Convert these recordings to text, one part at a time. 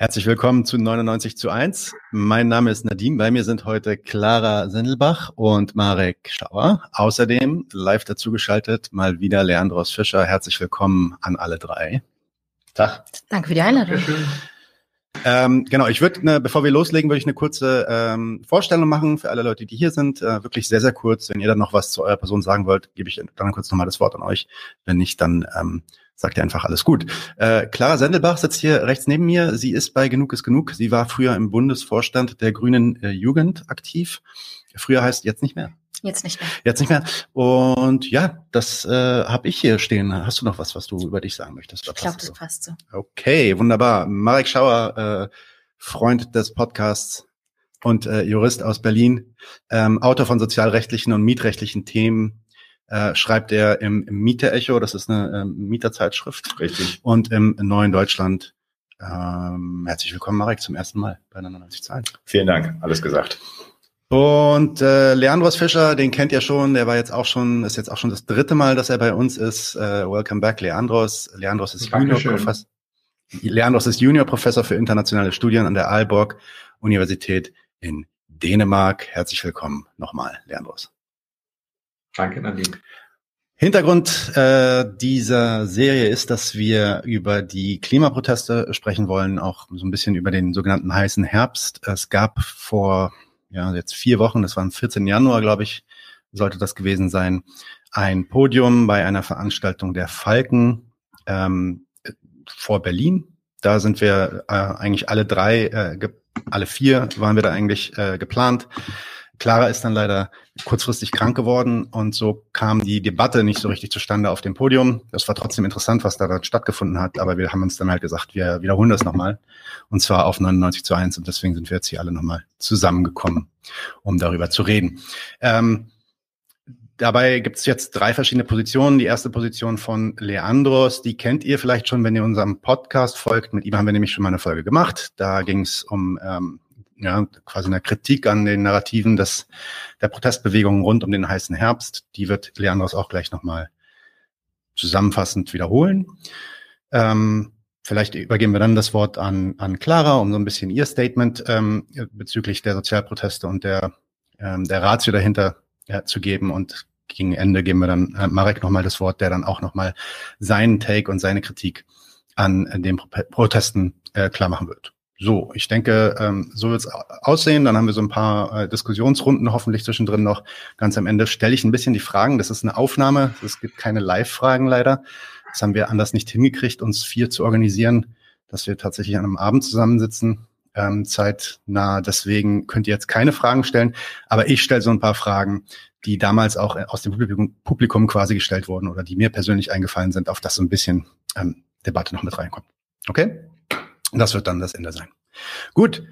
Herzlich willkommen zu 99 zu 1. Mein Name ist Nadim. Bei mir sind heute Clara Sendelbach und Marek Schauer. Außerdem live dazugeschaltet mal wieder Leandros Fischer. Herzlich willkommen an alle drei. Tag. Danke für die Einladung. Ähm, genau, ich würde, ne, bevor wir loslegen, würde ich eine kurze ähm, Vorstellung machen für alle Leute, die hier sind. Äh, wirklich sehr, sehr kurz. Wenn ihr dann noch was zu eurer Person sagen wollt, gebe ich dann kurz nochmal das Wort an euch. Wenn nicht, dann ähm, sagt ihr einfach alles gut. Äh, Clara Sendelbach sitzt hier rechts neben mir. Sie ist bei Genug ist Genug. Sie war früher im Bundesvorstand der Grünen äh, Jugend aktiv. Früher heißt jetzt nicht mehr. Jetzt nicht mehr. Jetzt nicht mehr. Und ja, das äh, habe ich hier stehen. Hast du noch was, was du über dich sagen möchtest? Ich glaube, das so? passt so. Okay, wunderbar. Marek Schauer, äh, Freund des Podcasts und äh, Jurist aus Berlin, ähm, Autor von sozialrechtlichen und mietrechtlichen Themen, äh, schreibt er im, im Mieter-Echo, das ist eine ähm, Mieterzeitschrift. Richtig. Und im Neuen Deutschland. Ähm, herzlich willkommen, Marek, zum ersten Mal bei 99 Zahlen. Vielen Dank, alles gesagt. Und äh, Leandros Fischer, den kennt ihr schon, der war jetzt auch schon, ist jetzt auch schon das dritte Mal, dass er bei uns ist. Äh, welcome back, Leandros. Leandros ist Junior Professor. Leandros ist Junior Professor für internationale Studien an der Aalborg Universität in Dänemark. Herzlich willkommen nochmal, Leandros. Danke, Nadine. Hintergrund äh, dieser Serie ist, dass wir über die Klimaproteste sprechen wollen, auch so ein bisschen über den sogenannten heißen Herbst. Es gab vor ja jetzt vier Wochen, das war am 14. Januar, glaube ich, sollte das gewesen sein, ein Podium bei einer Veranstaltung der Falken ähm, vor Berlin. Da sind wir äh, eigentlich alle drei, äh, alle vier waren wir da eigentlich äh, geplant. Clara ist dann leider kurzfristig krank geworden und so kam die Debatte nicht so richtig zustande auf dem Podium. Das war trotzdem interessant, was da dann stattgefunden hat, aber wir haben uns dann halt gesagt, wir wiederholen das nochmal und zwar auf 99 zu 1 und deswegen sind wir jetzt hier alle nochmal zusammengekommen, um darüber zu reden. Ähm, Dabei gibt es jetzt drei verschiedene Positionen. Die erste Position von Leandros, die kennt ihr vielleicht schon, wenn ihr unserem Podcast folgt. Mit ihm haben wir nämlich schon mal eine Folge gemacht. Da ging es um ähm, ja, quasi eine Kritik an den Narrativen des, der Protestbewegungen rund um den heißen Herbst. Die wird Leandros auch gleich nochmal zusammenfassend wiederholen. Ähm, vielleicht übergeben wir dann das Wort an, an Clara, um so ein bisschen ihr Statement ähm, bezüglich der Sozialproteste und der, ähm, der Ratio dahinter ja, zu geben. Und gegen Ende geben wir dann äh, Marek nochmal das Wort, der dann auch nochmal seinen Take und seine Kritik an den Pro Protesten äh, klar machen wird. So, ich denke, ähm, so wird es aussehen. Dann haben wir so ein paar äh, Diskussionsrunden hoffentlich zwischendrin noch. Ganz am Ende stelle ich ein bisschen die Fragen. Das ist eine Aufnahme. Es gibt keine Live-Fragen leider. Das haben wir anders nicht hingekriegt, uns vier zu organisieren, dass wir tatsächlich an einem Abend zusammensitzen, ähm, zeitnah. Deswegen könnt ihr jetzt keine Fragen stellen. Aber ich stelle so ein paar Fragen, die damals auch aus dem Publikum, Publikum quasi gestellt wurden oder die mir persönlich eingefallen sind, auf das so ein bisschen ähm, Debatte noch mit reinkommt. Okay? Das wird dann das Ende sein. Gut,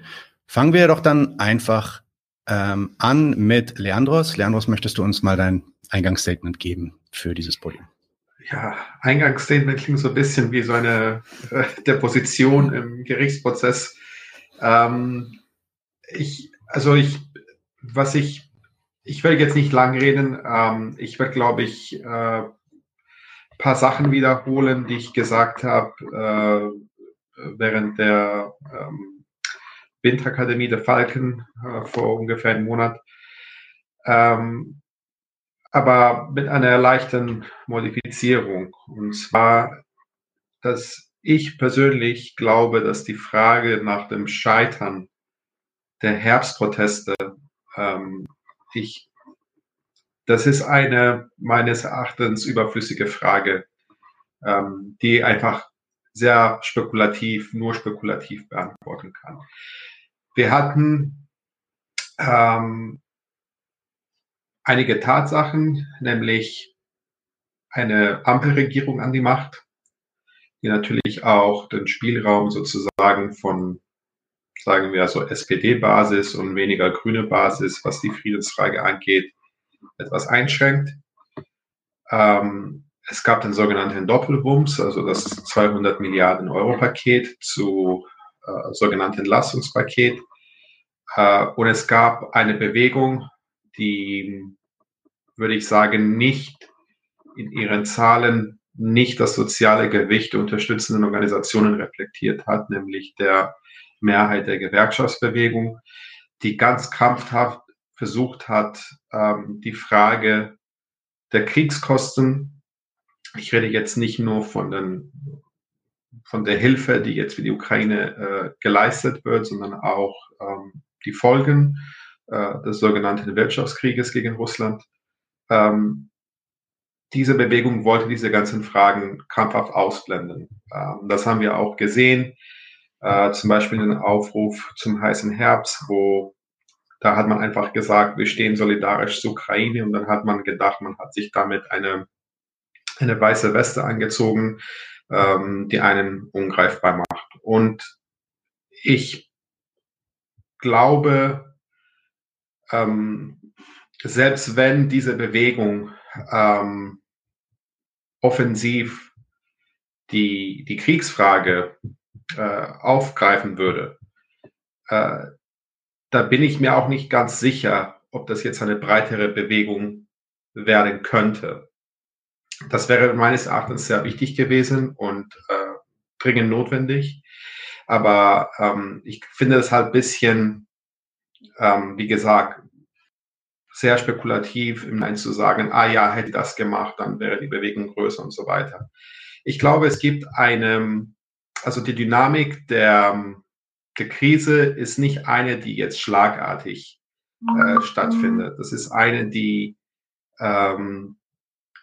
fangen wir doch dann einfach ähm, an mit Leandros. Leandros, möchtest du uns mal dein Eingangsstatement geben für dieses Podium? Ja, Eingangsstatement klingt so ein bisschen wie so eine äh, Deposition im Gerichtsprozess. Ähm, ich, also ich, was ich, ich will jetzt nicht lang reden. Ähm, ich werde, glaube ich, äh, paar Sachen wiederholen, die ich gesagt habe. Äh, während der ähm, Winterakademie der Falken äh, vor ungefähr einem Monat. Ähm, aber mit einer leichten Modifizierung. Und zwar, dass ich persönlich glaube, dass die Frage nach dem Scheitern der Herbstproteste, ähm, ich, das ist eine meines Erachtens überflüssige Frage, ähm, die einfach sehr spekulativ, nur spekulativ beantworten kann. Wir hatten ähm, einige Tatsachen, nämlich eine Ampelregierung an die Macht, die natürlich auch den Spielraum sozusagen von, sagen wir so, SPD-Basis und weniger grüne Basis, was die Friedensfrage angeht, etwas einschränkt. Ähm, es gab den sogenannten Doppelwumms, also das 200 Milliarden Euro Paket zu äh, sogenannten Entlastungspaket. Äh, und es gab eine Bewegung, die, würde ich sagen, nicht in ihren Zahlen nicht das soziale Gewicht der unterstützenden Organisationen reflektiert hat, nämlich der Mehrheit der Gewerkschaftsbewegung, die ganz krampfhaft versucht hat, ähm, die Frage der Kriegskosten, ich rede jetzt nicht nur von, den, von der Hilfe, die jetzt für die Ukraine äh, geleistet wird, sondern auch ähm, die Folgen äh, des sogenannten Wirtschaftskrieges gegen Russland. Ähm, diese Bewegung wollte diese ganzen Fragen krampfhaft ausblenden. Ähm, das haben wir auch gesehen, äh, zum Beispiel den Aufruf zum heißen Herbst, wo da hat man einfach gesagt, wir stehen solidarisch zur Ukraine und dann hat man gedacht, man hat sich damit eine, eine weiße Weste angezogen, ähm, die einen ungreifbar macht. Und ich glaube, ähm, selbst wenn diese Bewegung ähm, offensiv die, die Kriegsfrage äh, aufgreifen würde, äh, da bin ich mir auch nicht ganz sicher, ob das jetzt eine breitere Bewegung werden könnte. Das wäre meines Erachtens sehr wichtig gewesen und äh, dringend notwendig. Aber ähm, ich finde es halt bisschen, ähm, wie gesagt, sehr spekulativ, im Nein zu sagen, ah ja, hätte das gemacht, dann wäre die Bewegung größer und so weiter. Ich glaube, es gibt eine, also die Dynamik der, der Krise ist nicht eine, die jetzt schlagartig äh, mhm. stattfindet. Das ist eine, die ähm,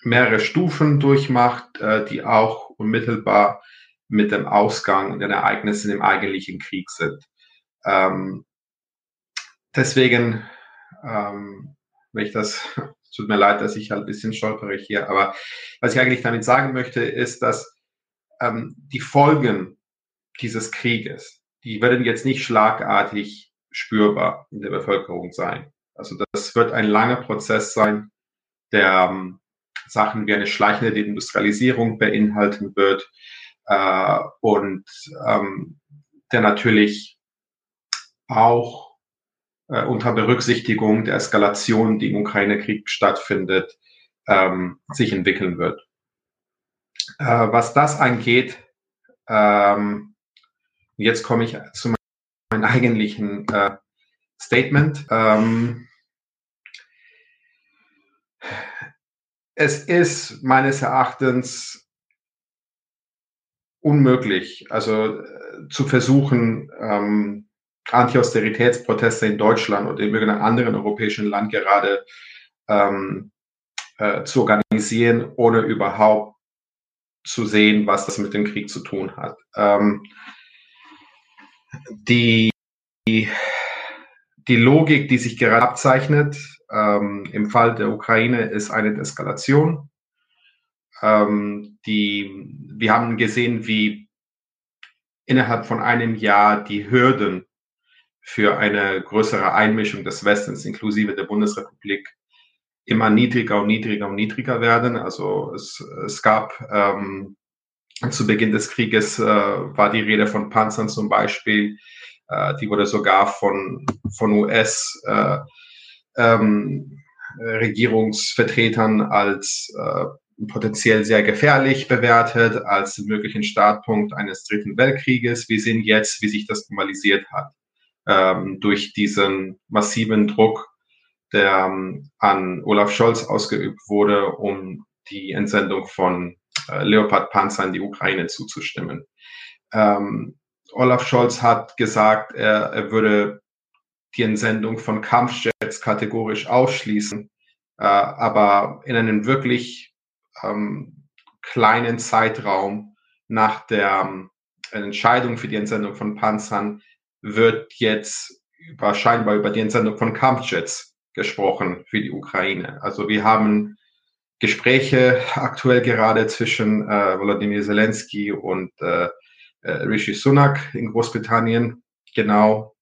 mehrere Stufen durchmacht, äh, die auch unmittelbar mit dem Ausgang und den Ereignissen im eigentlichen Krieg sind. Ähm, deswegen ähm, wenn ich das, tut mir leid, dass ich halt ein bisschen stolperig hier, aber was ich eigentlich damit sagen möchte, ist, dass ähm, die Folgen dieses Krieges, die werden jetzt nicht schlagartig spürbar in der Bevölkerung sein. Also das wird ein langer Prozess sein, der ähm, Sachen wie eine schleichende Deindustrialisierung beinhalten wird äh, und ähm, der natürlich auch äh, unter Berücksichtigung der Eskalation, die im Ukraine-Krieg stattfindet, ähm, sich entwickeln wird. Äh, was das angeht, ähm, jetzt komme ich zu meinem eigentlichen äh, Statement. Ähm, es ist meines Erachtens unmöglich, also äh, zu versuchen, ähm, Anti-Austeritätsproteste in Deutschland oder in irgendeinem anderen europäischen Land gerade ähm, äh, zu organisieren, ohne überhaupt zu sehen, was das mit dem Krieg zu tun hat. Ähm, die, die, Logik, die sich gerade abzeichnet, ähm, im Fall der Ukraine, ist eine Eskalation. Ähm, die, wir haben gesehen, wie innerhalb von einem Jahr die Hürden für eine größere Einmischung des Westens inklusive der Bundesrepublik immer niedriger und niedriger und niedriger werden. Also es, es gab ähm, zu Beginn des Krieges äh, war die Rede von Panzern zum Beispiel. Äh, die wurde sogar von, von US äh, ähm, Regierungsvertretern als äh, potenziell sehr gefährlich bewertet, als möglichen Startpunkt eines dritten Weltkrieges. Wir sehen jetzt, wie sich das normalisiert hat ähm, durch diesen massiven Druck, der ähm, an Olaf Scholz ausgeübt wurde, um die Entsendung von äh, Leopard-Panzer in die Ukraine zuzustimmen. Ähm, Olaf Scholz hat gesagt, er, er würde die Entsendung von Kampfjets kategorisch ausschließen, äh, aber in einem wirklich ähm, kleinen Zeitraum nach der ähm, Entscheidung für die Entsendung von Panzern wird jetzt wahrscheinlich über die Entsendung von Kampfjets gesprochen für die Ukraine. Also wir haben Gespräche aktuell gerade zwischen äh, Volodymyr Zelensky und äh, äh, Rishi Sunak in Großbritannien. Genau,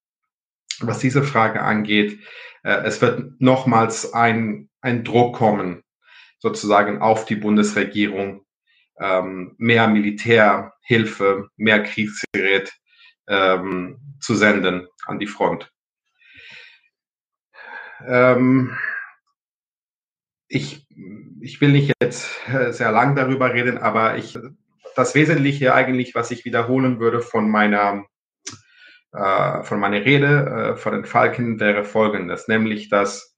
was diese Frage angeht, äh, es wird nochmals ein, ein Druck kommen, sozusagen auf die Bundesregierung, ähm, mehr Militärhilfe, mehr Kriegsgerät ähm, zu senden an die Front. Ähm, ich, ich will nicht jetzt äh, sehr lang darüber reden, aber ich, das Wesentliche eigentlich, was ich wiederholen würde von meiner, von meiner Rede äh, von den Falken wäre folgendes, nämlich dass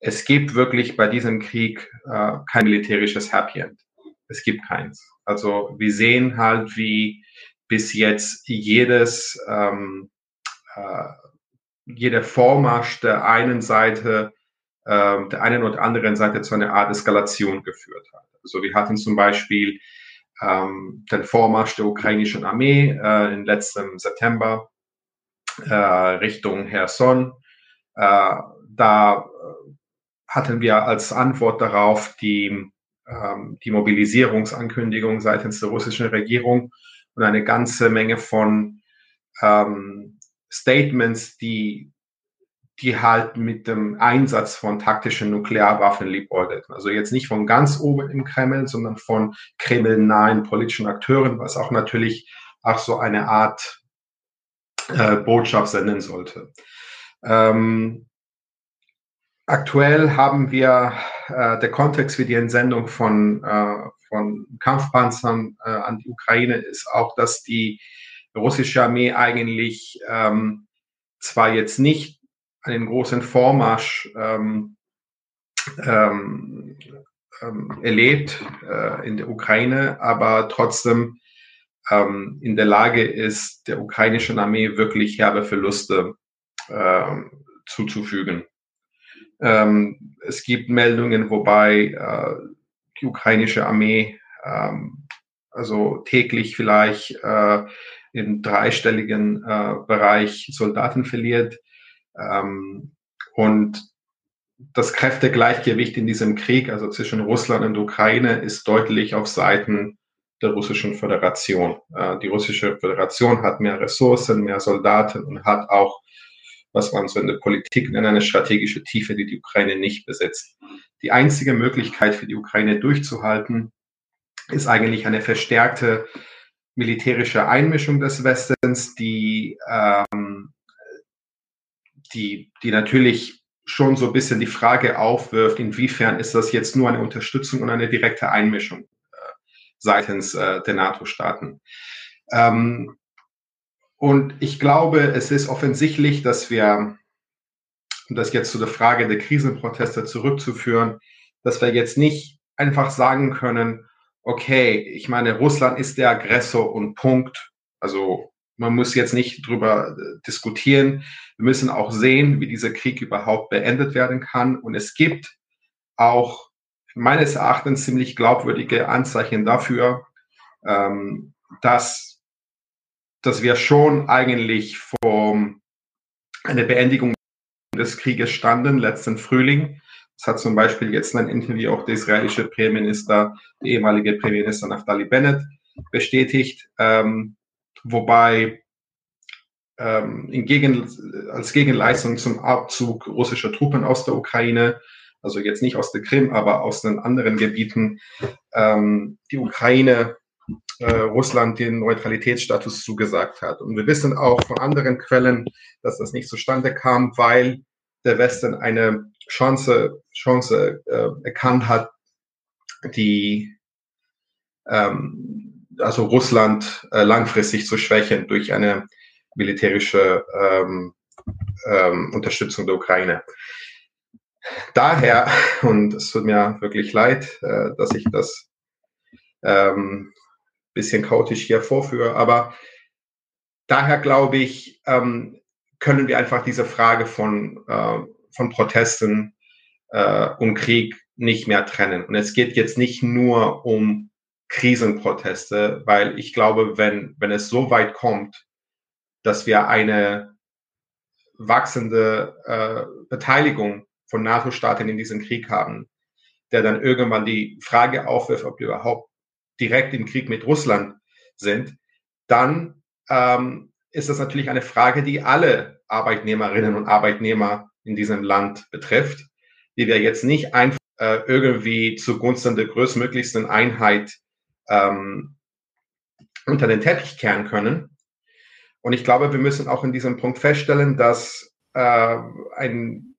es gibt wirklich bei diesem Krieg äh, kein militärisches Happy End. Es gibt keins. Also wir sehen halt, wie bis jetzt jedes ähm, äh, jeder Vormarsch der einen Seite, äh, der einen oder anderen Seite zu einer Art Eskalation geführt hat. Also wir hatten zum Beispiel den Vormarsch der ukrainischen Armee äh, im letzten September äh, Richtung Herson. Äh, da äh, hatten wir als Antwort darauf die, ähm, die Mobilisierungsankündigung seitens der russischen Regierung und eine ganze Menge von ähm, Statements, die die halt mit dem Einsatz von taktischen Nuklearwaffen liebäugelten. Also jetzt nicht von ganz oben im Kreml, sondern von kremlnahen politischen Akteuren, was auch natürlich auch so eine Art äh, Botschaft senden sollte. Ähm, aktuell haben wir äh, der Kontext für die Entsendung von, äh, von Kampfpanzern äh, an die Ukraine ist auch, dass die russische Armee eigentlich ähm, zwar jetzt nicht einen großen Vormarsch ähm, ähm, ähm, erlebt äh, in der Ukraine, aber trotzdem ähm, in der Lage ist, der ukrainischen Armee wirklich herbe Verluste äh, zuzufügen. Ähm, es gibt Meldungen, wobei äh, die ukrainische Armee ähm, also täglich vielleicht äh, im dreistelligen äh, Bereich Soldaten verliert. Ähm, und das Kräftegleichgewicht in diesem Krieg, also zwischen Russland und Ukraine, ist deutlich auf Seiten der russischen Föderation. Äh, die russische Föderation hat mehr Ressourcen, mehr Soldaten und hat auch, was man so in der Politik nennt, eine strategische Tiefe, die die Ukraine nicht besitzt. Die einzige Möglichkeit für die Ukraine durchzuhalten, ist eigentlich eine verstärkte militärische Einmischung des Westens, die, ähm, die, die natürlich schon so ein bisschen die Frage aufwirft, inwiefern ist das jetzt nur eine Unterstützung und eine direkte Einmischung äh, seitens äh, der NATO-Staaten. Ähm, und ich glaube, es ist offensichtlich, dass wir, um das jetzt zu der Frage der Krisenproteste zurückzuführen, dass wir jetzt nicht einfach sagen können, okay, ich meine, Russland ist der Aggressor und Punkt. Also man muss jetzt nicht drüber äh, diskutieren. Wir müssen auch sehen, wie dieser Krieg überhaupt beendet werden kann. Und es gibt auch meines Erachtens ziemlich glaubwürdige Anzeichen dafür, ähm, dass, dass wir schon eigentlich vor einer Beendigung des Krieges standen, letzten Frühling. Das hat zum Beispiel jetzt ein Interview auch der israelische Premierminister, der ehemalige Premierminister Naftali Bennett bestätigt, ähm, wobei ähm, Gegen, als Gegenleistung zum Abzug russischer Truppen aus der Ukraine, also jetzt nicht aus der Krim, aber aus den anderen Gebieten, ähm, die Ukraine äh, Russland den Neutralitätsstatus zugesagt hat. Und wir wissen auch von anderen Quellen, dass das nicht zustande kam, weil der Westen eine Chance, Chance äh, erkannt hat, die ähm, also Russland äh, langfristig zu schwächen durch eine militärische ähm, ähm, Unterstützung der Ukraine. Daher, und es tut mir wirklich leid, äh, dass ich das ähm, bisschen chaotisch hier vorführe, aber daher glaube ich, ähm, können wir einfach diese Frage von äh, von Protesten äh, und Krieg nicht mehr trennen. Und es geht jetzt nicht nur um Krisenproteste, weil ich glaube, wenn, wenn es so weit kommt, dass wir eine wachsende äh, Beteiligung von NATO-Staaten in diesem Krieg haben, der dann irgendwann die Frage aufwirft, ob wir überhaupt direkt im Krieg mit Russland sind, dann ähm, ist das natürlich eine Frage, die alle Arbeitnehmerinnen und Arbeitnehmer in diesem Land betrifft, die wir jetzt nicht einfach äh, irgendwie zugunsten der größtmöglichsten Einheit ähm, unter den Teppich kehren können. Und ich glaube, wir müssen auch in diesem Punkt feststellen, dass äh, ein,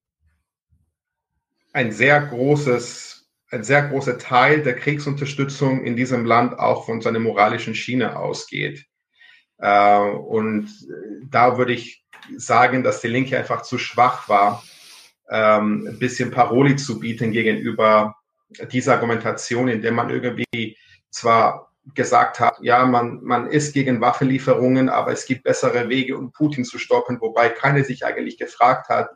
ein sehr großes, ein sehr großer Teil der Kriegsunterstützung in diesem Land auch von seiner moralischen Schiene ausgeht. Äh, und da würde ich sagen, dass die Linke einfach zu schwach war, ähm, ein bisschen Paroli zu bieten gegenüber dieser Argumentation, in der man irgendwie zwar gesagt hat, ja, man, man ist gegen Waffenlieferungen, aber es gibt bessere Wege, um Putin zu stoppen, wobei keiner sich eigentlich gefragt hat,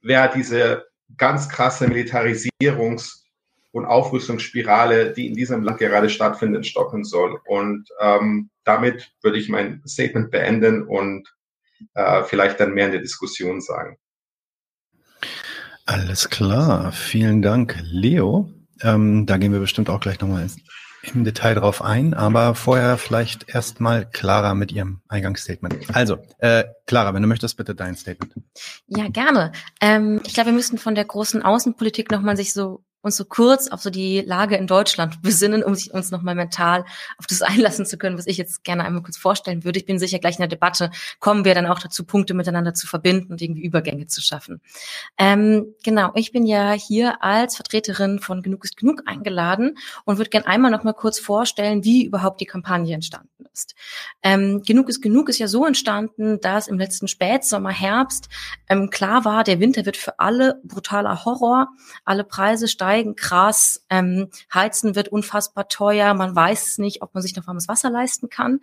wer diese ganz krasse Militarisierungs- und Aufrüstungsspirale, die in diesem Land gerade stattfindet, stoppen soll. Und ähm, damit würde ich mein Statement beenden und äh, vielleicht dann mehr in der Diskussion sagen. Alles klar, vielen Dank, Leo. Ähm, da gehen wir bestimmt auch gleich nochmal im Detail drauf ein, aber vorher vielleicht erstmal Clara mit ihrem Eingangsstatement. Also, äh, Clara, wenn du möchtest, bitte dein Statement. Ja, gerne. Ähm, ich glaube, wir müssten von der großen Außenpolitik nochmal sich so uns so kurz auf so die Lage in Deutschland besinnen, um sich uns nochmal mental auf das einlassen zu können, was ich jetzt gerne einmal kurz vorstellen würde. Ich bin sicher, gleich in der Debatte kommen wir dann auch dazu, Punkte miteinander zu verbinden und irgendwie Übergänge zu schaffen. Ähm, genau, ich bin ja hier als Vertreterin von Genug ist Genug eingeladen und würde gerne einmal nochmal kurz vorstellen, wie überhaupt die Kampagne entstanden ist. Ähm, Genug ist Genug ist ja so entstanden, dass im letzten Spätsommer, Herbst ähm, klar war, der Winter wird für alle brutaler Horror, alle Preise steigen steigen krass, ähm, Heizen wird unfassbar teuer, man weiß nicht, ob man sich noch warmes Wasser leisten kann.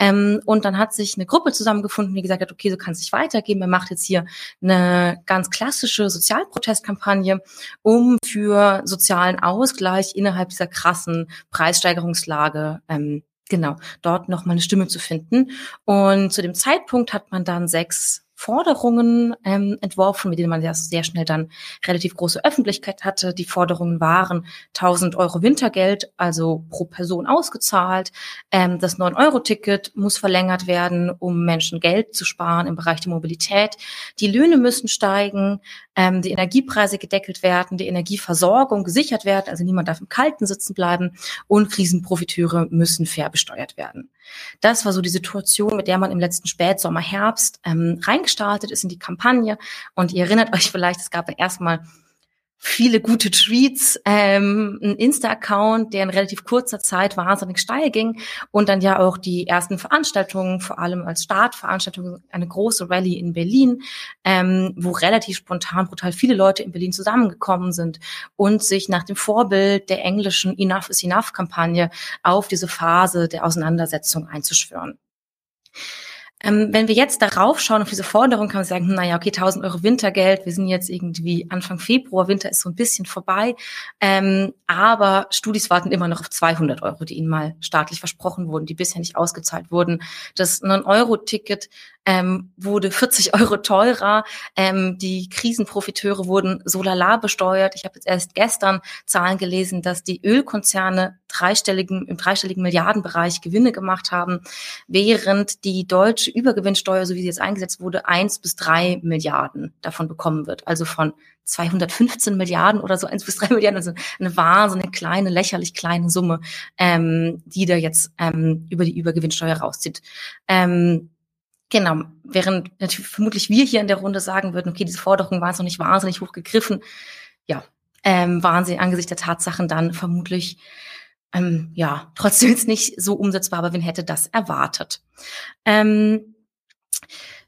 Ähm, und dann hat sich eine Gruppe zusammengefunden, die gesagt hat, okay, so kann es nicht weitergehen. Man macht jetzt hier eine ganz klassische Sozialprotestkampagne, um für sozialen Ausgleich innerhalb dieser krassen Preissteigerungslage ähm, genau, dort noch mal eine Stimme zu finden. Und zu dem Zeitpunkt hat man dann sechs Forderungen ähm, entworfen, mit denen man ja sehr schnell dann relativ große Öffentlichkeit hatte. Die Forderungen waren 1000 Euro Wintergeld, also pro Person ausgezahlt. Ähm, das 9-Euro-Ticket muss verlängert werden, um Menschen Geld zu sparen im Bereich der Mobilität. Die Löhne müssen steigen, ähm, die Energiepreise gedeckelt werden, die Energieversorgung gesichert werden, also niemand darf im Kalten sitzen bleiben und Krisenprofiteure müssen fair besteuert werden. Das war so die Situation, mit der man im letzten Spätsommer, Herbst ähm, reingestartet ist in die Kampagne. Und ihr erinnert euch vielleicht, es gab ja erstmal viele gute Tweets, ähm, ein Insta-Account, der in relativ kurzer Zeit wahnsinnig steil ging und dann ja auch die ersten Veranstaltungen, vor allem als Startveranstaltung, eine große Rallye in Berlin, ähm, wo relativ spontan brutal viele Leute in Berlin zusammengekommen sind und sich nach dem Vorbild der englischen Enough is Enough-Kampagne auf diese Phase der Auseinandersetzung einzuschwören. Ähm, wenn wir jetzt darauf schauen, auf diese Forderung, kann man sagen, hm, naja, okay, 1000 Euro Wintergeld, wir sind jetzt irgendwie Anfang Februar, Winter ist so ein bisschen vorbei, ähm, aber Studis warten immer noch auf 200 Euro, die ihnen mal staatlich versprochen wurden, die bisher nicht ausgezahlt wurden. Das 9-Euro-Ticket ähm, wurde 40 Euro teurer. Ähm, die Krisenprofiteure wurden so lala besteuert. Ich habe jetzt erst gestern Zahlen gelesen, dass die Ölkonzerne dreistelligen, im dreistelligen Milliardenbereich Gewinne gemacht haben, während die deutsche Übergewinnsteuer, so wie sie jetzt eingesetzt wurde, eins bis drei Milliarden davon bekommen wird. Also von 215 Milliarden oder so, eins bis drei Milliarden, also eine wahnsinnig kleine, lächerlich kleine Summe, ähm, die da jetzt ähm, über die Übergewinnsteuer rauszieht. Ähm, Genau, während natürlich vermutlich wir hier in der Runde sagen würden, okay, diese Forderungen waren jetzt noch nicht wahnsinnig hoch gegriffen, ja, ähm, waren sie angesichts der Tatsachen dann vermutlich ähm, ja trotzdem nicht so umsetzbar, aber wen hätte das erwartet? Ähm,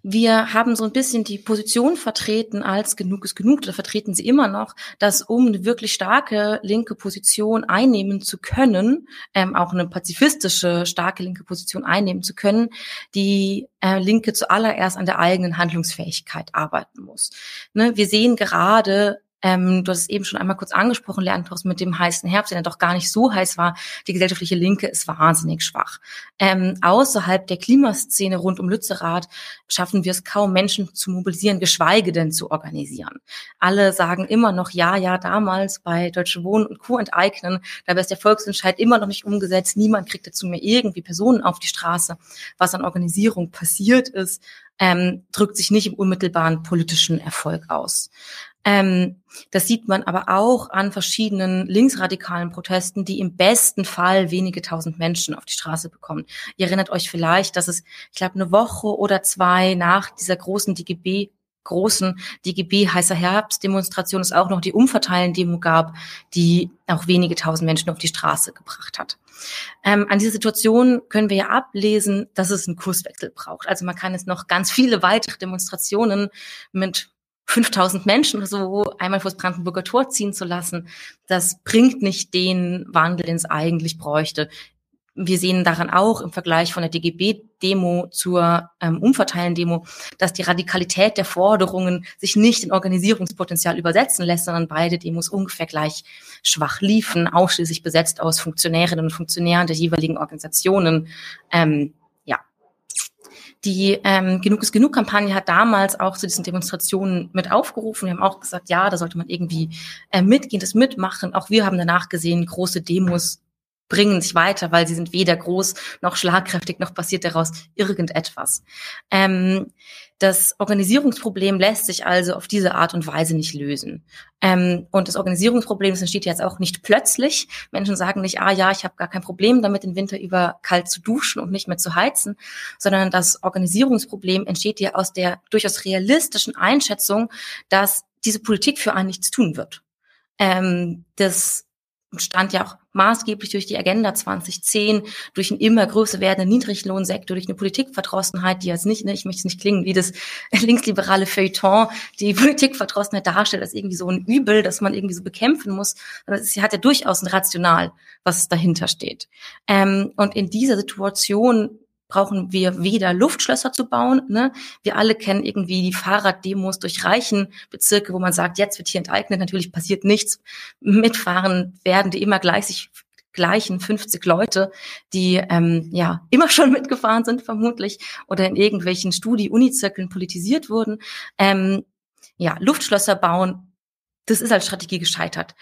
wir haben so ein bisschen die Position vertreten als genug ist genug, oder vertreten sie immer noch, dass um eine wirklich starke linke Position einnehmen zu können, ähm, auch eine pazifistische starke linke Position einnehmen zu können, die äh, Linke zuallererst an der eigenen Handlungsfähigkeit arbeiten muss. Ne, wir sehen gerade ähm, du hast es eben schon einmal kurz angesprochen, Lerntos mit dem heißen Herbst, der doch gar nicht so heiß war. Die gesellschaftliche Linke ist wahnsinnig schwach. Ähm, außerhalb der Klimaszene rund um Lützerath schaffen wir es kaum, Menschen zu mobilisieren, geschweige denn zu organisieren. Alle sagen immer noch, ja, ja, damals bei Deutsche Wohnen und Co. enteignen, da ist der Volksentscheid immer noch nicht umgesetzt. Niemand kriegt dazu mehr irgendwie Personen auf die Straße. Was an Organisierung passiert ist, ähm, drückt sich nicht im unmittelbaren politischen Erfolg aus. Ähm, das sieht man aber auch an verschiedenen linksradikalen Protesten, die im besten Fall wenige tausend Menschen auf die Straße bekommen. Ihr erinnert euch vielleicht, dass es, ich glaube, eine Woche oder zwei nach dieser großen DGB großen DGB heißer Herbstdemonstration es auch noch die Umverteilen-Demo gab, die auch wenige tausend Menschen auf die Straße gebracht hat. Ähm, an dieser Situation können wir ja ablesen, dass es einen Kurswechsel braucht. Also man kann jetzt noch ganz viele weitere Demonstrationen mit 5000 Menschen oder so einmal vors Brandenburger Tor ziehen zu lassen, das bringt nicht den Wandel, den es eigentlich bräuchte. Wir sehen daran auch im Vergleich von der DGB-Demo zur ähm, Umverteilen-Demo, dass die Radikalität der Forderungen sich nicht in Organisierungspotenzial übersetzen lässt, sondern beide Demos ungefähr gleich schwach liefen, ausschließlich besetzt aus Funktionärinnen und Funktionären der jeweiligen Organisationen. Ähm, die ähm, Genug ist genug Kampagne hat damals auch zu diesen Demonstrationen mit aufgerufen. Wir haben auch gesagt, ja, da sollte man irgendwie äh, mitgehen, das mitmachen. Auch wir haben danach gesehen, große Demos bringen sich weiter, weil sie sind weder groß noch schlagkräftig, noch passiert daraus irgendetwas. Ähm, das Organisierungsproblem lässt sich also auf diese Art und Weise nicht lösen. Ähm, und das Organisierungsproblem das entsteht jetzt auch nicht plötzlich. Menschen sagen nicht, ah ja, ich habe gar kein Problem damit, den Winter über kalt zu duschen und nicht mehr zu heizen, sondern das Organisierungsproblem entsteht ja aus der durchaus realistischen Einschätzung, dass diese Politik für einen nichts tun wird. Ähm, das stand ja auch maßgeblich durch die Agenda 2010, durch einen immer größer werdenden Niedriglohnsektor, durch eine Politikverdrossenheit, die jetzt nicht, ne, ich möchte es nicht klingen wie das linksliberale Feuilleton, die Politikverdrossenheit darstellt als irgendwie so ein Übel, das man irgendwie so bekämpfen muss. Aber sie hat ja durchaus ein Rational, was dahinter steht. Ähm, und in dieser Situation brauchen wir weder Luftschlösser zu bauen. Ne? Wir alle kennen irgendwie die Fahrraddemos durch reichen Bezirke, wo man sagt, jetzt wird hier enteignet. Natürlich passiert nichts. Mitfahren werden die immer gleich sich gleichen 50 Leute, die ähm, ja immer schon mitgefahren sind vermutlich oder in irgendwelchen Studi-Uni-Zirkeln politisiert wurden. Ähm, ja, Luftschlösser bauen, das ist als Strategie gescheitert.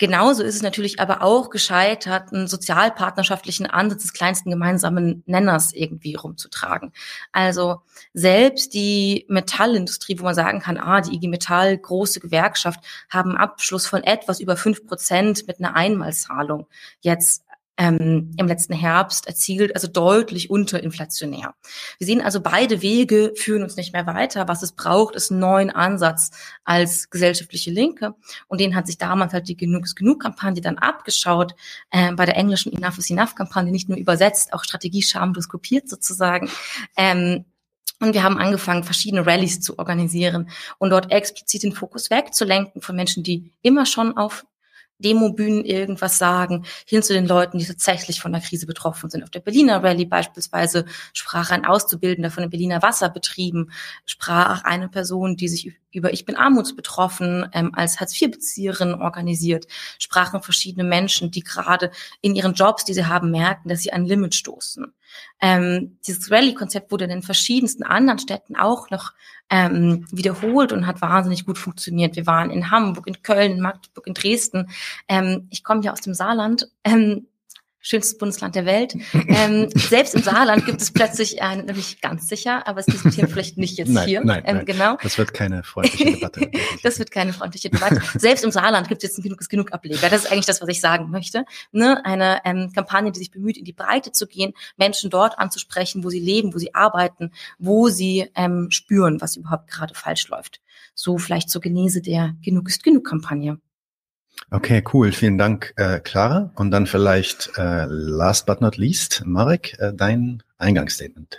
Genauso ist es natürlich aber auch gescheitert, einen sozialpartnerschaftlichen Ansatz des kleinsten gemeinsamen Nenners irgendwie rumzutragen. Also selbst die Metallindustrie, wo man sagen kann, ah, die IG Metall, große Gewerkschaft, haben Abschluss von etwas über fünf Prozent mit einer Einmalzahlung jetzt ähm, im letzten Herbst erzielt, also deutlich unterinflationär. Wir sehen also, beide Wege führen uns nicht mehr weiter. Was es braucht, ist einen neuen Ansatz als gesellschaftliche Linke. Und den hat sich damals halt die Genug ist Genug-Kampagne dann abgeschaut, äh, bei der englischen Enough is Enough-Kampagne nicht nur übersetzt, auch Strategie schamlos kopiert sozusagen. Ähm, und wir haben angefangen, verschiedene Rallyes zu organisieren und dort explizit den Fokus wegzulenken von Menschen, die immer schon auf Demobühnen irgendwas sagen, hin zu den Leuten, die tatsächlich von der Krise betroffen sind. Auf der Berliner Rallye beispielsweise sprach ein Auszubildender von den Berliner Wasserbetrieben, sprach eine Person, die sich über Ich bin armutsbetroffen ähm, als Hartz-IV-Bezieherin organisiert, sprachen verschiedene Menschen, die gerade in ihren Jobs, die sie haben, merken, dass sie an Limit stoßen. Ähm, dieses Rallye-Konzept wurde in den verschiedensten anderen Städten auch noch ähm, wiederholt und hat wahnsinnig gut funktioniert. Wir waren in Hamburg, in Köln, in Magdeburg, in Dresden. Ähm, ich komme ja aus dem Saarland. Ähm, schönstes Bundesland der Welt. Ähm, selbst im Saarland gibt es plötzlich, äh, nämlich ganz sicher, aber es diskutieren vielleicht nicht jetzt nein, hier. Nein, ähm, nein. Genau. Das wird keine freundliche Debatte. das wird keine freundliche Debatte. Selbst im Saarland gibt es jetzt ein genug, genug Ableger. Das ist eigentlich das, was ich sagen möchte. Ne? Eine ähm, Kampagne, die sich bemüht, in die Breite zu gehen, Menschen dort anzusprechen, wo sie leben, wo sie arbeiten, wo sie ähm, spüren, was überhaupt gerade falsch läuft. So vielleicht zur Genese der Genug ist genug Kampagne. Okay, cool. Vielen Dank, äh, Clara. Und dann vielleicht äh, last but not least, Marek, äh, dein Eingangsstatement.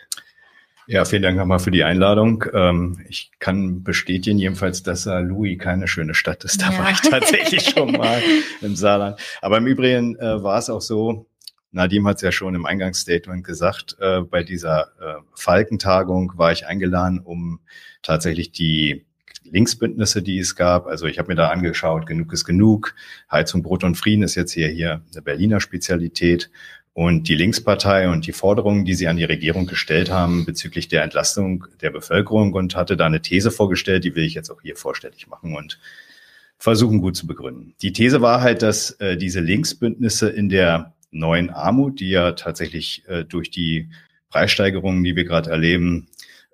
Ja, vielen Dank nochmal für die Einladung. Ähm, ich kann bestätigen jedenfalls, dass St. Louis keine schöne Stadt ist. Da Ja. war ich tatsächlich schon mal im Saarland. Aber im Übrigen äh, war es auch so, Nadim hat es ja schon im Eingangsstatement gesagt, äh, bei dieser äh, Falkentagung war ich eingeladen, um tatsächlich die Linksbündnisse, die es gab. Also ich habe mir da angeschaut, genug ist genug. Heizung, Brot und Frieden ist jetzt hier, hier eine Berliner Spezialität. Und die Linkspartei und die Forderungen, die sie an die Regierung gestellt haben bezüglich der Entlastung der Bevölkerung und hatte da eine These vorgestellt, die will ich jetzt auch hier vorstellig machen und versuchen gut zu begründen. Die These war halt, dass äh, diese Linksbündnisse in der neuen Armut, die ja tatsächlich äh, durch die Preissteigerungen, die wir gerade erleben,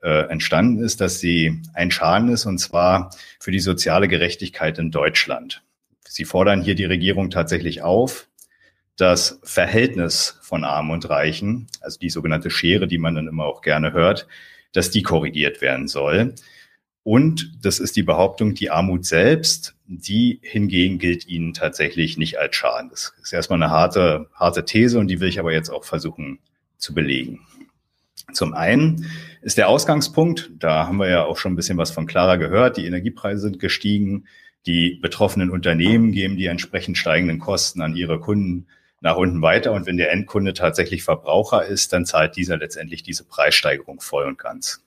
äh, entstanden ist, dass sie ein Schaden ist, und zwar für die soziale Gerechtigkeit in Deutschland. Sie fordern hier die Regierung tatsächlich auf, das Verhältnis von Armen und Reichen, also die sogenannte Schere, die man dann immer auch gerne hört, dass die korrigiert werden soll. Und das ist die Behauptung, die Armut selbst, die hingegen gilt ihnen tatsächlich nicht als Schaden. Das ist erstmal eine harte, harte These und die will ich aber jetzt auch versuchen zu belegen. Zum einen ist der Ausgangspunkt, da haben wir ja auch schon ein bisschen was von Clara gehört, die Energiepreise sind gestiegen, die betroffenen Unternehmen geben die entsprechend steigenden Kosten an ihre Kunden nach unten weiter und wenn der Endkunde tatsächlich Verbraucher ist, dann zahlt dieser letztendlich diese Preissteigerung voll und ganz.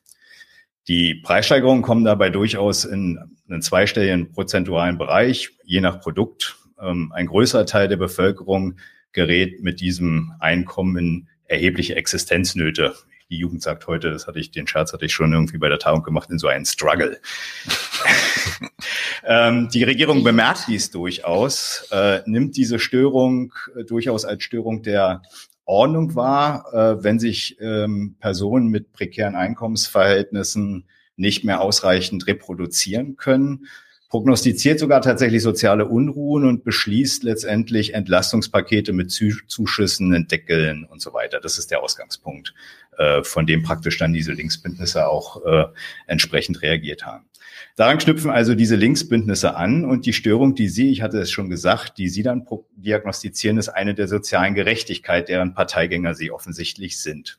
Die Preissteigerungen kommen dabei durchaus in einen zweistelligen prozentualen Bereich, je nach Produkt. Ähm, ein größerer Teil der Bevölkerung gerät mit diesem Einkommen in erhebliche Existenznöte. Die Jugend sagt heute, das hatte ich, den Scherz hatte ich schon irgendwie bei der Tagung gemacht, in so einen Struggle. ähm, die Regierung bemerkt dies durchaus, äh, nimmt diese Störung äh, durchaus als Störung der Ordnung war, äh, wenn sich ähm, Personen mit prekären Einkommensverhältnissen nicht mehr ausreichend reproduzieren können, prognostiziert sogar tatsächlich soziale Unruhen und beschließt letztendlich Entlastungspakete mit Zuschüssen, Entdeckeln und so weiter. Das ist der Ausgangspunkt, von dem praktisch dann diese Linksbündnisse auch äh, entsprechend reagiert haben. Daran knüpfen also diese Linksbündnisse an und die Störung, die Sie, ich hatte es schon gesagt, die Sie dann diagnostizieren, ist eine der sozialen Gerechtigkeit, deren Parteigänger Sie offensichtlich sind.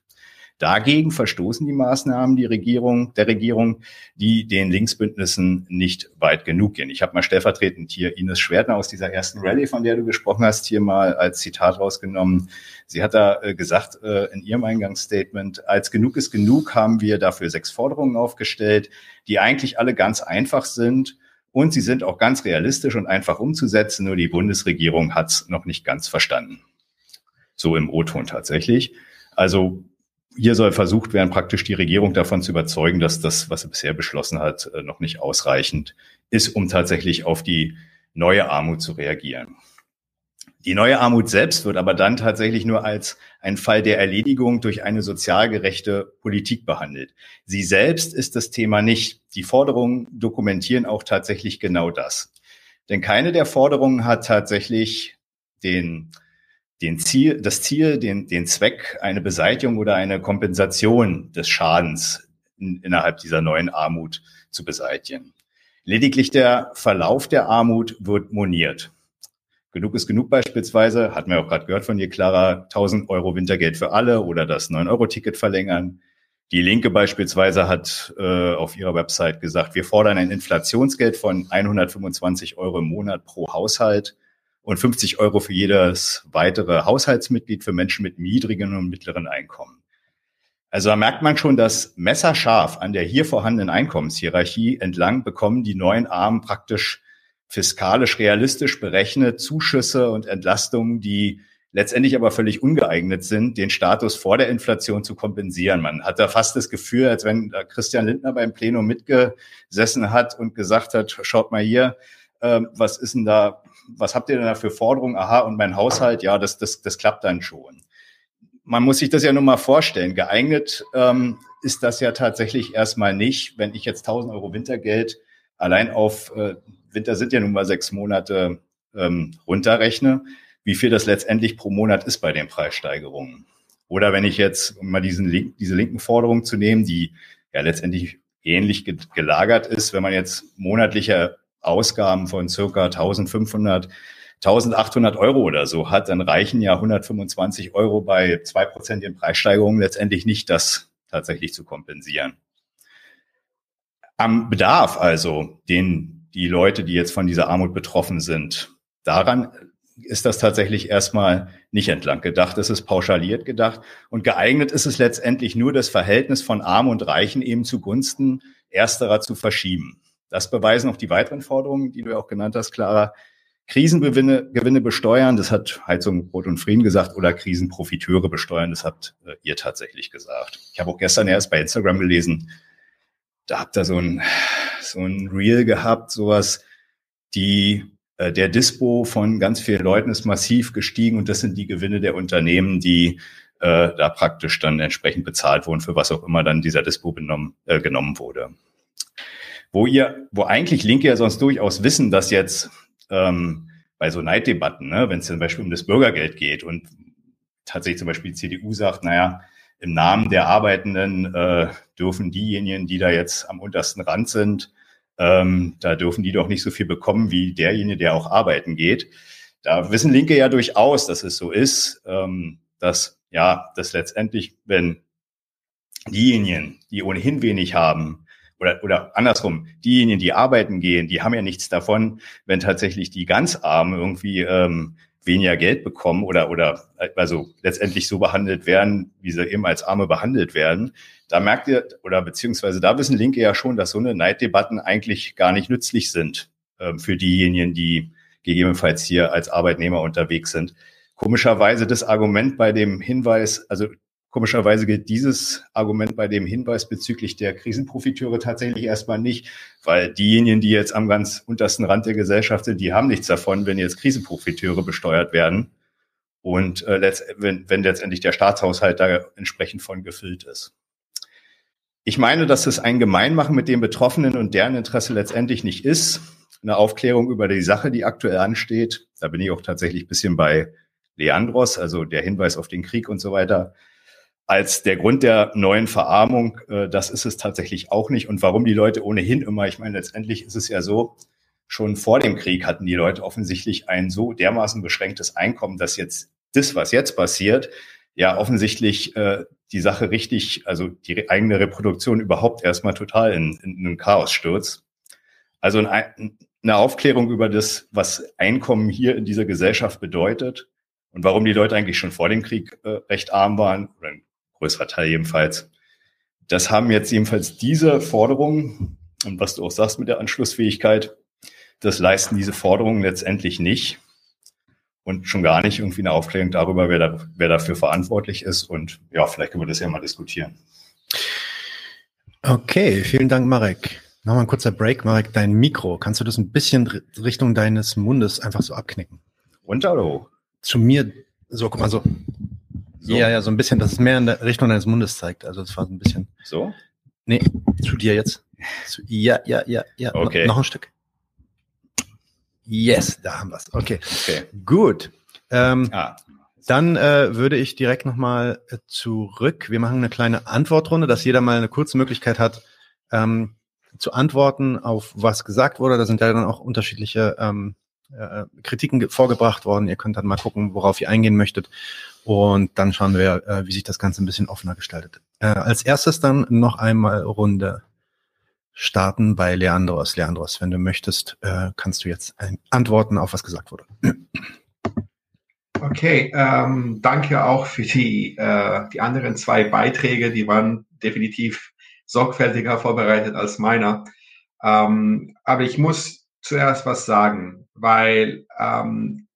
Dagegen verstoßen die Maßnahmen die Regierung, der Regierung, die den Linksbündnissen nicht weit genug gehen. Ich habe mal stellvertretend hier Ines Schwertner aus dieser ersten Rallye, von der du gesprochen hast, hier mal als Zitat rausgenommen. Sie hat da äh, gesagt äh, in ihrem Eingangsstatement, als genug ist genug haben wir dafür sechs Forderungen aufgestellt, die eigentlich alle ganz einfach sind. Und sie sind auch ganz realistisch und einfach umzusetzen, nur die Bundesregierung hat es noch nicht ganz verstanden. So im O-Ton tatsächlich. Also hier soll versucht werden, praktisch die Regierung davon zu überzeugen, dass das, was sie bisher beschlossen hat, äh, noch nicht ausreichend ist, um tatsächlich auf die neue Armut zu reagieren. Die neue Armut selbst wird aber dann tatsächlich nur als ein Fall der Erledigung durch eine sozial gerechte Politik behandelt. Sie selbst ist das Thema nicht. Die Forderungen dokumentieren auch tatsächlich genau das. Denn keine der Forderungen hat tatsächlich den den Ziel, das Ziel, den, den Zweck, eine Beseitigung oder eine Kompensation des Schadens in, innerhalb dieser neuen Armut zu beseitigen. Lediglich der Verlauf der Armut wird moniert. Genug ist genug beispielsweise, hatten wir auch gerade gehört von dir, Clara, 1000 Euro Wintergeld für alle oder das 9-Euro-Ticket verlängern. Die Linke beispielsweise hat äh, auf ihrer Website gesagt, wir fordern ein Inflationsgeld von 125 Euro im Monat pro Haushalt und 50 Euro für jedes weitere Haushaltsmitglied für Menschen mit niedrigen und mittleren Einkommen. Also da merkt man schon, dass messerscharf an der hier vorhandenen Einkommenshierarchie entlang bekommen die neuen Armen praktisch fiskalisch realistisch berechnet Zuschüsse und Entlastungen, die letztendlich aber völlig ungeeignet sind, den Status vor der Inflation zu kompensieren. Man hat da fast das Gefühl, als wenn Christian Lindner beim Plenum mitgesessen hat und gesagt hat, schaut mal hier, äh, was ist denn da was habt ihr denn da für Forderungen? Aha, und mein Haushalt, ja, das, das, das klappt dann schon. Man muss sich das ja nun mal vorstellen. Geeignet ähm, ist das ja tatsächlich erstmal nicht, wenn ich jetzt 1000 Euro Wintergeld allein auf, äh, Winter sind ja nun mal sechs Monate ähm, runterrechne, wie viel das letztendlich pro Monat ist bei den Preissteigerungen. Oder wenn ich jetzt, um mal diesen Link, diese linken Forderungen zu nehmen, die ja letztendlich ähnlich gelagert ist, wenn man jetzt monatliche Ausgaben von circa 1500, 1800 Euro oder so hat, dann reichen ja 125 Euro bei zwei Prozent Preissteigerungen letztendlich nicht, das tatsächlich zu kompensieren. Am Bedarf also, den die Leute, die jetzt von dieser Armut betroffen sind, daran ist das tatsächlich erstmal nicht entlang gedacht. Es ist pauschaliert gedacht und geeignet ist es letztendlich nur, das Verhältnis von Arm und Reichen eben zugunsten ersterer zu verschieben. Das beweisen auch die weiteren Forderungen, die du ja auch genannt hast, Clara. Krisengewinne Gewinne besteuern, das hat Heizung, Brot und Frieden gesagt, oder Krisenprofiteure besteuern, das habt äh, ihr tatsächlich gesagt. Ich habe auch gestern erst bei Instagram gelesen, da habt ihr so ein, so ein Reel gehabt, sowas, die, äh, der Dispo von ganz vielen Leuten ist massiv gestiegen und das sind die Gewinne der Unternehmen, die äh, da praktisch dann entsprechend bezahlt wurden, für was auch immer dann dieser Dispo benommen, äh, genommen wurde wo ihr, wo eigentlich Linke ja sonst durchaus wissen, dass jetzt ähm, bei so Neiddebatten, ne, wenn es zum Beispiel um das Bürgergeld geht und tatsächlich zum Beispiel die CDU sagt, naja, im Namen der Arbeitenden äh, dürfen diejenigen, die da jetzt am untersten Rand sind, ähm, da dürfen die doch nicht so viel bekommen wie derjenige, der auch arbeiten geht. Da wissen Linke ja durchaus, dass es so ist, ähm, dass ja, dass letztendlich, wenn diejenigen, die ohnehin wenig haben, oder, oder andersrum, diejenigen, die arbeiten gehen, die haben ja nichts davon, wenn tatsächlich die ganz Armen irgendwie ähm, weniger Geld bekommen oder, oder also letztendlich so behandelt werden, wie sie eben als Arme behandelt werden. Da merkt ihr, oder beziehungsweise da wissen Linke ja schon, dass so eine Neiddebatten eigentlich gar nicht nützlich sind ähm, für diejenigen, die gegebenenfalls hier als Arbeitnehmer unterwegs sind. Komischerweise das Argument bei dem Hinweis, also Komischerweise gilt dieses Argument bei dem Hinweis bezüglich der Krisenprofiteure tatsächlich erstmal nicht, weil diejenigen, die jetzt am ganz untersten Rand der Gesellschaft sind, die haben nichts davon, wenn jetzt Krisenprofiteure besteuert werden und äh, letzt, wenn, wenn letztendlich der Staatshaushalt da entsprechend von gefüllt ist. Ich meine, dass es ein Gemeinmachen mit den Betroffenen und deren Interesse letztendlich nicht ist. Eine Aufklärung über die Sache, die aktuell ansteht. Da bin ich auch tatsächlich bisschen bei Leandros, also der Hinweis auf den Krieg und so weiter als der Grund der neuen Verarmung, äh, das ist es tatsächlich auch nicht. Und warum die Leute ohnehin immer, ich meine, letztendlich ist es ja so, schon vor dem Krieg hatten die Leute offensichtlich ein so dermaßen beschränktes Einkommen, dass jetzt das, was jetzt passiert, ja offensichtlich äh, die Sache richtig, also die eigene Reproduktion überhaupt erstmal total in, in einen Chaos stürzt. Also ein, eine Aufklärung über das, was Einkommen hier in dieser Gesellschaft bedeutet und warum die Leute eigentlich schon vor dem Krieg äh, recht arm waren oder ein größerer Teil jedenfalls. Das haben jetzt jedenfalls diese Forderungen, und was du auch sagst mit der Anschlussfähigkeit, das leisten diese Forderungen letztendlich nicht. Und schon gar nicht irgendwie eine Aufklärung darüber, wer, da, wer dafür verantwortlich ist. Und ja, vielleicht können wir das ja mal diskutieren. Okay, vielen Dank, Marek. Nochmal ein kurzer Break. Marek, dein Mikro, kannst du das ein bisschen Richtung deines Mundes einfach so abknicken? Runter oder hoch? Zu mir, so, guck mal so. So. Ja, ja, so ein bisschen, dass es mehr in der Richtung deines Mundes zeigt. Also es war so ein bisschen. So? Nee, zu dir jetzt. Zu, ja, ja, ja, ja. Okay. No, noch ein Stück. Yes, da haben wir es. Okay. okay. Gut. Ähm, ah. Dann äh, würde ich direkt nochmal äh, zurück. Wir machen eine kleine Antwortrunde, dass jeder mal eine kurze Möglichkeit hat, ähm, zu antworten auf was gesagt wurde. Da sind ja dann auch unterschiedliche ähm, äh, Kritiken vorgebracht worden. Ihr könnt dann mal gucken, worauf ihr eingehen möchtet. Und dann schauen wir, äh, wie sich das Ganze ein bisschen offener gestaltet. Äh, als erstes dann noch einmal Runde starten bei Leandros. Leandros, wenn du möchtest, äh, kannst du jetzt antworten auf was gesagt wurde. Okay, ähm, danke auch für die, äh, die anderen zwei Beiträge. Die waren definitiv sorgfältiger vorbereitet als meiner. Ähm, aber ich muss zuerst was sagen, weil ähm,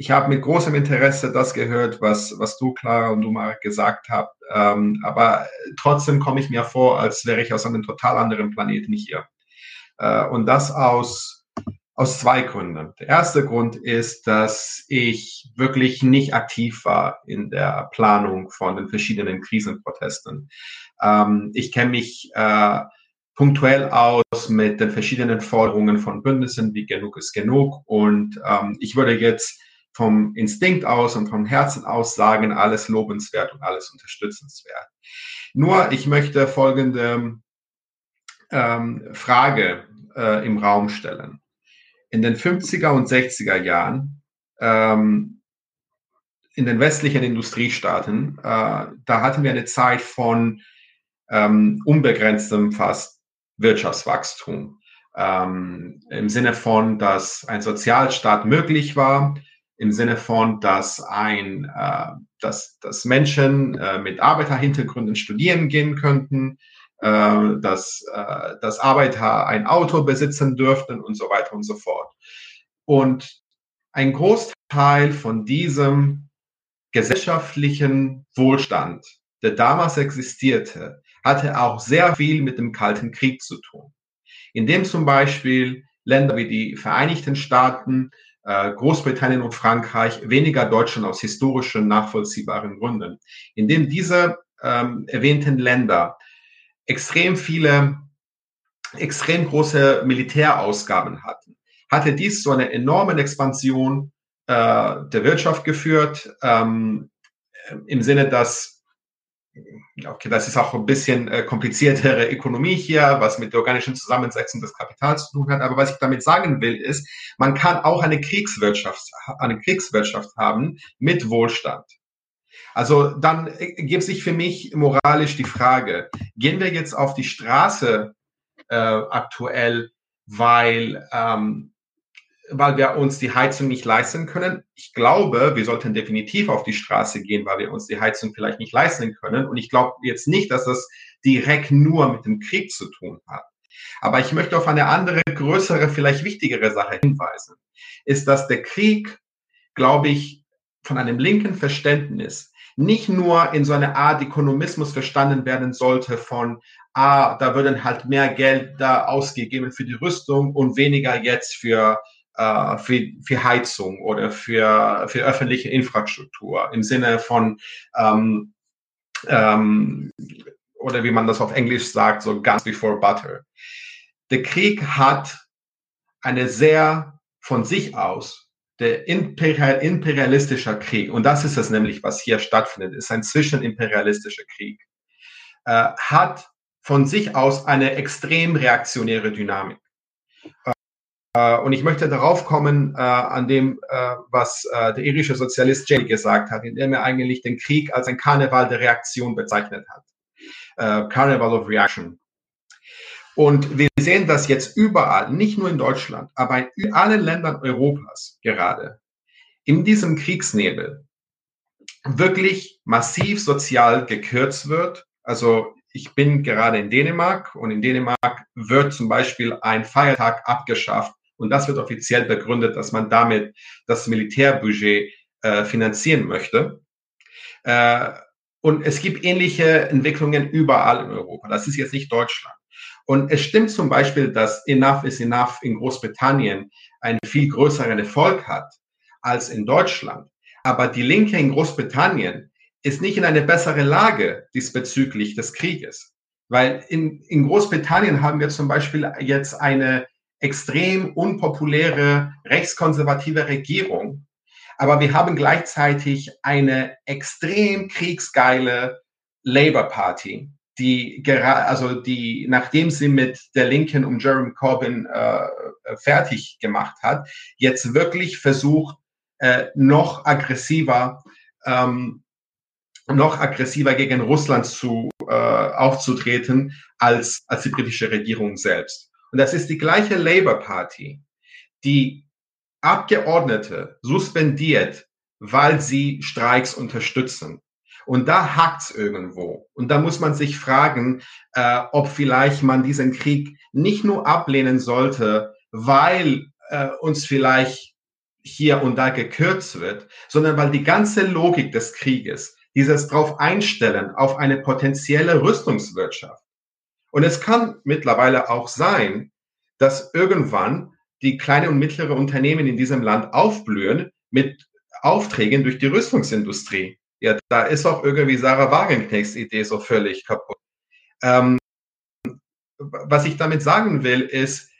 ich habe mit großem Interesse das gehört, was, was du, Clara und du mal gesagt habt. Ähm, aber trotzdem komme ich mir vor, als wäre ich aus einem total anderen Planeten hier. Äh, und das aus, aus zwei Gründen. Der erste Grund ist, dass ich wirklich nicht aktiv war in der Planung von den verschiedenen Krisenprotesten. Ähm, ich kenne mich äh, punktuell aus mit den verschiedenen Forderungen von Bündnissen wie Genug ist genug. Und ähm, ich würde jetzt vom Instinkt aus und vom Herzen aus sagen, alles lobenswert und alles unterstützenswert. Nur ich möchte folgende ähm, Frage äh, im Raum stellen. In den 50er und 60er Jahren ähm, in den westlichen Industriestaaten, äh, da hatten wir eine Zeit von ähm, unbegrenztem fast Wirtschaftswachstum. Ähm, Im Sinne von, dass ein Sozialstaat möglich war, im Sinne von, dass ein, äh, dass, dass Menschen äh, mit Arbeiterhintergründen studieren gehen könnten, äh, dass, äh, dass Arbeiter ein Auto besitzen dürften und so weiter und so fort. Und ein Großteil von diesem gesellschaftlichen Wohlstand, der damals existierte, hatte auch sehr viel mit dem Kalten Krieg zu tun. Indem zum Beispiel Länder wie die Vereinigten Staaten Großbritannien und Frankreich, weniger Deutschland aus historischen, nachvollziehbaren Gründen. Indem diese ähm, erwähnten Länder extrem viele, extrem große Militärausgaben hatten, hatte dies zu einer enormen Expansion äh, der Wirtschaft geführt, ähm, im Sinne, dass okay, das ist auch ein bisschen äh, kompliziertere Ökonomie hier, was mit der organischen Zusammensetzung des Kapitals zu tun hat. Aber was ich damit sagen will, ist, man kann auch eine Kriegswirtschaft, eine Kriegswirtschaft haben mit Wohlstand. Also dann gibt sich für mich moralisch die Frage, gehen wir jetzt auf die Straße äh, aktuell, weil ähm, weil wir uns die Heizung nicht leisten können. Ich glaube, wir sollten definitiv auf die Straße gehen, weil wir uns die Heizung vielleicht nicht leisten können. Und ich glaube jetzt nicht, dass das direkt nur mit dem Krieg zu tun hat. Aber ich möchte auf eine andere, größere, vielleicht wichtigere Sache hinweisen. Ist, dass der Krieg, glaube ich, von einem linken Verständnis nicht nur in so eine Art Ökonomismus verstanden werden sollte von, ah, da würden halt mehr Geld da ausgegeben für die Rüstung und weniger jetzt für äh, für, für Heizung oder für, für öffentliche Infrastruktur im Sinne von, ähm, ähm, oder wie man das auf Englisch sagt, so guns before butter. Der Krieg hat eine sehr von sich aus der imperial, imperialistischer Krieg, und das ist es nämlich, was hier stattfindet, ist ein zwischenimperialistischer Krieg, äh, hat von sich aus eine extrem reaktionäre Dynamik. Äh, und ich möchte darauf kommen, äh, an dem, äh, was der irische Sozialist Jay gesagt hat, indem er eigentlich den Krieg als ein Karneval der Reaktion bezeichnet hat. Carnival of Reaction. Und wir sehen das jetzt überall, nicht nur in Deutschland, aber in allen Ländern Europas gerade, in diesem Kriegsnebel wirklich massiv sozial gekürzt wird. Also ich bin gerade in Dänemark und in Dänemark wird zum Beispiel ein Feiertag abgeschafft, und das wird offiziell begründet, dass man damit das Militärbudget äh, finanzieren möchte. Äh, und es gibt ähnliche Entwicklungen überall in Europa. Das ist jetzt nicht Deutschland. Und es stimmt zum Beispiel, dass Enough is Enough in Großbritannien einen viel größeren Erfolg hat als in Deutschland. Aber die Linke in Großbritannien ist nicht in eine bessere Lage diesbezüglich des Krieges. Weil in, in Großbritannien haben wir zum Beispiel jetzt eine extrem unpopuläre rechtskonservative Regierung. Aber wir haben gleichzeitig eine extrem kriegsgeile Labour Party, die gerade, also die, nachdem sie mit der Linken um Jeremy Corbyn äh, fertig gemacht hat, jetzt wirklich versucht, äh, noch aggressiver, ähm, noch aggressiver gegen Russland zu äh, aufzutreten als als die britische Regierung selbst. Und das ist die gleiche Labour Party, die Abgeordnete suspendiert, weil sie Streiks unterstützen. Und da hakt's irgendwo. Und da muss man sich fragen, äh, ob vielleicht man diesen Krieg nicht nur ablehnen sollte, weil äh, uns vielleicht hier und da gekürzt wird, sondern weil die ganze Logik des Krieges, dieses drauf einstellen auf eine potenzielle Rüstungswirtschaft, und es kann mittlerweile auch sein, dass irgendwann die kleine und mittlere Unternehmen in diesem Land aufblühen mit Aufträgen durch die Rüstungsindustrie. Ja, da ist auch irgendwie Sarah Wagenknechts Idee so völlig kaputt. Ähm, was ich damit sagen will, ist,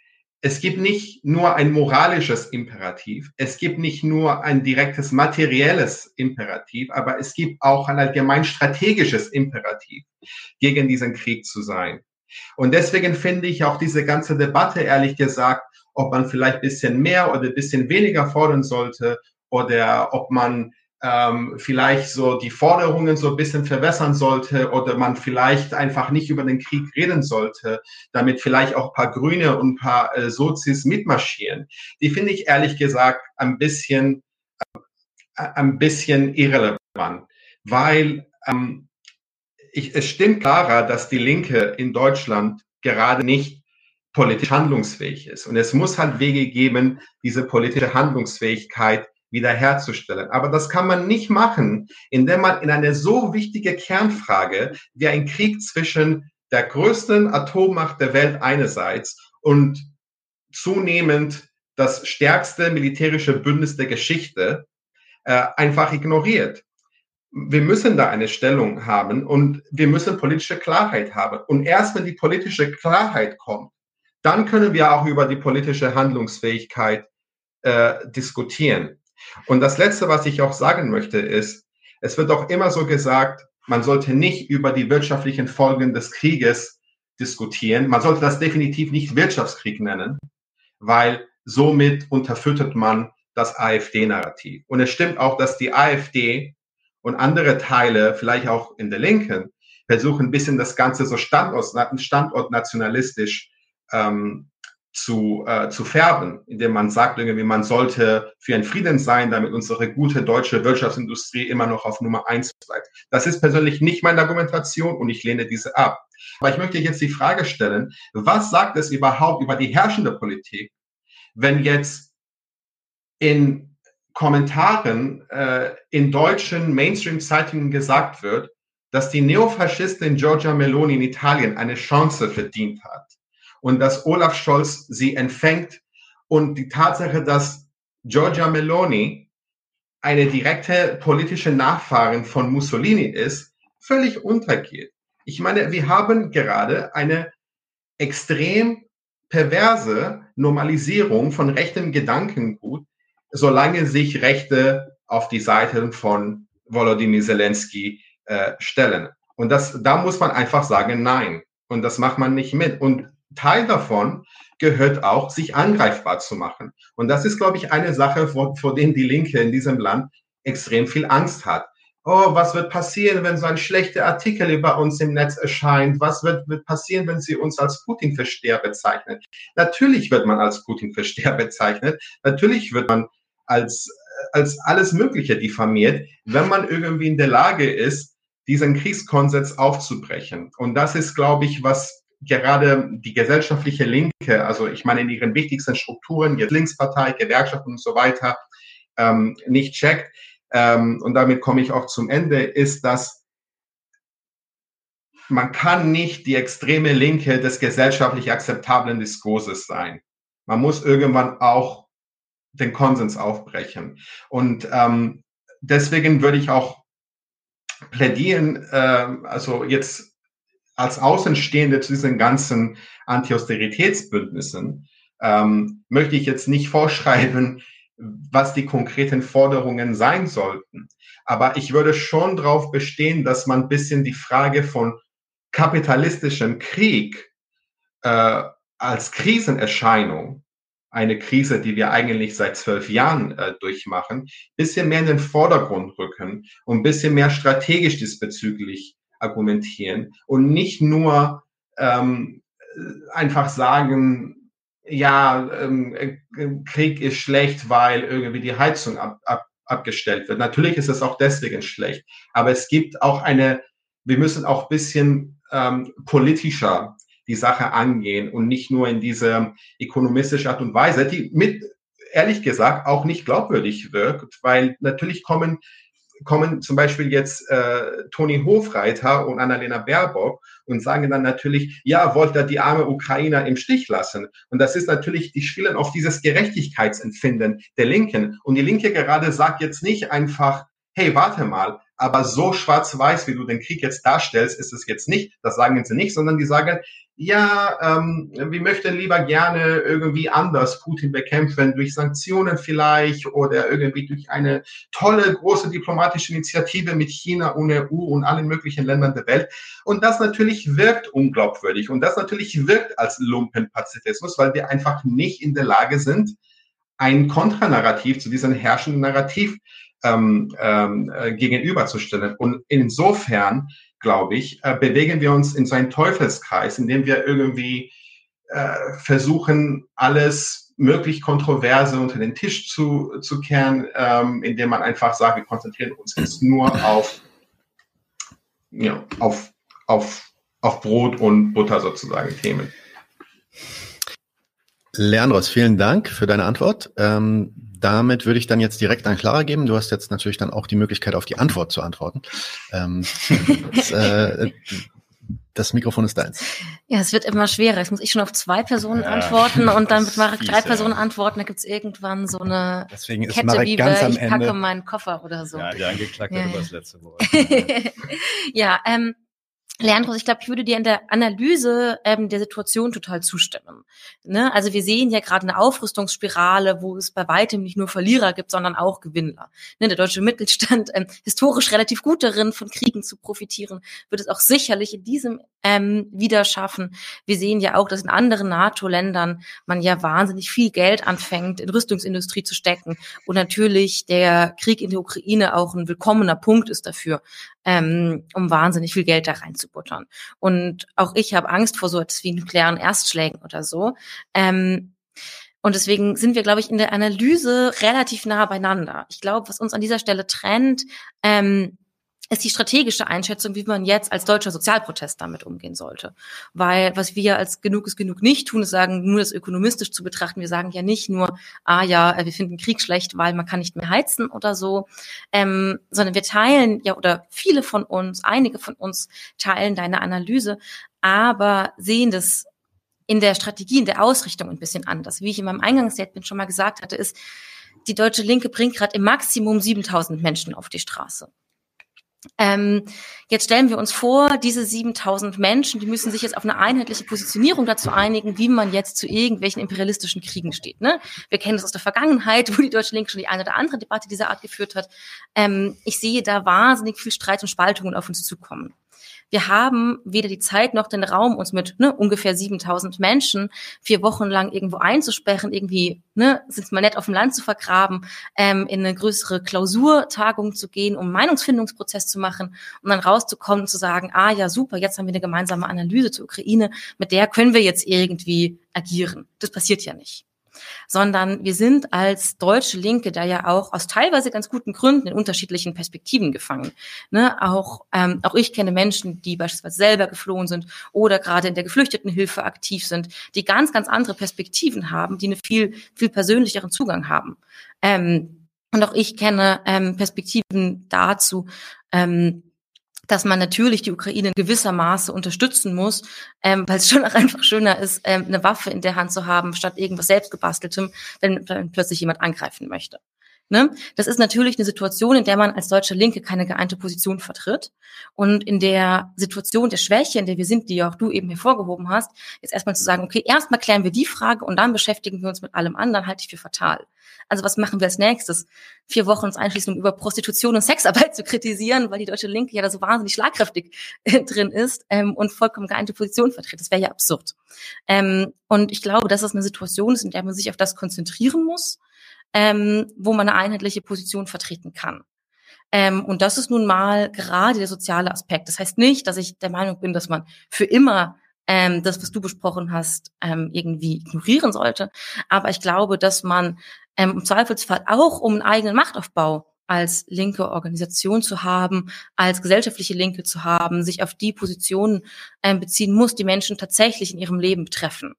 es gibt nicht nur ein moralisches Imperativ, es gibt nicht nur ein direktes materielles Imperativ, aber es gibt auch ein allgemein strategisches Imperativ, gegen diesen Krieg zu sein. Und deswegen finde ich auch diese ganze Debatte, ehrlich gesagt, ob man vielleicht ein bisschen mehr oder ein bisschen weniger fordern sollte oder ob man ähm, vielleicht so die Forderungen so ein bisschen verbessern sollte oder man vielleicht einfach nicht über den Krieg reden sollte, damit vielleicht auch ein paar Grüne und ein paar äh, Sozis mitmarschieren. Die finde ich ehrlich gesagt ein bisschen, äh, ein bisschen irrelevant, weil ähm, ich, es stimmt klarer, dass die Linke in Deutschland gerade nicht politisch handlungsfähig ist. Und es muss halt Wege geben, diese politische Handlungsfähigkeit wiederherzustellen. Aber das kann man nicht machen, indem man in eine so wichtige Kernfrage wie ein Krieg zwischen der größten Atommacht der Welt einerseits und zunehmend das stärkste militärische Bündnis der Geschichte äh, einfach ignoriert wir müssen da eine Stellung haben und wir müssen politische Klarheit haben. Und erst wenn die politische Klarheit kommt, dann können wir auch über die politische Handlungsfähigkeit äh, diskutieren. Und das Letzte, was ich auch sagen möchte, ist, es wird auch immer so gesagt, man sollte nicht über die wirtschaftlichen Folgen des Krieges diskutieren. Man sollte das definitiv nicht Wirtschaftskrieg nennen, weil somit unterfüttert man das AfD-Narrativ. Und es stimmt auch, dass die AfD und andere Teile, vielleicht auch in der Linken, versuchen ein bisschen das Ganze so Standort, standortnationalistisch ähm, zu, äh, zu färben, indem man sagt, irgendwie, man sollte für einen Frieden sein, damit unsere gute deutsche Wirtschaftsindustrie immer noch auf Nummer eins bleibt. Das ist persönlich nicht meine Argumentation und ich lehne diese ab. Aber ich möchte jetzt die Frage stellen, was sagt es überhaupt über die herrschende Politik, wenn jetzt in Kommentaren äh, in deutschen Mainstream-Zeitungen gesagt wird, dass die Neofaschistin Giorgia Meloni in Italien eine Chance verdient hat und dass Olaf Scholz sie empfängt und die Tatsache, dass Giorgia Meloni eine direkte politische Nachfahrin von Mussolini ist, völlig untergeht. Ich meine, wir haben gerade eine extrem perverse Normalisierung von rechtem Gedankengut, solange sich Rechte auf die Seite von Volodymyr Zelensky äh, stellen. Und das, da muss man einfach sagen, nein. Und das macht man nicht mit. Und Teil davon gehört auch, sich angreifbar zu machen. Und das ist, glaube ich, eine Sache, vor, vor denen die Linke in diesem Land extrem viel Angst hat. Oh, was wird passieren, wenn so ein schlechter Artikel über uns im Netz erscheint? Was wird, wird passieren, wenn sie uns als Putin-Versteher bezeichnen? Natürlich wird man als Putin-Versteher bezeichnet. Natürlich wird man als, als alles Mögliche diffamiert, wenn man irgendwie in der Lage ist, diesen Kriegskonsens aufzubrechen. Und das ist, glaube ich, was gerade die gesellschaftliche Linke, also ich meine in ihren wichtigsten Strukturen, jetzt Linkspartei, Gewerkschaften und so weiter, ähm, nicht checkt, ähm, und damit komme ich auch zum Ende, ist, dass man kann nicht die extreme Linke des gesellschaftlich akzeptablen Diskurses sein. Man muss irgendwann auch den Konsens aufbrechen. Und ähm, deswegen würde ich auch plädieren, äh, also jetzt als Außenstehende zu diesen ganzen Anti-Austeritätsbündnissen, ähm, möchte ich jetzt nicht vorschreiben, was die konkreten Forderungen sein sollten. Aber ich würde schon darauf bestehen, dass man ein bisschen die Frage von kapitalistischem Krieg äh, als Krisenerscheinung, eine Krise, die wir eigentlich seit zwölf Jahren äh, durchmachen, bisschen mehr in den Vordergrund rücken und bisschen mehr strategisch diesbezüglich argumentieren und nicht nur ähm, einfach sagen, ja, ähm, äh, Krieg ist schlecht, weil irgendwie die Heizung ab, ab, abgestellt wird. Natürlich ist es auch deswegen schlecht, aber es gibt auch eine, wir müssen auch bisschen ähm, politischer die Sache angehen und nicht nur in diese ökonomistische Art und Weise, die mit ehrlich gesagt auch nicht glaubwürdig wirkt, weil natürlich kommen kommen zum Beispiel jetzt äh, Toni Hofreiter und Annalena Baerbock und sagen dann natürlich, ja, wollt ihr die arme Ukrainer im Stich lassen? Und das ist natürlich, die spielen auf dieses Gerechtigkeitsempfinden der Linken. Und die Linke gerade sagt jetzt nicht einfach, hey, warte mal, aber so schwarz-weiß, wie du den Krieg jetzt darstellst, ist es jetzt nicht. Das sagen sie nicht, sondern die sagen, ja, ähm, wir möchten lieber gerne irgendwie anders Putin bekämpfen, durch Sanktionen vielleicht oder irgendwie durch eine tolle, große diplomatische Initiative mit China und EU und allen möglichen Ländern der Welt. Und das natürlich wirkt unglaubwürdig und das natürlich wirkt als Lumpenpazifismus, weil wir einfach nicht in der Lage sind, ein Kontranarrativ zu diesem herrschenden Narrativ ähm, ähm, äh, gegenüberzustellen. Und insofern, glaube ich, äh, bewegen wir uns in so einen Teufelskreis, in dem wir irgendwie äh, versuchen, alles möglich Kontroverse unter den Tisch zu, zu kehren, ähm, indem man einfach sagt, wir konzentrieren uns jetzt nur auf, ja, auf, auf, auf Brot und Butter sozusagen Themen. Leandros, vielen Dank für deine Antwort. Ähm, damit würde ich dann jetzt direkt an Clara geben. Du hast jetzt natürlich dann auch die Möglichkeit, auf die Antwort zu antworten. Ähm, das, äh, das Mikrofon ist deins. Ja, es wird immer schwerer. Jetzt muss ich schon auf zwei Personen ja, antworten und dann wird Marek drei Personen antworten. Da gibt's irgendwann so eine Deswegen ist Kette, Marek wie ganz am ich packe Ende. meinen Koffer oder so. Ja, die angeklackert ja. über das letzte Wort. ja, ähm, Leandro, ich glaube, ich würde dir in der Analyse ähm, der Situation total zustimmen. Ne? Also wir sehen ja gerade eine Aufrüstungsspirale, wo es bei weitem nicht nur Verlierer gibt, sondern auch Gewinner. Ne? Der deutsche Mittelstand, ähm, historisch relativ gut darin, von Kriegen zu profitieren, wird es auch sicherlich in diesem ähm, wieder schaffen. Wir sehen ja auch, dass in anderen NATO-Ländern man ja wahnsinnig viel Geld anfängt, in Rüstungsindustrie zu stecken. Und natürlich der Krieg in der Ukraine auch ein willkommener Punkt ist dafür, ähm, um wahnsinnig viel Geld da reinzubuttern. Und auch ich habe Angst vor so etwas wie nuklearen Erstschlägen oder so. Ähm, und deswegen sind wir, glaube ich, in der Analyse relativ nah beieinander. Ich glaube, was uns an dieser Stelle trennt, ähm, ist die strategische Einschätzung, wie man jetzt als deutscher Sozialprotest damit umgehen sollte. Weil was wir als genug ist genug nicht tun, ist sagen, nur das ökonomistisch zu betrachten. Wir sagen ja nicht nur, ah ja, äh, wir finden Krieg schlecht, weil man kann nicht mehr heizen oder so, ähm, sondern wir teilen ja oder viele von uns, einige von uns teilen deine Analyse, aber sehen das in der Strategie, in der Ausrichtung ein bisschen anders. Wie ich in meinem Eingangsstatement schon mal gesagt hatte, ist, die deutsche Linke bringt gerade im Maximum 7000 Menschen auf die Straße. Ähm, jetzt stellen wir uns vor, diese 7000 Menschen, die müssen sich jetzt auf eine einheitliche Positionierung dazu einigen, wie man jetzt zu irgendwelchen imperialistischen Kriegen steht. Ne? Wir kennen das aus der Vergangenheit, wo die Deutsche Linke schon die eine oder andere Debatte dieser Art geführt hat. Ähm, ich sehe da wahnsinnig viel Streit und Spaltungen auf uns zukommen wir haben weder die Zeit noch den Raum, uns mit ne, ungefähr 7000 Menschen vier Wochen lang irgendwo einzusperren, irgendwie, ne, sind mal nett auf dem Land zu vergraben, ähm, in eine größere Klausurtagung zu gehen, um Meinungsfindungsprozess zu machen und dann rauszukommen und zu sagen, ah ja, super, jetzt haben wir eine gemeinsame Analyse zur Ukraine, mit der können wir jetzt irgendwie agieren. Das passiert ja nicht sondern wir sind als deutsche Linke da ja auch aus teilweise ganz guten Gründen in unterschiedlichen Perspektiven gefangen. Ne? Auch, ähm, auch ich kenne Menschen, die beispielsweise selber geflohen sind oder gerade in der Geflüchtetenhilfe aktiv sind, die ganz, ganz andere Perspektiven haben, die einen viel, viel persönlicheren Zugang haben. Ähm, und auch ich kenne ähm, Perspektiven dazu, ähm, dass man natürlich die Ukraine in gewisser Maße unterstützen muss, ähm, weil es schon auch einfach schöner ist, ähm, eine Waffe in der Hand zu haben, statt irgendwas selbstgebasteltem, wenn, wenn plötzlich jemand angreifen möchte. Ne? Das ist natürlich eine Situation, in der man als deutsche Linke keine geeinte Position vertritt. Und in der Situation der Schwäche, in der wir sind, die auch du eben hervorgehoben hast, jetzt erstmal zu sagen, okay, erstmal klären wir die Frage und dann beschäftigen wir uns mit allem anderen, halte ich für fatal. Also was machen wir als nächstes? Vier Wochen uns einschließen, um über Prostitution und Sexarbeit zu kritisieren, weil die deutsche Linke ja da so wahnsinnig schlagkräftig drin ist ähm, und vollkommen geeinte Position vertritt. Das wäre ja absurd. Ähm, und ich glaube, dass das eine Situation ist, in der man sich auf das konzentrieren muss ähm, wo man eine einheitliche Position vertreten kann. Ähm, und das ist nun mal gerade der soziale Aspekt. Das heißt nicht, dass ich der Meinung bin, dass man für immer ähm, das, was du besprochen hast, ähm, irgendwie ignorieren sollte. Aber ich glaube, dass man ähm, im Zweifelsfall auch um einen eigenen Machtaufbau als linke Organisation zu haben, als gesellschaftliche Linke zu haben, sich auf die Positionen ähm, beziehen muss, die Menschen tatsächlich in ihrem Leben betreffen.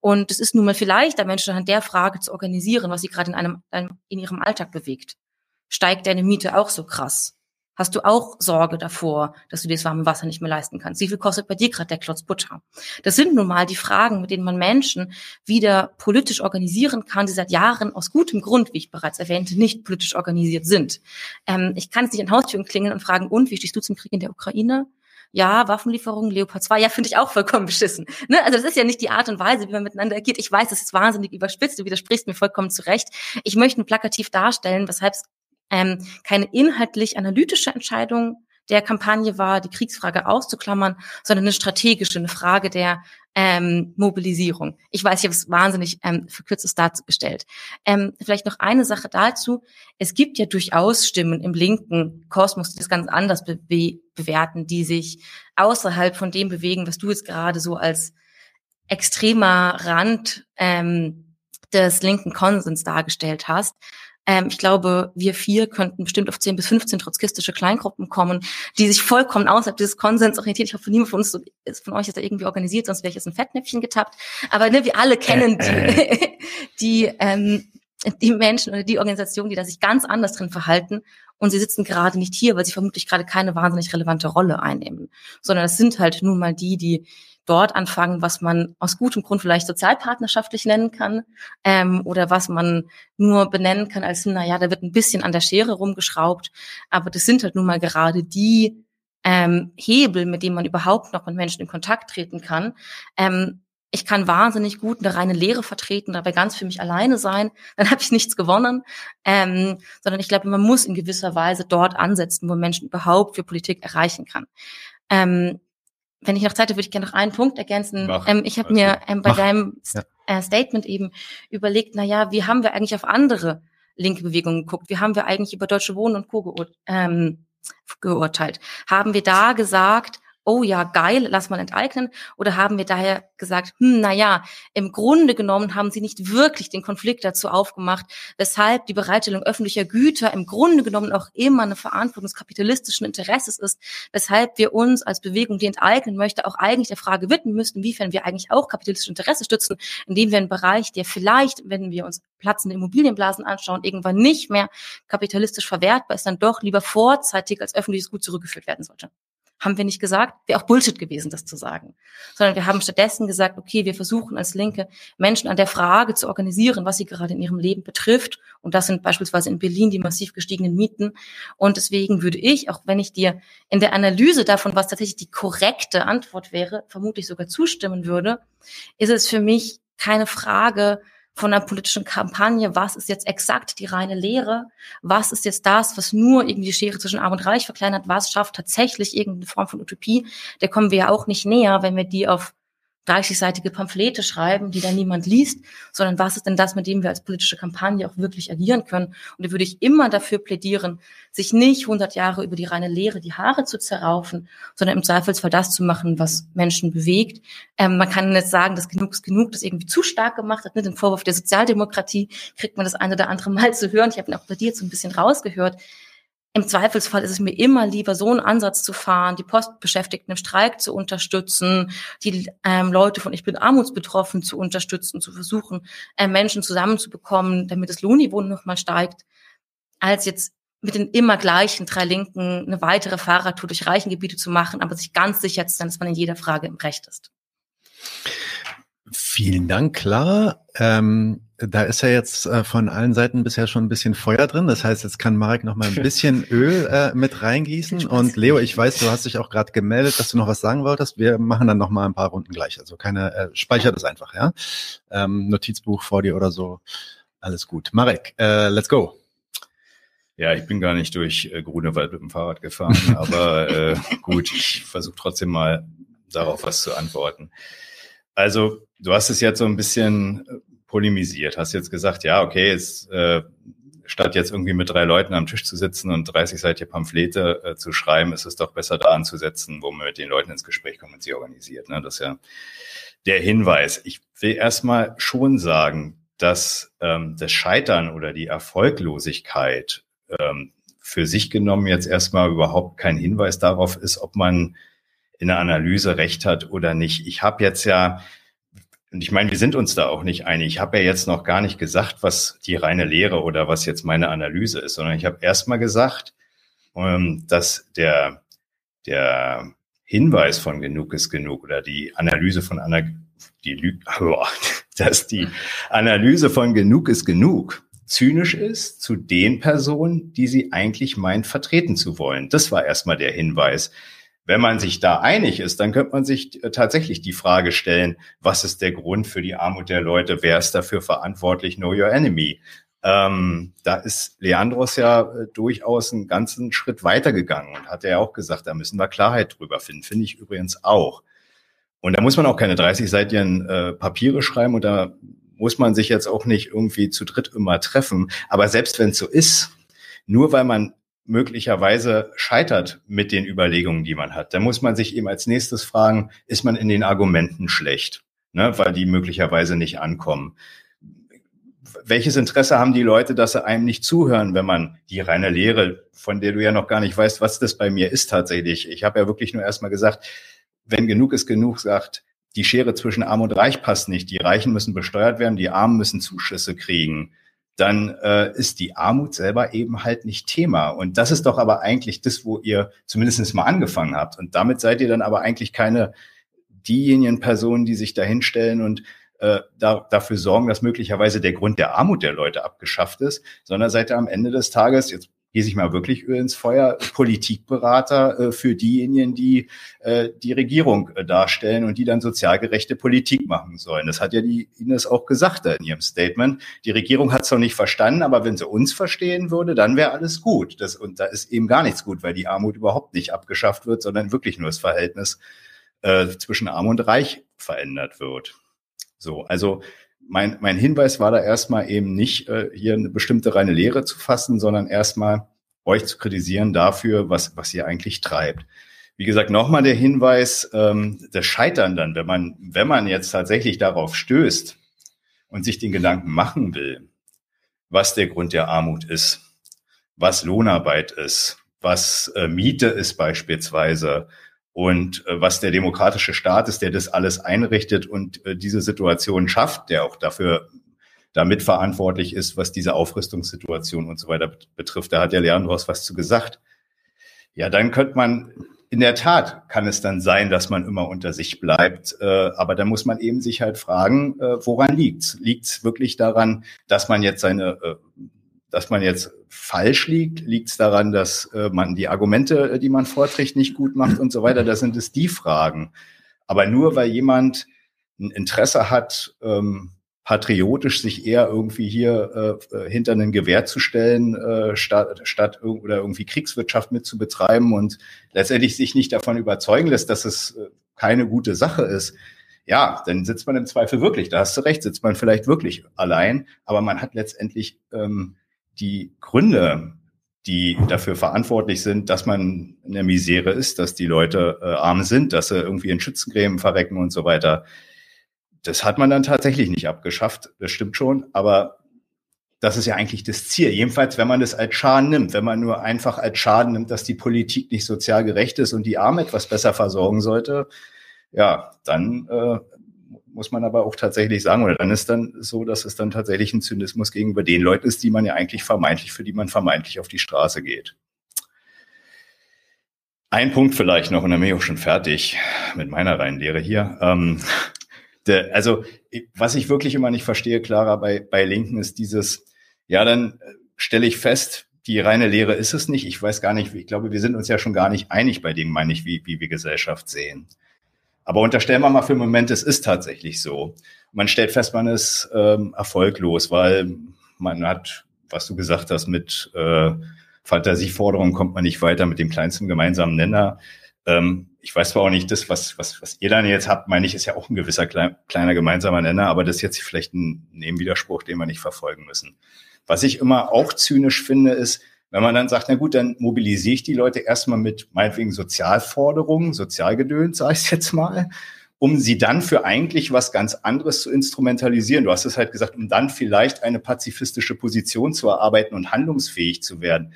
Und es ist nun mal vielleicht der Menschen an der Frage zu organisieren, was sie gerade in einem, in ihrem Alltag bewegt. Steigt deine Miete auch so krass? Hast du auch Sorge davor, dass du dir das warme Wasser nicht mehr leisten kannst? Wie viel kostet bei dir gerade der Klotz Butter? Das sind nun mal die Fragen, mit denen man Menschen wieder politisch organisieren kann, die seit Jahren aus gutem Grund, wie ich bereits erwähnte, nicht politisch organisiert sind. Ähm, ich kann jetzt nicht an Haustüren klingeln und fragen, und wie stehst du zum Krieg in der Ukraine? Ja, Waffenlieferungen, Leopard 2, ja, finde ich auch vollkommen beschissen. Ne? Also das ist ja nicht die Art und Weise, wie man miteinander agiert. Ich weiß, das ist wahnsinnig überspitzt, du widersprichst mir vollkommen zurecht. Ich möchte plakativ darstellen, weshalb es ähm, keine inhaltlich analytische Entscheidung der Kampagne war, die Kriegsfrage auszuklammern, sondern eine strategische, eine Frage der ähm, Mobilisierung. Ich weiß, ich habe es wahnsinnig ähm, verkürztes dazu gestellt. Ähm, vielleicht noch eine Sache dazu. Es gibt ja durchaus Stimmen im linken Kosmos, die das ganz anders be bewerten, die sich außerhalb von dem bewegen, was du jetzt gerade so als extremer Rand ähm, des linken Konsens dargestellt hast. Ähm, ich glaube, wir vier könnten bestimmt auf 10 bis 15 trotzkistische Kleingruppen kommen, die sich vollkommen außerhalb dieses Konsens orientiert. Ich hoffe, niemand von uns ist, von euch ist da irgendwie organisiert, sonst wäre ich jetzt ein Fettnäpfchen getappt. Aber ne, wir alle kennen die, die, ähm, die Menschen oder die Organisationen, die da sich ganz anders drin verhalten. Und sie sitzen gerade nicht hier, weil sie vermutlich gerade keine wahnsinnig relevante Rolle einnehmen, sondern es sind halt nun mal die, die dort anfangen, was man aus gutem Grund vielleicht sozialpartnerschaftlich nennen kann ähm, oder was man nur benennen kann als, na ja, da wird ein bisschen an der Schere rumgeschraubt. Aber das sind halt nun mal gerade die ähm, Hebel, mit dem man überhaupt noch mit Menschen in Kontakt treten kann. Ähm, ich kann wahnsinnig gut eine reine Lehre vertreten, dabei ganz für mich alleine sein, dann habe ich nichts gewonnen. Ähm, sondern ich glaube, man muss in gewisser Weise dort ansetzen, wo Menschen überhaupt für Politik erreichen kann. Ähm, wenn ich noch Zeit habe, würde ich gerne noch einen Punkt ergänzen. Ähm, ich habe mir ähm, bei Mach. deinem ja. äh, Statement eben überlegt, na ja, wie haben wir eigentlich auf andere linke Bewegungen geguckt? Wie haben wir eigentlich über Deutsche Wohnen und Co. Geur ähm, geurteilt? Haben wir da gesagt, oh ja, geil, lass mal enteignen? Oder haben wir daher gesagt, hm, na ja, im Grunde genommen haben sie nicht wirklich den Konflikt dazu aufgemacht, weshalb die Bereitstellung öffentlicher Güter im Grunde genommen auch immer eine Verantwortung des kapitalistischen Interesses ist, weshalb wir uns als Bewegung, die enteignen möchte, auch eigentlich der Frage widmen müssten, inwiefern wir eigentlich auch kapitalistische Interesse stützen, indem wir einen Bereich, der vielleicht, wenn wir uns platzende Immobilienblasen anschauen, irgendwann nicht mehr kapitalistisch verwertbar ist, dann doch lieber vorzeitig als öffentliches Gut zurückgeführt werden sollte haben wir nicht gesagt, wäre auch Bullshit gewesen, das zu sagen. Sondern wir haben stattdessen gesagt, okay, wir versuchen als Linke Menschen an der Frage zu organisieren, was sie gerade in ihrem Leben betrifft. Und das sind beispielsweise in Berlin die massiv gestiegenen Mieten. Und deswegen würde ich, auch wenn ich dir in der Analyse davon, was tatsächlich die korrekte Antwort wäre, vermutlich sogar zustimmen würde, ist es für mich keine Frage, von einer politischen Kampagne, was ist jetzt exakt die reine Lehre, was ist jetzt das, was nur irgendwie die Schere zwischen Arm und Reich verkleinert, was schafft tatsächlich irgendeine Form von Utopie, der kommen wir ja auch nicht näher, wenn wir die auf 30-seitige Pamphlete schreiben, die dann niemand liest, sondern was ist denn das, mit dem wir als politische Kampagne auch wirklich agieren können? Und da würde ich immer dafür plädieren, sich nicht 100 Jahre über die reine Lehre die Haare zu zerraufen, sondern im Zweifelsfall das zu machen, was Menschen bewegt. Ähm, man kann jetzt sagen, dass genug ist genug, das irgendwie zu stark gemacht hat. Ne? Den Vorwurf der Sozialdemokratie kriegt man das eine oder andere Mal zu hören. Ich habe ihn auch bei dir so ein bisschen rausgehört. Im Zweifelsfall ist es mir immer lieber, so einen Ansatz zu fahren, die Postbeschäftigten im Streik zu unterstützen, die ähm, Leute von Ich bin armutsbetroffen zu unterstützen, zu versuchen, äh, Menschen zusammenzubekommen, damit das Lohnniveau nochmal steigt, als jetzt mit den immer gleichen drei Linken eine weitere Fahrradtour durch Reichengebiete zu machen, aber sich ganz sicher zu sein, dass man in jeder Frage im Recht ist. Vielen Dank, klar. Ähm, da ist ja jetzt äh, von allen Seiten bisher schon ein bisschen Feuer drin. Das heißt, jetzt kann Marek noch mal ein bisschen Öl äh, mit reingießen. Und Leo, ich weiß, du hast dich auch gerade gemeldet, dass du noch was sagen wolltest. Wir machen dann noch mal ein paar Runden gleich. Also keine, äh, speicher das einfach, ja. Ähm, Notizbuch vor dir oder so. Alles gut. Marek, äh, let's go. Ja, ich bin gar nicht durch äh, Grunewald mit dem Fahrrad gefahren, aber äh, gut, ich versuche trotzdem mal darauf was zu antworten. Also, du hast es jetzt so ein bisschen äh, polemisiert, hast jetzt gesagt, ja, okay, jetzt, äh, statt jetzt irgendwie mit drei Leuten am Tisch zu sitzen und 30 Seite Pamphlete äh, zu schreiben, ist es doch besser da anzusetzen, wo man mit den Leuten ins Gespräch kommt und sie organisiert. Ne? Das ist ja der Hinweis. Ich will erstmal schon sagen, dass ähm, das Scheitern oder die Erfolglosigkeit ähm, für sich genommen jetzt erstmal überhaupt kein Hinweis darauf ist, ob man in der Analyse recht hat oder nicht. Ich habe jetzt ja, und ich meine, wir sind uns da auch nicht einig. Ich habe ja jetzt noch gar nicht gesagt, was die reine Lehre oder was jetzt meine Analyse ist, sondern ich habe erstmal gesagt, ähm, dass der, der Hinweis von genug ist genug oder die Analyse von Ana, die, oh, dass die Analyse von genug ist genug zynisch ist zu den Personen, die sie eigentlich meint vertreten zu wollen. Das war erstmal der Hinweis. Wenn man sich da einig ist, dann könnte man sich äh, tatsächlich die Frage stellen, was ist der Grund für die Armut der Leute? Wer ist dafür verantwortlich? Know your enemy. Ähm, da ist Leandros ja äh, durchaus einen ganzen Schritt weitergegangen und hat ja auch gesagt, da müssen wir Klarheit drüber finden. Finde ich übrigens auch. Und da muss man auch keine 30-seitigen äh, Papiere schreiben und da muss man sich jetzt auch nicht irgendwie zu dritt immer treffen. Aber selbst wenn es so ist, nur weil man möglicherweise scheitert mit den Überlegungen, die man hat. Da muss man sich eben als nächstes fragen, ist man in den Argumenten schlecht, ne, weil die möglicherweise nicht ankommen. Welches Interesse haben die Leute, dass sie einem nicht zuhören, wenn man die reine Lehre, von der du ja noch gar nicht weißt, was das bei mir ist tatsächlich. Ich habe ja wirklich nur erstmal gesagt, wenn genug ist genug, sagt, die Schere zwischen Arm und Reich passt nicht. Die Reichen müssen besteuert werden, die Armen müssen Zuschüsse kriegen dann äh, ist die Armut selber eben halt nicht Thema. Und das ist doch aber eigentlich das, wo ihr zumindest mal angefangen habt. Und damit seid ihr dann aber eigentlich keine diejenigen Personen, die sich dahinstellen und äh, da, dafür sorgen, dass möglicherweise der Grund der Armut der Leute abgeschafft ist, sondern seid ihr am Ende des Tages, jetzt gieße ich mal wirklich Öl ins Feuer, Politikberater äh, für diejenigen, die äh, die Regierung äh, darstellen und die dann sozialgerechte Politik machen sollen. Das hat ja die Ines auch gesagt in ihrem Statement. Die Regierung hat es noch nicht verstanden, aber wenn sie uns verstehen würde, dann wäre alles gut. Das, und da ist eben gar nichts gut, weil die Armut überhaupt nicht abgeschafft wird, sondern wirklich nur das Verhältnis zwischen Arm und Reich verändert wird. So, also mein, mein Hinweis war da erstmal eben nicht, äh, hier eine bestimmte reine Lehre zu fassen, sondern erstmal euch zu kritisieren dafür, was, was ihr eigentlich treibt. Wie gesagt, nochmal der Hinweis, ähm, das Scheitern dann, wenn man, wenn man jetzt tatsächlich darauf stößt und sich den Gedanken machen will, was der Grund der Armut ist, was Lohnarbeit ist, was äh, Miete ist beispielsweise, und äh, was der demokratische Staat ist, der das alles einrichtet und äh, diese Situation schafft, der auch dafür damit verantwortlich ist, was diese Aufrüstungssituation und so weiter betrifft. Da hat ja Leandros was zu gesagt. Ja, dann könnte man, in der Tat kann es dann sein, dass man immer unter sich bleibt. Äh, aber da muss man eben sich halt fragen, äh, woran liegt's? Liegt's wirklich daran, dass man jetzt seine äh, dass man jetzt falsch liegt? Liegt es daran, dass äh, man die Argumente, äh, die man vorträgt, nicht gut macht und so weiter? Das sind es die Fragen. Aber nur weil jemand ein Interesse hat, ähm, patriotisch sich eher irgendwie hier äh, äh hinter ein Gewehr zu stellen, äh, statt, statt oder irgendwie Kriegswirtschaft mit zu betreiben und letztendlich sich nicht davon überzeugen lässt, dass es äh, keine gute Sache ist, ja, dann sitzt man im Zweifel wirklich, da hast du recht, sitzt man vielleicht wirklich allein, aber man hat letztendlich ähm, die Gründe, die dafür verantwortlich sind, dass man in der Misere ist, dass die Leute äh, arm sind, dass sie irgendwie in Schützengräben verrecken und so weiter. Das hat man dann tatsächlich nicht abgeschafft, das stimmt schon, aber das ist ja eigentlich das Ziel. Jedenfalls, wenn man das als Schaden nimmt, wenn man nur einfach als Schaden nimmt, dass die Politik nicht sozial gerecht ist und die Armen etwas besser versorgen sollte, ja, dann äh, muss man aber auch tatsächlich sagen, oder dann ist dann so, dass es dann tatsächlich ein Zynismus gegenüber den Leuten ist, die man ja eigentlich vermeintlich, für die man vermeintlich auf die Straße geht. Ein Punkt vielleicht noch, und dann bin ich auch schon fertig mit meiner Reihenlehre hier. Ähm, der, also, was ich wirklich immer nicht verstehe, Clara, bei, bei Linken ist dieses, ja, dann äh, stelle ich fest, die reine Lehre ist es nicht. Ich weiß gar nicht, ich glaube, wir sind uns ja schon gar nicht einig bei dem, meine ich, wie, wie wir Gesellschaft sehen. Aber unterstellen wir mal für einen Moment, es ist tatsächlich so. Man stellt fest, man ist ähm, erfolglos, weil man hat, was du gesagt hast, mit äh, Fantasieforderungen kommt man nicht weiter mit dem kleinsten gemeinsamen Nenner. Ähm, ich weiß zwar auch nicht, das, was, was, was ihr dann jetzt habt, meine ich, ist ja auch ein gewisser klein, kleiner gemeinsamer Nenner, aber das ist jetzt vielleicht ein Nebenwiderspruch, den wir nicht verfolgen müssen. Was ich immer auch zynisch finde, ist, wenn man dann sagt, na gut, dann mobilisiere ich die Leute erstmal mit meinetwegen Sozialforderungen, Sozialgedöns, sage ich jetzt mal, um sie dann für eigentlich was ganz anderes zu instrumentalisieren. Du hast es halt gesagt, um dann vielleicht eine pazifistische Position zu erarbeiten und handlungsfähig zu werden.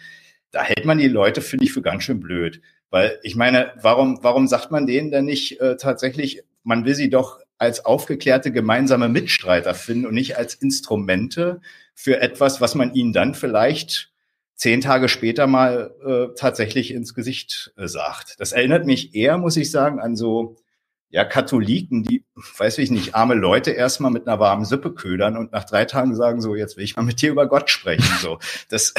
Da hält man die Leute, finde ich, für ganz schön blöd. Weil ich meine, warum, warum sagt man denen denn nicht äh, tatsächlich, man will sie doch als aufgeklärte gemeinsame Mitstreiter finden und nicht als Instrumente für etwas, was man ihnen dann vielleicht zehn Tage später mal äh, tatsächlich ins Gesicht äh, sagt. Das erinnert mich eher, muss ich sagen, an so ja Katholiken, die, weiß ich nicht, arme Leute erstmal mit einer warmen Suppe ködern und nach drei Tagen sagen so, jetzt will ich mal mit dir über Gott sprechen. So, das,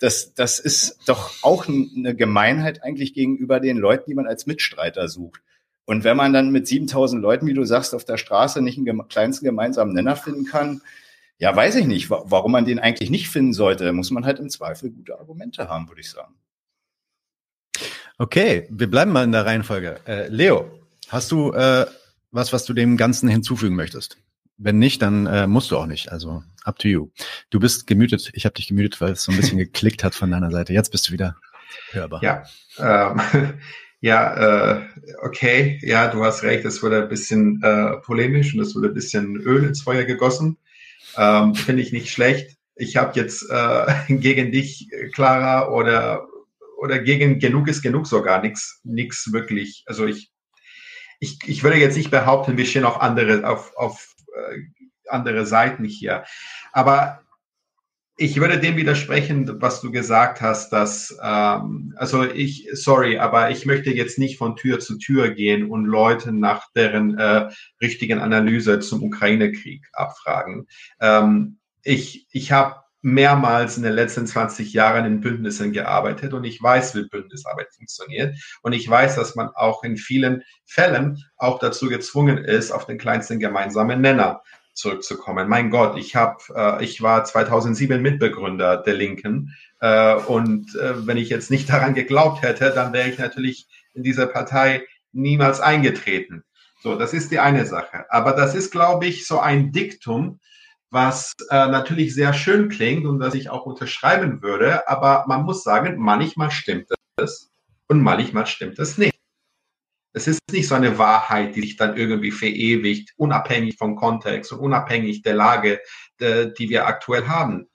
das, das ist doch auch eine Gemeinheit eigentlich gegenüber den Leuten, die man als Mitstreiter sucht. Und wenn man dann mit 7000 Leuten, wie du sagst, auf der Straße nicht einen kleinsten gemeinsamen Nenner finden kann, ja, weiß ich nicht, warum man den eigentlich nicht finden sollte. Da muss man halt im Zweifel gute Argumente haben, würde ich sagen. Okay, wir bleiben mal in der Reihenfolge. Äh, Leo, hast du äh, was, was du dem Ganzen hinzufügen möchtest? Wenn nicht, dann äh, musst du auch nicht. Also up to you. Du bist gemütet. Ich habe dich gemütet, weil es so ein bisschen geklickt hat von deiner Seite. Jetzt bist du wieder hörbar. Ja, ähm, ja, äh, okay. Ja, du hast recht. Es wurde ein bisschen äh, polemisch und es wurde ein bisschen Öl ins Feuer gegossen. Ähm, Finde ich nicht schlecht. Ich habe jetzt äh, gegen dich, Clara, oder, oder gegen genug ist genug sogar nichts nichts wirklich. Also ich, ich, ich würde jetzt nicht behaupten, wir stehen auf andere, auf, auf äh, andere Seiten hier. Aber ich würde dem widersprechen, was du gesagt hast, dass, ähm, also ich, sorry, aber ich möchte jetzt nicht von Tür zu Tür gehen und Leute nach deren äh, richtigen Analyse zum Ukraine-Krieg abfragen. Ähm, ich ich habe mehrmals in den letzten 20 Jahren in Bündnissen gearbeitet und ich weiß, wie Bündnisarbeit funktioniert. Und ich weiß, dass man auch in vielen Fällen auch dazu gezwungen ist, auf den kleinsten gemeinsamen Nenner zurückzukommen. Mein Gott, ich habe, äh, ich war 2007 Mitbegründer der Linken äh, und äh, wenn ich jetzt nicht daran geglaubt hätte, dann wäre ich natürlich in dieser Partei niemals eingetreten. So, das ist die eine Sache. Aber das ist, glaube ich, so ein Diktum, was äh, natürlich sehr schön klingt und das ich auch unterschreiben würde. Aber man muss sagen, manchmal stimmt es und manchmal stimmt es nicht. Es ist nicht so eine Wahrheit, die sich dann irgendwie verewigt, unabhängig vom Kontext und unabhängig der Lage, de, die wir aktuell haben.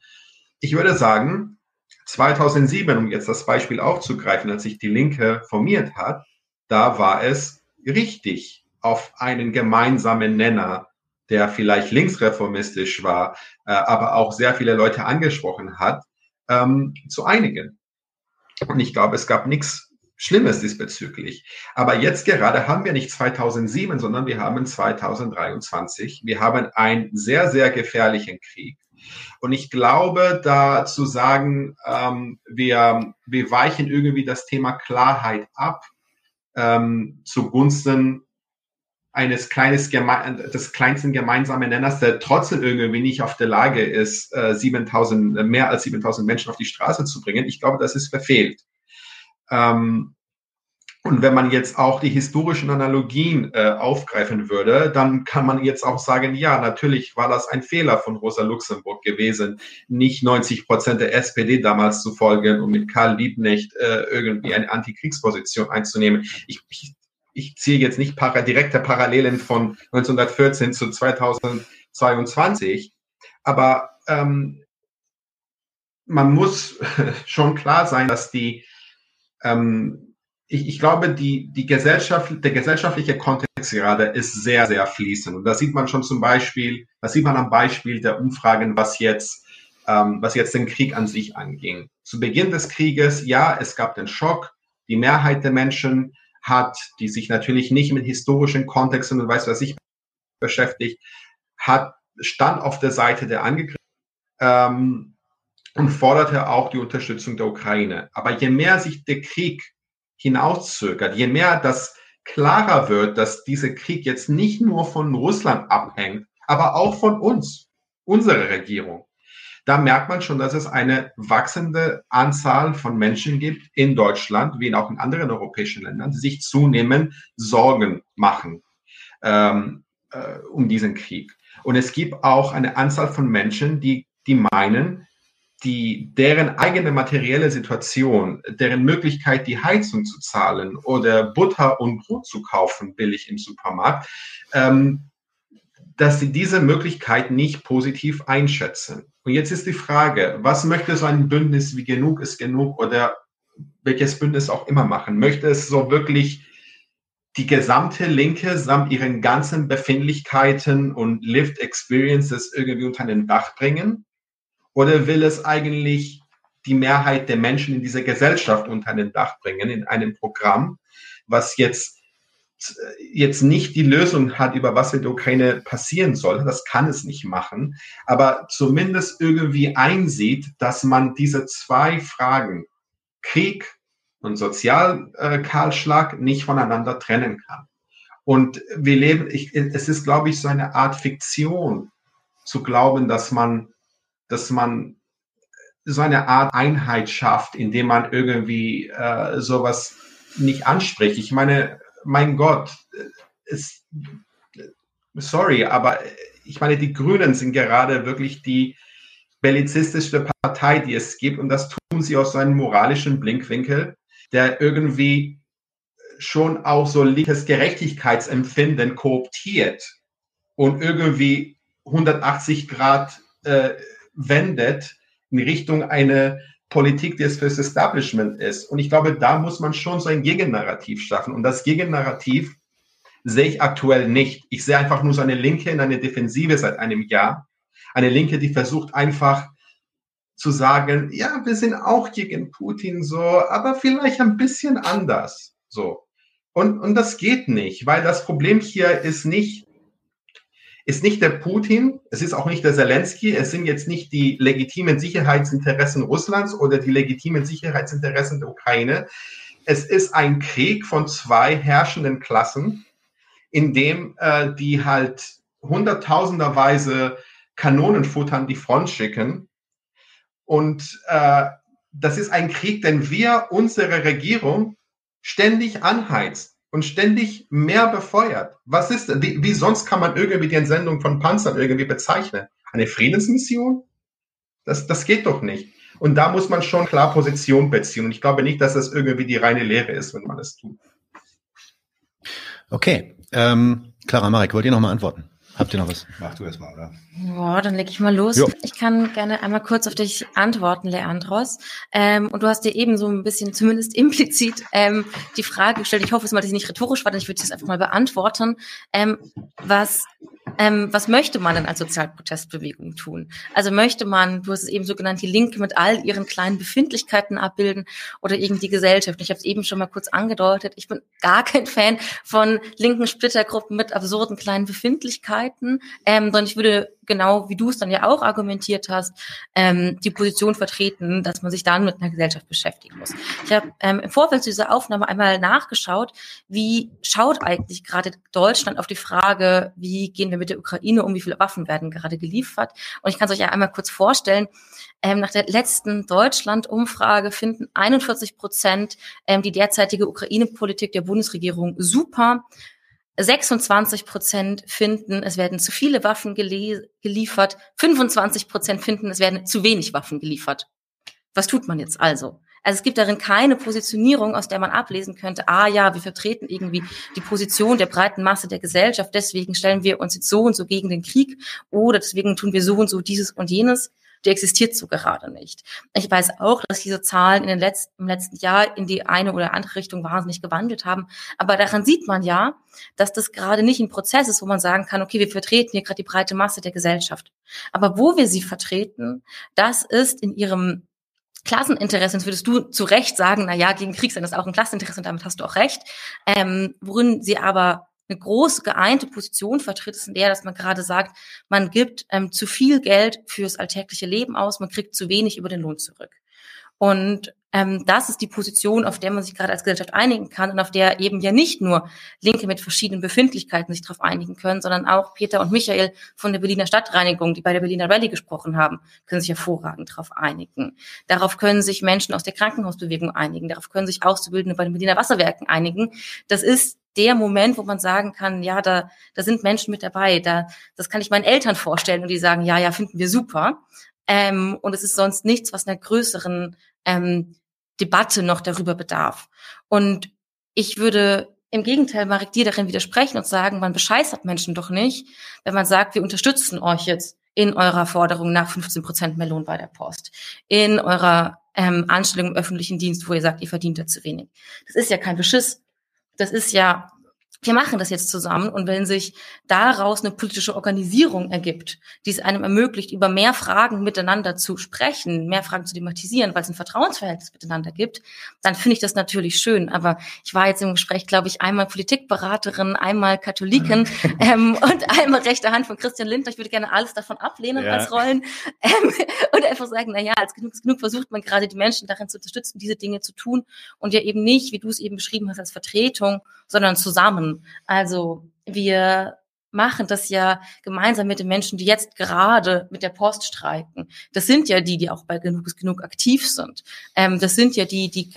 Ich würde sagen, 2007, um jetzt das Beispiel aufzugreifen, als sich die Linke formiert hat, da war es richtig, auf einen gemeinsamen Nenner, der vielleicht linksreformistisch war, äh, aber auch sehr viele Leute angesprochen hat, ähm, zu einigen. Und ich glaube, es gab nichts Schlimmes diesbezüglich. Aber jetzt gerade haben wir nicht 2007, sondern wir haben 2023. Wir haben einen sehr, sehr gefährlichen Krieg. Und ich glaube, da zu sagen, ähm, wir, wir weichen irgendwie das Thema Klarheit ab ähm, zugunsten eines kleines Geme des kleinsten gemeinsamen Nenners, der trotzdem irgendwie nicht auf der Lage ist, äh, 7000, mehr als 7000 Menschen auf die Straße zu bringen. Ich glaube, das ist verfehlt. Ähm, und wenn man jetzt auch die historischen Analogien äh, aufgreifen würde, dann kann man jetzt auch sagen, ja, natürlich war das ein Fehler von Rosa Luxemburg gewesen, nicht 90 Prozent der SPD damals zu folgen und mit Karl Liebknecht äh, irgendwie eine Antikriegsposition einzunehmen. Ich, ich, ich ziehe jetzt nicht para direkte Parallelen von 1914 zu 2022, aber ähm, man muss schon klar sein, dass die ähm, ich, ich glaube, die, die Gesellschaft, der gesellschaftliche Kontext gerade ist sehr, sehr fließend. Und das sieht man schon zum Beispiel, das sieht man am Beispiel der Umfragen, was jetzt, ähm, was jetzt den Krieg an sich anging. Zu Beginn des Krieges, ja, es gab den Schock. Die Mehrheit der Menschen hat, die sich natürlich nicht mit historischen Kontexten und weiß was ich beschäftigt, hat, stand auf der Seite der Angegriffenen. Ähm, und forderte auch die Unterstützung der Ukraine. Aber je mehr sich der Krieg hinauszögert, je mehr das klarer wird, dass dieser Krieg jetzt nicht nur von Russland abhängt, aber auch von uns, unserer Regierung, da merkt man schon, dass es eine wachsende Anzahl von Menschen gibt in Deutschland, wie auch in anderen europäischen Ländern, die sich zunehmend Sorgen machen ähm, äh, um diesen Krieg. Und es gibt auch eine Anzahl von Menschen, die, die meinen, die, deren eigene materielle Situation, deren Möglichkeit, die Heizung zu zahlen oder Butter und Brot zu kaufen, billig im Supermarkt, ähm, dass sie diese Möglichkeit nicht positiv einschätzen. Und jetzt ist die Frage, was möchte so ein Bündnis wie genug ist genug oder welches Bündnis auch immer machen? Möchte es so wirklich die gesamte Linke samt ihren ganzen Befindlichkeiten und Lived Experiences irgendwie unter den Dach bringen? Oder will es eigentlich die Mehrheit der Menschen in dieser Gesellschaft unter den Dach bringen in einem Programm, was jetzt jetzt nicht die Lösung hat, über was in der Ukraine passieren soll. Das kann es nicht machen. Aber zumindest irgendwie einsieht, dass man diese zwei Fragen, Krieg und Sozialkahlschlag, nicht voneinander trennen kann. Und wir leben, ich, es ist, glaube ich, so eine Art Fiktion zu glauben, dass man dass man so eine Art Einheit schafft, indem man irgendwie äh, sowas nicht anspricht. Ich meine, mein Gott, ist, sorry, aber ich meine, die Grünen sind gerade wirklich die bellizistischste Partei, die es gibt. Und das tun sie aus einem moralischen Blinkwinkel, der irgendwie schon auch so linkes Gerechtigkeitsempfinden kooptiert und irgendwie 180 Grad äh, wendet in Richtung eine Politik, die es fürs Establishment ist. Und ich glaube, da muss man schon so ein Gegennarrativ schaffen. Und das Gegennarrativ sehe ich aktuell nicht. Ich sehe einfach nur so eine Linke in eine Defensive seit einem Jahr. Eine Linke, die versucht einfach zu sagen, ja, wir sind auch gegen Putin so, aber vielleicht ein bisschen anders. So. Und, und das geht nicht, weil das Problem hier ist nicht, ist nicht der Putin, es ist auch nicht der Zelensky, es sind jetzt nicht die legitimen Sicherheitsinteressen Russlands oder die legitimen Sicherheitsinteressen der Ukraine. Es ist ein Krieg von zwei herrschenden Klassen, in dem äh, die halt hunderttausenderweise Kanonenfutter an die Front schicken. Und äh, das ist ein Krieg, den wir, unsere Regierung, ständig anheizt und ständig mehr befeuert. Was ist, wie, wie sonst kann man irgendwie die Entsendung von Panzern irgendwie bezeichnen? Eine Friedensmission? Das, das geht doch nicht. Und da muss man schon klar Position beziehen. Und ich glaube nicht, dass das irgendwie die reine Lehre ist, wenn man das tut. Okay. Ähm, Clara Marek, wollt ihr noch mal antworten? Habt ihr noch was? Mach du erst mal, oder? Boah, dann leg ich mal los. Jo. Ich kann gerne einmal kurz auf dich antworten, Leandros. Ähm, und du hast dir eben so ein bisschen, zumindest implizit, ähm, die Frage gestellt. Ich hoffe es mal, dass ich nicht rhetorisch war, denn ich würde das einfach mal beantworten. Ähm, was ähm, was möchte man denn als Sozialprotestbewegung tun? Also möchte man, du hast es eben so genannt, die Linke mit all ihren kleinen Befindlichkeiten abbilden oder irgendwie die Gesellschaft? Ich habe es eben schon mal kurz angedeutet. Ich bin gar kein Fan von linken Splittergruppen mit absurden kleinen Befindlichkeiten, ähm, sondern ich würde genau wie du es dann ja auch argumentiert hast, ähm, die Position vertreten, dass man sich dann mit einer Gesellschaft beschäftigen muss. Ich habe ähm, im Vorfeld zu dieser Aufnahme einmal nachgeschaut, wie schaut eigentlich gerade Deutschland auf die Frage, wie gehen wir mit der Ukraine um, wie viele Waffen werden gerade geliefert. Und ich kann es euch ja einmal kurz vorstellen. Ähm, nach der letzten Deutschland-Umfrage finden 41 Prozent ähm, die derzeitige Ukraine-Politik der Bundesregierung super. 26 Prozent finden, es werden zu viele Waffen geliefert. 25 Prozent finden, es werden zu wenig Waffen geliefert. Was tut man jetzt also? Also es gibt darin keine Positionierung, aus der man ablesen könnte, ah ja, wir vertreten irgendwie die Position der breiten Masse der Gesellschaft, deswegen stellen wir uns jetzt so und so gegen den Krieg oder deswegen tun wir so und so dieses und jenes die existiert so gerade nicht. Ich weiß auch, dass diese Zahlen in den letzten, im letzten Jahr in die eine oder andere Richtung wahnsinnig gewandelt haben. Aber daran sieht man ja, dass das gerade nicht ein Prozess ist, wo man sagen kann, okay, wir vertreten hier gerade die breite Masse der Gesellschaft. Aber wo wir sie vertreten, das ist in ihrem Klasseninteresse, jetzt würdest du zu Recht sagen, na ja, gegen Krieg sein ist auch ein Klasseninteresse und damit hast du auch recht, ähm, worin sie aber eine große geeinte Position vertritt, ist in der, dass man gerade sagt, man gibt ähm, zu viel Geld fürs alltägliche Leben aus, man kriegt zu wenig über den Lohn zurück. Und ähm, das ist die Position, auf der man sich gerade als Gesellschaft einigen kann und auf der eben ja nicht nur Linke mit verschiedenen Befindlichkeiten sich darauf einigen können, sondern auch Peter und Michael von der Berliner Stadtreinigung, die bei der Berliner Rallye gesprochen haben, können sich hervorragend darauf einigen. Darauf können sich Menschen aus der Krankenhausbewegung einigen, darauf können sich Auszubildende bei den Berliner Wasserwerken einigen. Das ist der Moment, wo man sagen kann, ja, da, da sind Menschen mit dabei, da, das kann ich meinen Eltern vorstellen und die sagen, ja, ja, finden wir super. Ähm, und es ist sonst nichts, was einer größeren ähm, Debatte noch darüber bedarf. Und ich würde im Gegenteil Marek dir darin widersprechen und sagen, man bescheißert Menschen doch nicht, wenn man sagt, wir unterstützen euch jetzt in eurer Forderung nach 15 Prozent mehr Lohn bei der Post, in eurer ähm, Anstellung im öffentlichen Dienst, wo ihr sagt, ihr verdient da zu wenig. Das ist ja kein Beschiss. Das ist ja wir machen das jetzt zusammen und wenn sich daraus eine politische Organisierung ergibt, die es einem ermöglicht, über mehr Fragen miteinander zu sprechen, mehr Fragen zu thematisieren, weil es ein Vertrauensverhältnis miteinander gibt, dann finde ich das natürlich schön. Aber ich war jetzt im Gespräch, glaube ich, einmal Politikberaterin, einmal Katholikin ähm, und einmal rechte Hand von Christian Lindner. Ich würde gerne alles davon ablehnen ja. als Rollen ähm, und einfach sagen, na ja, als genug, als genug versucht man gerade die Menschen darin zu unterstützen, diese Dinge zu tun und ja eben nicht, wie du es eben beschrieben hast, als Vertretung, sondern zusammen. Also wir machen das ja gemeinsam mit den Menschen, die jetzt gerade mit der Post streiken. Das sind ja die, die auch bei Genug Genug aktiv sind. Ähm, das sind ja die, die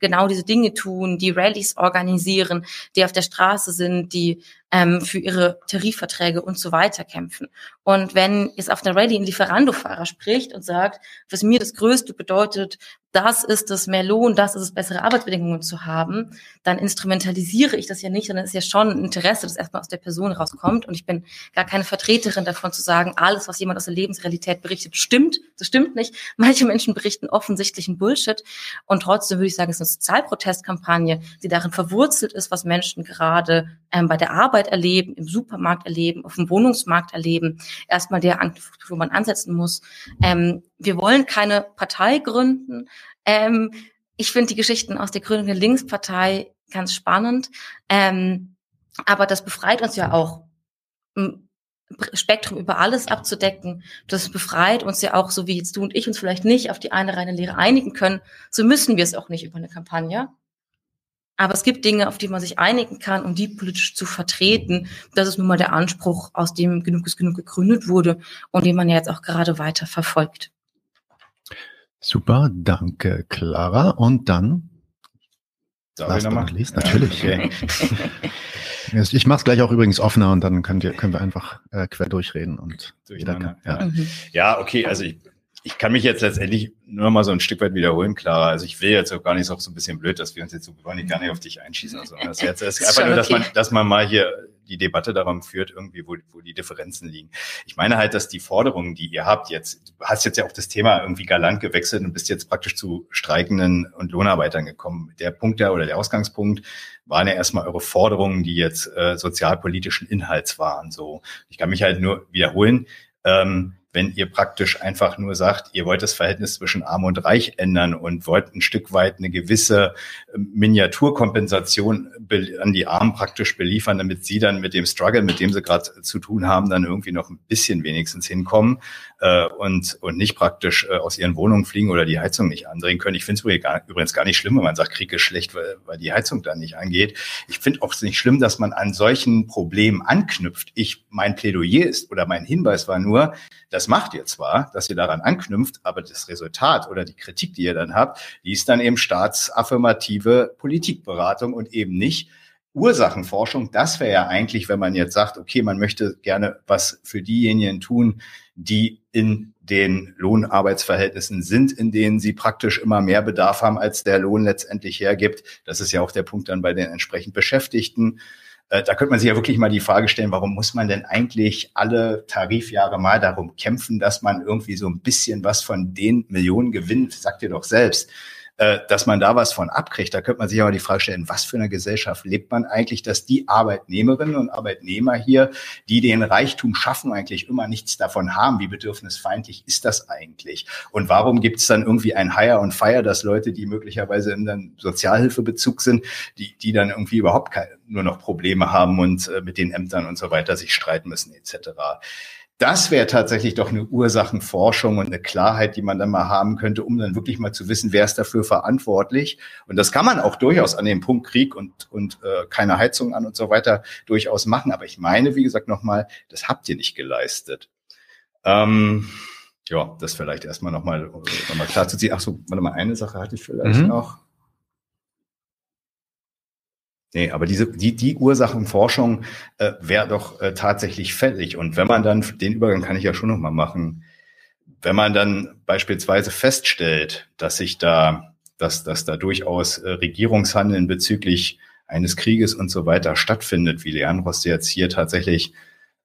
genau diese Dinge tun, die Rallyes organisieren, die auf der Straße sind, die ähm, für ihre Tarifverträge und so weiter kämpfen. Und wenn jetzt auf der Rallye ein Lieferando-Fahrer spricht und sagt, was mir das Größte bedeutet, das ist es mehr Lohn, das ist es bessere Arbeitsbedingungen zu haben, dann instrumentalisiere ich das ja nicht, sondern es ist ja schon ein Interesse, das erstmal aus der Person rauskommt. Und ich bin gar keine Vertreterin davon zu sagen, alles, was jemand aus der Lebensrealität berichtet, stimmt. Das stimmt nicht. Manche Menschen berichten offensichtlichen Bullshit. Und trotzdem würde ich sagen, es ist eine Sozialprotestkampagne, die darin verwurzelt ist, was Menschen gerade ähm, bei der Arbeit erleben, im Supermarkt erleben, auf dem Wohnungsmarkt erleben. Erstmal der wo man ansetzen muss. Ähm, wir wollen keine Partei gründen. Ähm, ich finde die Geschichten aus der Gründung der Linkspartei ganz spannend. Ähm, aber das befreit uns ja auch Spektrum über alles abzudecken. Das befreit uns ja auch, so wie jetzt du und ich uns vielleicht nicht auf die eine reine Lehre einigen können, so müssen wir es auch nicht über eine Kampagne. Aber es gibt Dinge, auf die man sich einigen kann, um die politisch zu vertreten. Das ist nun mal der Anspruch, aus dem genug ist genug gegründet wurde und den man ja jetzt auch gerade weiter verfolgt. Super, danke, Clara. Und dann Darf ich nochmal? Natürlich. Ja, okay. ich mache es gleich auch übrigens offener und dann könnt ihr, können wir einfach äh, quer durchreden und jeder kann, ja. Mhm. ja, okay, also ich, ich kann mich jetzt letztendlich nur mal so ein Stück weit wiederholen, Clara. Also ich will jetzt auch gar nicht so, so ein bisschen blöd, dass wir uns jetzt so, wir wollen nicht gar nicht auf dich einschießen. Also das jetzt ist einfach nur, dass man, dass man mal hier die Debatte darum führt, irgendwie, wo, wo die Differenzen liegen. Ich meine halt, dass die Forderungen, die ihr habt jetzt, du hast jetzt ja auch das Thema irgendwie galant gewechselt und bist jetzt praktisch zu Streikenden und Lohnarbeitern gekommen. Der Punkt der oder der Ausgangspunkt waren ja erstmal eure Forderungen, die jetzt äh, sozialpolitischen Inhalts waren. So, ich kann mich halt nur wiederholen. Ähm, wenn ihr praktisch einfach nur sagt, ihr wollt das Verhältnis zwischen Arm und Reich ändern und wollt ein Stück weit eine gewisse ähm, Miniaturkompensation an die Armen praktisch beliefern, damit sie dann mit dem Struggle, mit dem sie gerade zu tun haben, dann irgendwie noch ein bisschen wenigstens hinkommen äh, und, und nicht praktisch äh, aus ihren Wohnungen fliegen oder die Heizung nicht andrehen können. Ich finde es übrigens gar nicht schlimm, wenn man sagt, Krieg ist schlecht, weil, weil die Heizung dann nicht angeht. Ich finde auch nicht schlimm, dass man an solchen Problemen anknüpft. Ich, mein Plädoyer ist oder mein Hinweis war nur, das macht ihr zwar, dass ihr daran anknüpft, aber das Resultat oder die Kritik, die ihr dann habt, die ist dann eben staatsaffirmative Politikberatung und eben nicht Ursachenforschung. Das wäre ja eigentlich, wenn man jetzt sagt, okay, man möchte gerne was für diejenigen tun, die in den Lohnarbeitsverhältnissen sind, in denen sie praktisch immer mehr Bedarf haben, als der Lohn letztendlich hergibt. Das ist ja auch der Punkt dann bei den entsprechend Beschäftigten. Äh, da könnte man sich ja wirklich mal die Frage stellen, warum muss man denn eigentlich alle Tarifjahre mal darum kämpfen, dass man irgendwie so ein bisschen was von den Millionen gewinnt, sagt ihr doch selbst äh, dass man da was von abkriegt. Da könnte man sich aber die Frage stellen, was für eine Gesellschaft lebt man eigentlich, dass die Arbeitnehmerinnen und Arbeitnehmer hier, die den Reichtum schaffen, eigentlich immer nichts davon haben. Wie bedürfnisfeindlich ist das eigentlich? Und warum gibt es dann irgendwie ein Hire und Fire, dass Leute, die möglicherweise in einem Sozialhilfebezug sind, die, die dann irgendwie überhaupt keine, nur noch Probleme haben und äh, mit den Ämtern und so weiter sich streiten müssen etc. Das wäre tatsächlich doch eine Ursachenforschung und eine Klarheit, die man dann mal haben könnte, um dann wirklich mal zu wissen, wer ist dafür verantwortlich. Und das kann man auch durchaus an dem Punkt Krieg und, und äh, keine Heizung an und so weiter durchaus machen. Aber ich meine, wie gesagt, nochmal, das habt ihr nicht geleistet. Ähm, ja, das vielleicht erstmal nochmal noch mal klar zu ziehen. Ach so, warte mal, eine Sache hatte ich vielleicht mhm. noch. Nee, aber diese, die, die Ursachenforschung äh, wäre doch äh, tatsächlich fällig. Und wenn man dann, den Übergang kann ich ja schon nochmal machen, wenn man dann beispielsweise feststellt, dass sich da, dass, dass da durchaus äh, Regierungshandeln bezüglich eines Krieges und so weiter stattfindet, wie Leandros jetzt hier tatsächlich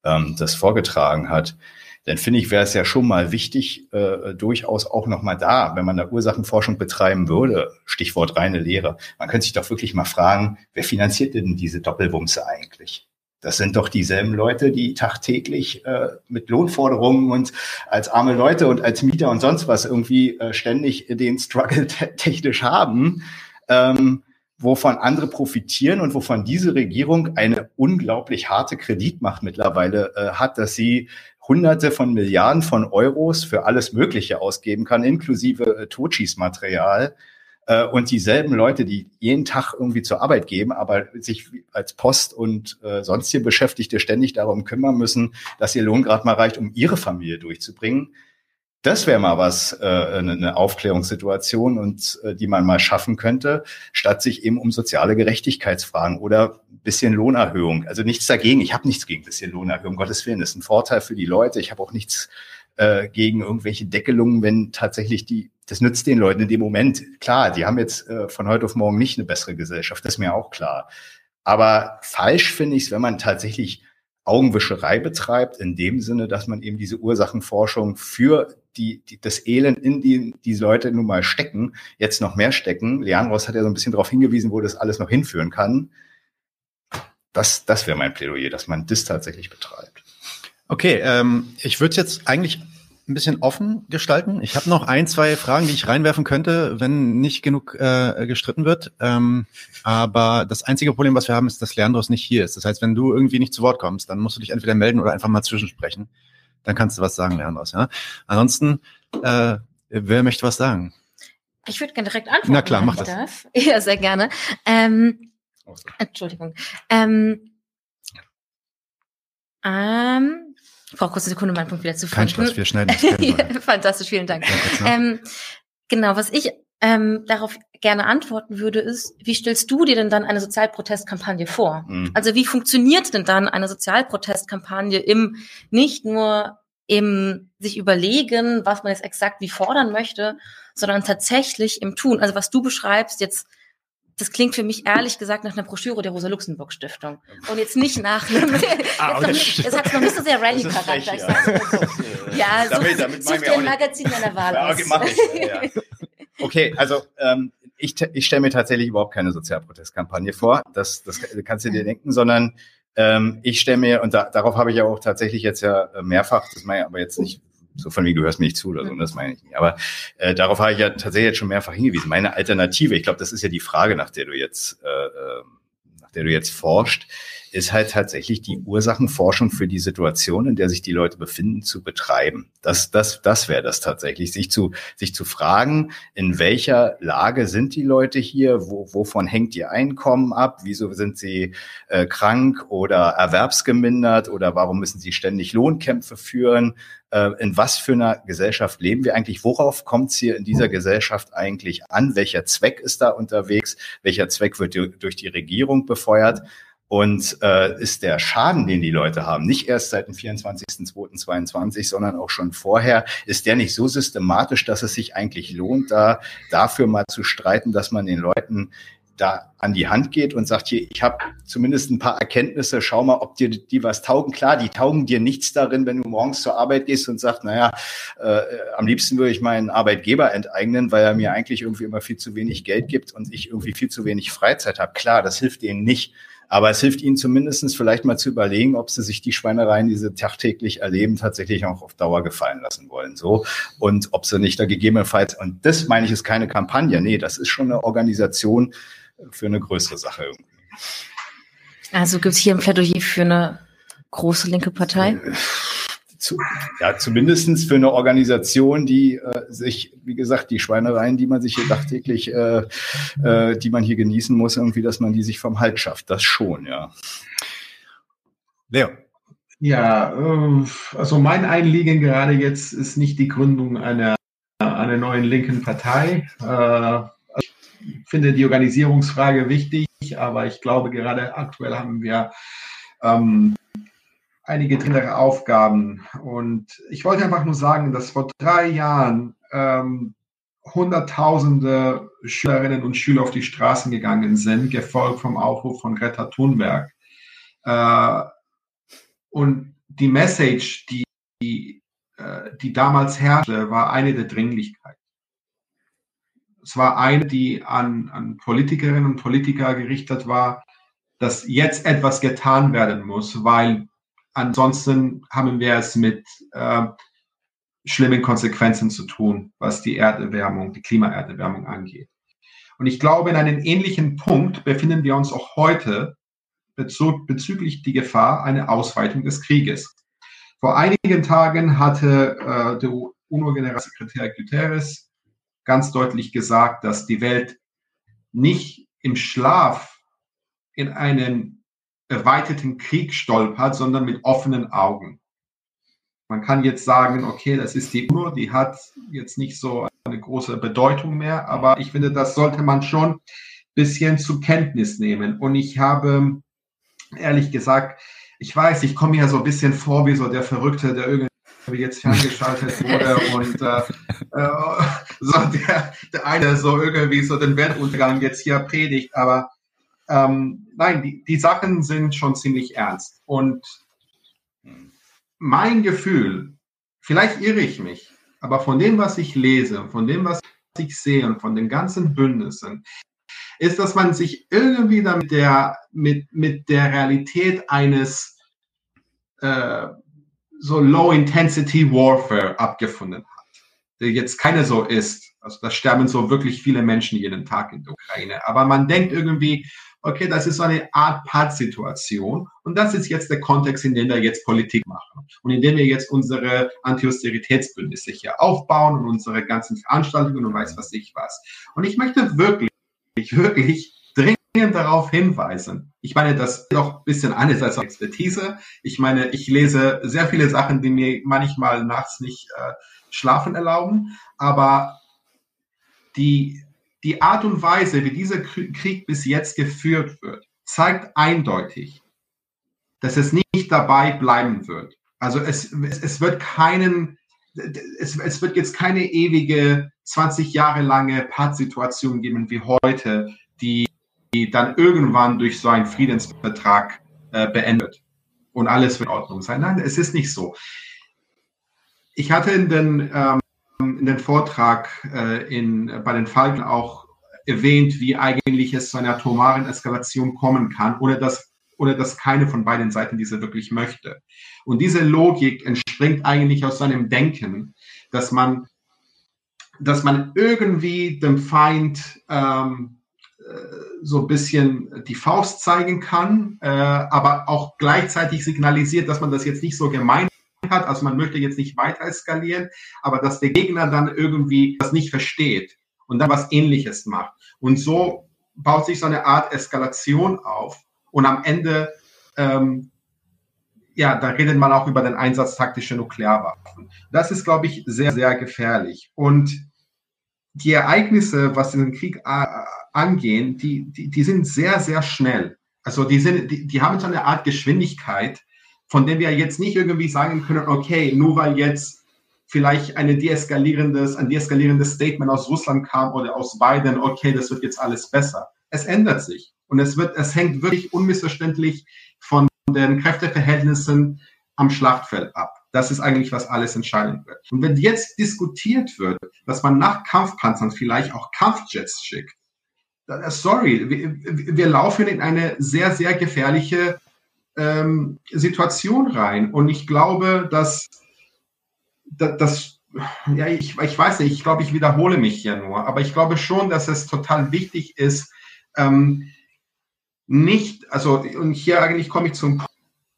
ähm, das vorgetragen hat, dann finde ich, wäre es ja schon mal wichtig, äh, durchaus auch nochmal da, wenn man da Ursachenforschung betreiben würde, Stichwort reine Lehre, man könnte sich doch wirklich mal fragen, wer finanziert denn diese Doppelwumse eigentlich? Das sind doch dieselben Leute, die tagtäglich äh, mit Lohnforderungen und als arme Leute und als Mieter und sonst was irgendwie äh, ständig den Struggle technisch haben, ähm, wovon andere profitieren und wovon diese Regierung eine unglaublich harte Kreditmacht mittlerweile äh, hat, dass sie Hunderte von Milliarden von Euros für alles Mögliche ausgeben kann, inklusive äh, Totschießmaterial. Äh, und dieselben Leute, die jeden Tag irgendwie zur Arbeit geben, aber sich als Post und äh, sonstige Beschäftigte ständig darum kümmern müssen, dass ihr Lohn gerade mal reicht, um ihre Familie durchzubringen. Das wäre mal was, äh, eine Aufklärungssituation und äh, die man mal schaffen könnte, statt sich eben um soziale Gerechtigkeitsfragen oder bisschen Lohnerhöhung. Also nichts dagegen. Ich habe nichts gegen bisschen Lohnerhöhung. Gottes Willen, das ist ein Vorteil für die Leute. Ich habe auch nichts äh, gegen irgendwelche Deckelungen, wenn tatsächlich die, das nützt den Leuten in dem Moment. Klar, die haben jetzt äh, von heute auf morgen nicht eine bessere Gesellschaft. Das ist mir auch klar. Aber falsch finde ich es, wenn man tatsächlich Augenwischerei betreibt, in dem Sinne, dass man eben diese Ursachenforschung für die, die, das Elend, in die die Leute nun mal stecken, jetzt noch mehr stecken. Leandros hat ja so ein bisschen darauf hingewiesen, wo das alles noch hinführen kann. Das, das wäre mein Plädoyer, dass man das tatsächlich betreibt. Okay, ähm, ich würde jetzt eigentlich ein bisschen offen gestalten. Ich habe noch ein, zwei Fragen, die ich reinwerfen könnte, wenn nicht genug äh, gestritten wird. Ähm, aber das einzige Problem, was wir haben, ist, dass Leandros nicht hier ist. Das heißt, wenn du irgendwie nicht zu Wort kommst, dann musst du dich entweder melden oder einfach mal zwischensprechen. Dann kannst du was sagen, Leandros. Ja? Ansonsten, äh, wer möchte was sagen? Ich würde gerne direkt antworten. Na klar, mach das. Darf. Ja, sehr gerne. Ähm, Entschuldigung. Ähm, ähm, brauche kurz eine Sekunde, meinen Punkt wieder zu finden. Kein Stress, wir schneiden das. Fantastisch, vielen Dank. Ähm, genau, was ich ähm, darauf gerne antworten würde, ist, wie stellst du dir denn dann eine Sozialprotestkampagne vor? Mhm. Also wie funktioniert denn dann eine Sozialprotestkampagne im nicht nur im sich überlegen, was man jetzt exakt wie fordern möchte, sondern tatsächlich im Tun. Also was du beschreibst jetzt das klingt für mich ehrlich gesagt nach einer Broschüre der Rosa-Luxemburg-Stiftung. Und jetzt nicht nach einem. ah, hat noch nicht so sehr Rally-Charakter. Ja, so. ja so, damit, damit such dir ein Magazin deiner Wahl ja, okay, aus. Ich, ja. okay, also ähm, ich, ich stelle mir tatsächlich überhaupt keine Sozialprotestkampagne vor. Das, das kannst du dir denken, sondern ähm, ich stelle mir, und da, darauf habe ich ja auch tatsächlich jetzt ja mehrfach, das meine ich aber jetzt nicht so von wie du hörst mir nicht zu oder so, das meine ich nicht. Aber äh, darauf habe ich ja tatsächlich jetzt schon mehrfach hingewiesen. Meine Alternative, ich glaube, das ist ja die Frage, nach der du jetzt, äh, ähm, nach der du jetzt forscht, ist halt tatsächlich die Ursachenforschung für die Situation, in der sich die Leute befinden, zu betreiben. Das, das, das wäre das tatsächlich, sich zu, sich zu fragen, in welcher Lage sind die Leute hier, wo, wovon hängt ihr Einkommen ab, wieso sind sie äh, krank oder erwerbsgemindert? Oder warum müssen sie ständig Lohnkämpfe führen, äh, in was für einer Gesellschaft leben wir eigentlich, worauf kommt es hier in dieser Gesellschaft eigentlich an, welcher Zweck ist da unterwegs, welcher Zweck wird durch die Regierung befeuert. Und äh, ist der Schaden, den die Leute haben, nicht erst seit dem 24.02.22, sondern auch schon vorher, ist der nicht so systematisch, dass es sich eigentlich lohnt, da dafür mal zu streiten, dass man den Leuten da an die Hand geht und sagt, hier, ich habe zumindest ein paar Erkenntnisse, schau mal, ob dir die was taugen. Klar, die taugen dir nichts darin, wenn du morgens zur Arbeit gehst und sagst, naja, äh, am liebsten würde ich meinen Arbeitgeber enteignen, weil er mir eigentlich irgendwie immer viel zu wenig Geld gibt und ich irgendwie viel zu wenig Freizeit habe. Klar, das hilft denen nicht. Aber es hilft ihnen zumindestens vielleicht mal zu überlegen, ob sie sich die Schweinereien, die sie tagtäglich erleben, tatsächlich auch auf Dauer gefallen lassen wollen. So. Und ob sie nicht da gegebenenfalls, und das meine ich, ist keine Kampagne. Nee, das ist schon eine Organisation für eine größere Sache irgendwie. Also gibt es hier ein Plädoyer für eine große linke Partei? Zu, ja, zumindestens für eine Organisation, die äh, sich, wie gesagt, die Schweinereien, die man sich hier tagtäglich, äh, äh, die man hier genießen muss, irgendwie, dass man die sich vom Halt schafft. Das schon, ja. Leo. Ja, äh, also mein Einliegen gerade jetzt ist nicht die Gründung einer, einer neuen linken Partei. Äh, ich finde die Organisierungsfrage wichtig, aber ich glaube, gerade aktuell haben wir ähm, einige dringende Aufgaben. Und ich wollte einfach nur sagen, dass vor drei Jahren ähm, Hunderttausende Schülerinnen und Schüler auf die Straßen gegangen sind, gefolgt vom Aufruf von Greta Thunberg. Äh, und die Message, die, die, äh, die damals herrschte, war eine der Dringlichkeit. Es war eine, die an, an Politikerinnen und Politiker gerichtet war, dass jetzt etwas getan werden muss, weil Ansonsten haben wir es mit äh, schlimmen Konsequenzen zu tun, was die Erderwärmung, die Klimaerderwärmung angeht. Und ich glaube, in einem ähnlichen Punkt befinden wir uns auch heute bezü bezüglich die Gefahr einer Ausweitung des Krieges. Vor einigen Tagen hatte äh, der UNO-Generalsekretär Guterres ganz deutlich gesagt, dass die Welt nicht im Schlaf in einen erweiterten Krieg stolpert, sondern mit offenen Augen. Man kann jetzt sagen, okay, das ist die UNO, die hat jetzt nicht so eine große Bedeutung mehr, aber ich finde, das sollte man schon ein bisschen zur Kenntnis nehmen. Und ich habe ehrlich gesagt, ich weiß, ich komme ja so ein bisschen vor wie so der Verrückte, der irgendwie jetzt ferngeschaltet wurde und äh, äh, so der, der eine so irgendwie so den Weltuntergang jetzt hier predigt, aber ähm, nein, die, die Sachen sind schon ziemlich ernst. Und mein Gefühl, vielleicht irre ich mich, aber von dem, was ich lese, von dem, was ich sehe und von den ganzen Bündnissen, ist, dass man sich irgendwie damit der, mit, mit der Realität eines äh, so Low-Intensity Warfare abgefunden hat, der jetzt keine so ist. Also da sterben so wirklich viele Menschen jeden Tag in der Ukraine. Aber man denkt irgendwie, okay, das ist so eine Art Pattsituation und das ist jetzt der Kontext, in dem wir jetzt Politik machen und in dem wir jetzt unsere Anti-Austeritätsbündnisse hier aufbauen und unsere ganzen Veranstaltungen und weiß was ich was. Und ich möchte wirklich, wirklich dringend darauf hinweisen. Ich meine, das ist auch ein bisschen anders als Expertise. Ich meine, ich lese sehr viele Sachen, die mir manchmal nachts nicht äh, schlafen erlauben, aber die die Art und Weise, wie dieser Krieg bis jetzt geführt wird, zeigt eindeutig, dass es nicht dabei bleiben wird. Also es, es, wird keinen, es, es wird jetzt keine ewige 20 Jahre lange Pattsituation geben wie heute, die, die dann irgendwann durch so einen Friedensvertrag äh, beendet und alles wird in Ordnung sein. Nein, es ist nicht so. Ich hatte in den ähm, den Vortrag äh, in, bei den Falken auch erwähnt, wie eigentlich es zu einer atomaren Eskalation kommen kann, ohne dass, ohne dass keine von beiden Seiten diese wirklich möchte. Und diese Logik entspringt eigentlich aus seinem Denken, dass man, dass man irgendwie dem Feind ähm, äh, so ein bisschen die Faust zeigen kann, äh, aber auch gleichzeitig signalisiert, dass man das jetzt nicht so gemeint hat, also man möchte jetzt nicht weiter eskalieren, aber dass der Gegner dann irgendwie das nicht versteht und dann was ähnliches macht. Und so baut sich so eine Art Eskalation auf und am Ende, ähm, ja, da redet man auch über den Einsatz taktischer Nuklearwaffen. Das ist, glaube ich, sehr, sehr gefährlich. Und die Ereignisse, was den Krieg äh, angehen, die, die, die sind sehr, sehr schnell. Also die, sind, die, die haben so eine Art Geschwindigkeit, von dem wir jetzt nicht irgendwie sagen können, okay, nur weil jetzt vielleicht eine deeskalierendes, ein deeskalierendes Statement aus Russland kam oder aus Biden, okay, das wird jetzt alles besser. Es ändert sich. Und es wird, es hängt wirklich unmissverständlich von den Kräfteverhältnissen am Schlachtfeld ab. Das ist eigentlich, was alles entscheidend wird. Und wenn jetzt diskutiert wird, dass man nach Kampfpanzern vielleicht auch Kampfjets schickt, sorry, wir, wir laufen in eine sehr, sehr gefährliche ähm, Situation rein. Und ich glaube, dass, dass ja, ich, ich weiß nicht, ich glaube, ich wiederhole mich hier nur, aber ich glaube schon, dass es total wichtig ist, ähm, nicht, also, und hier eigentlich komme ich zum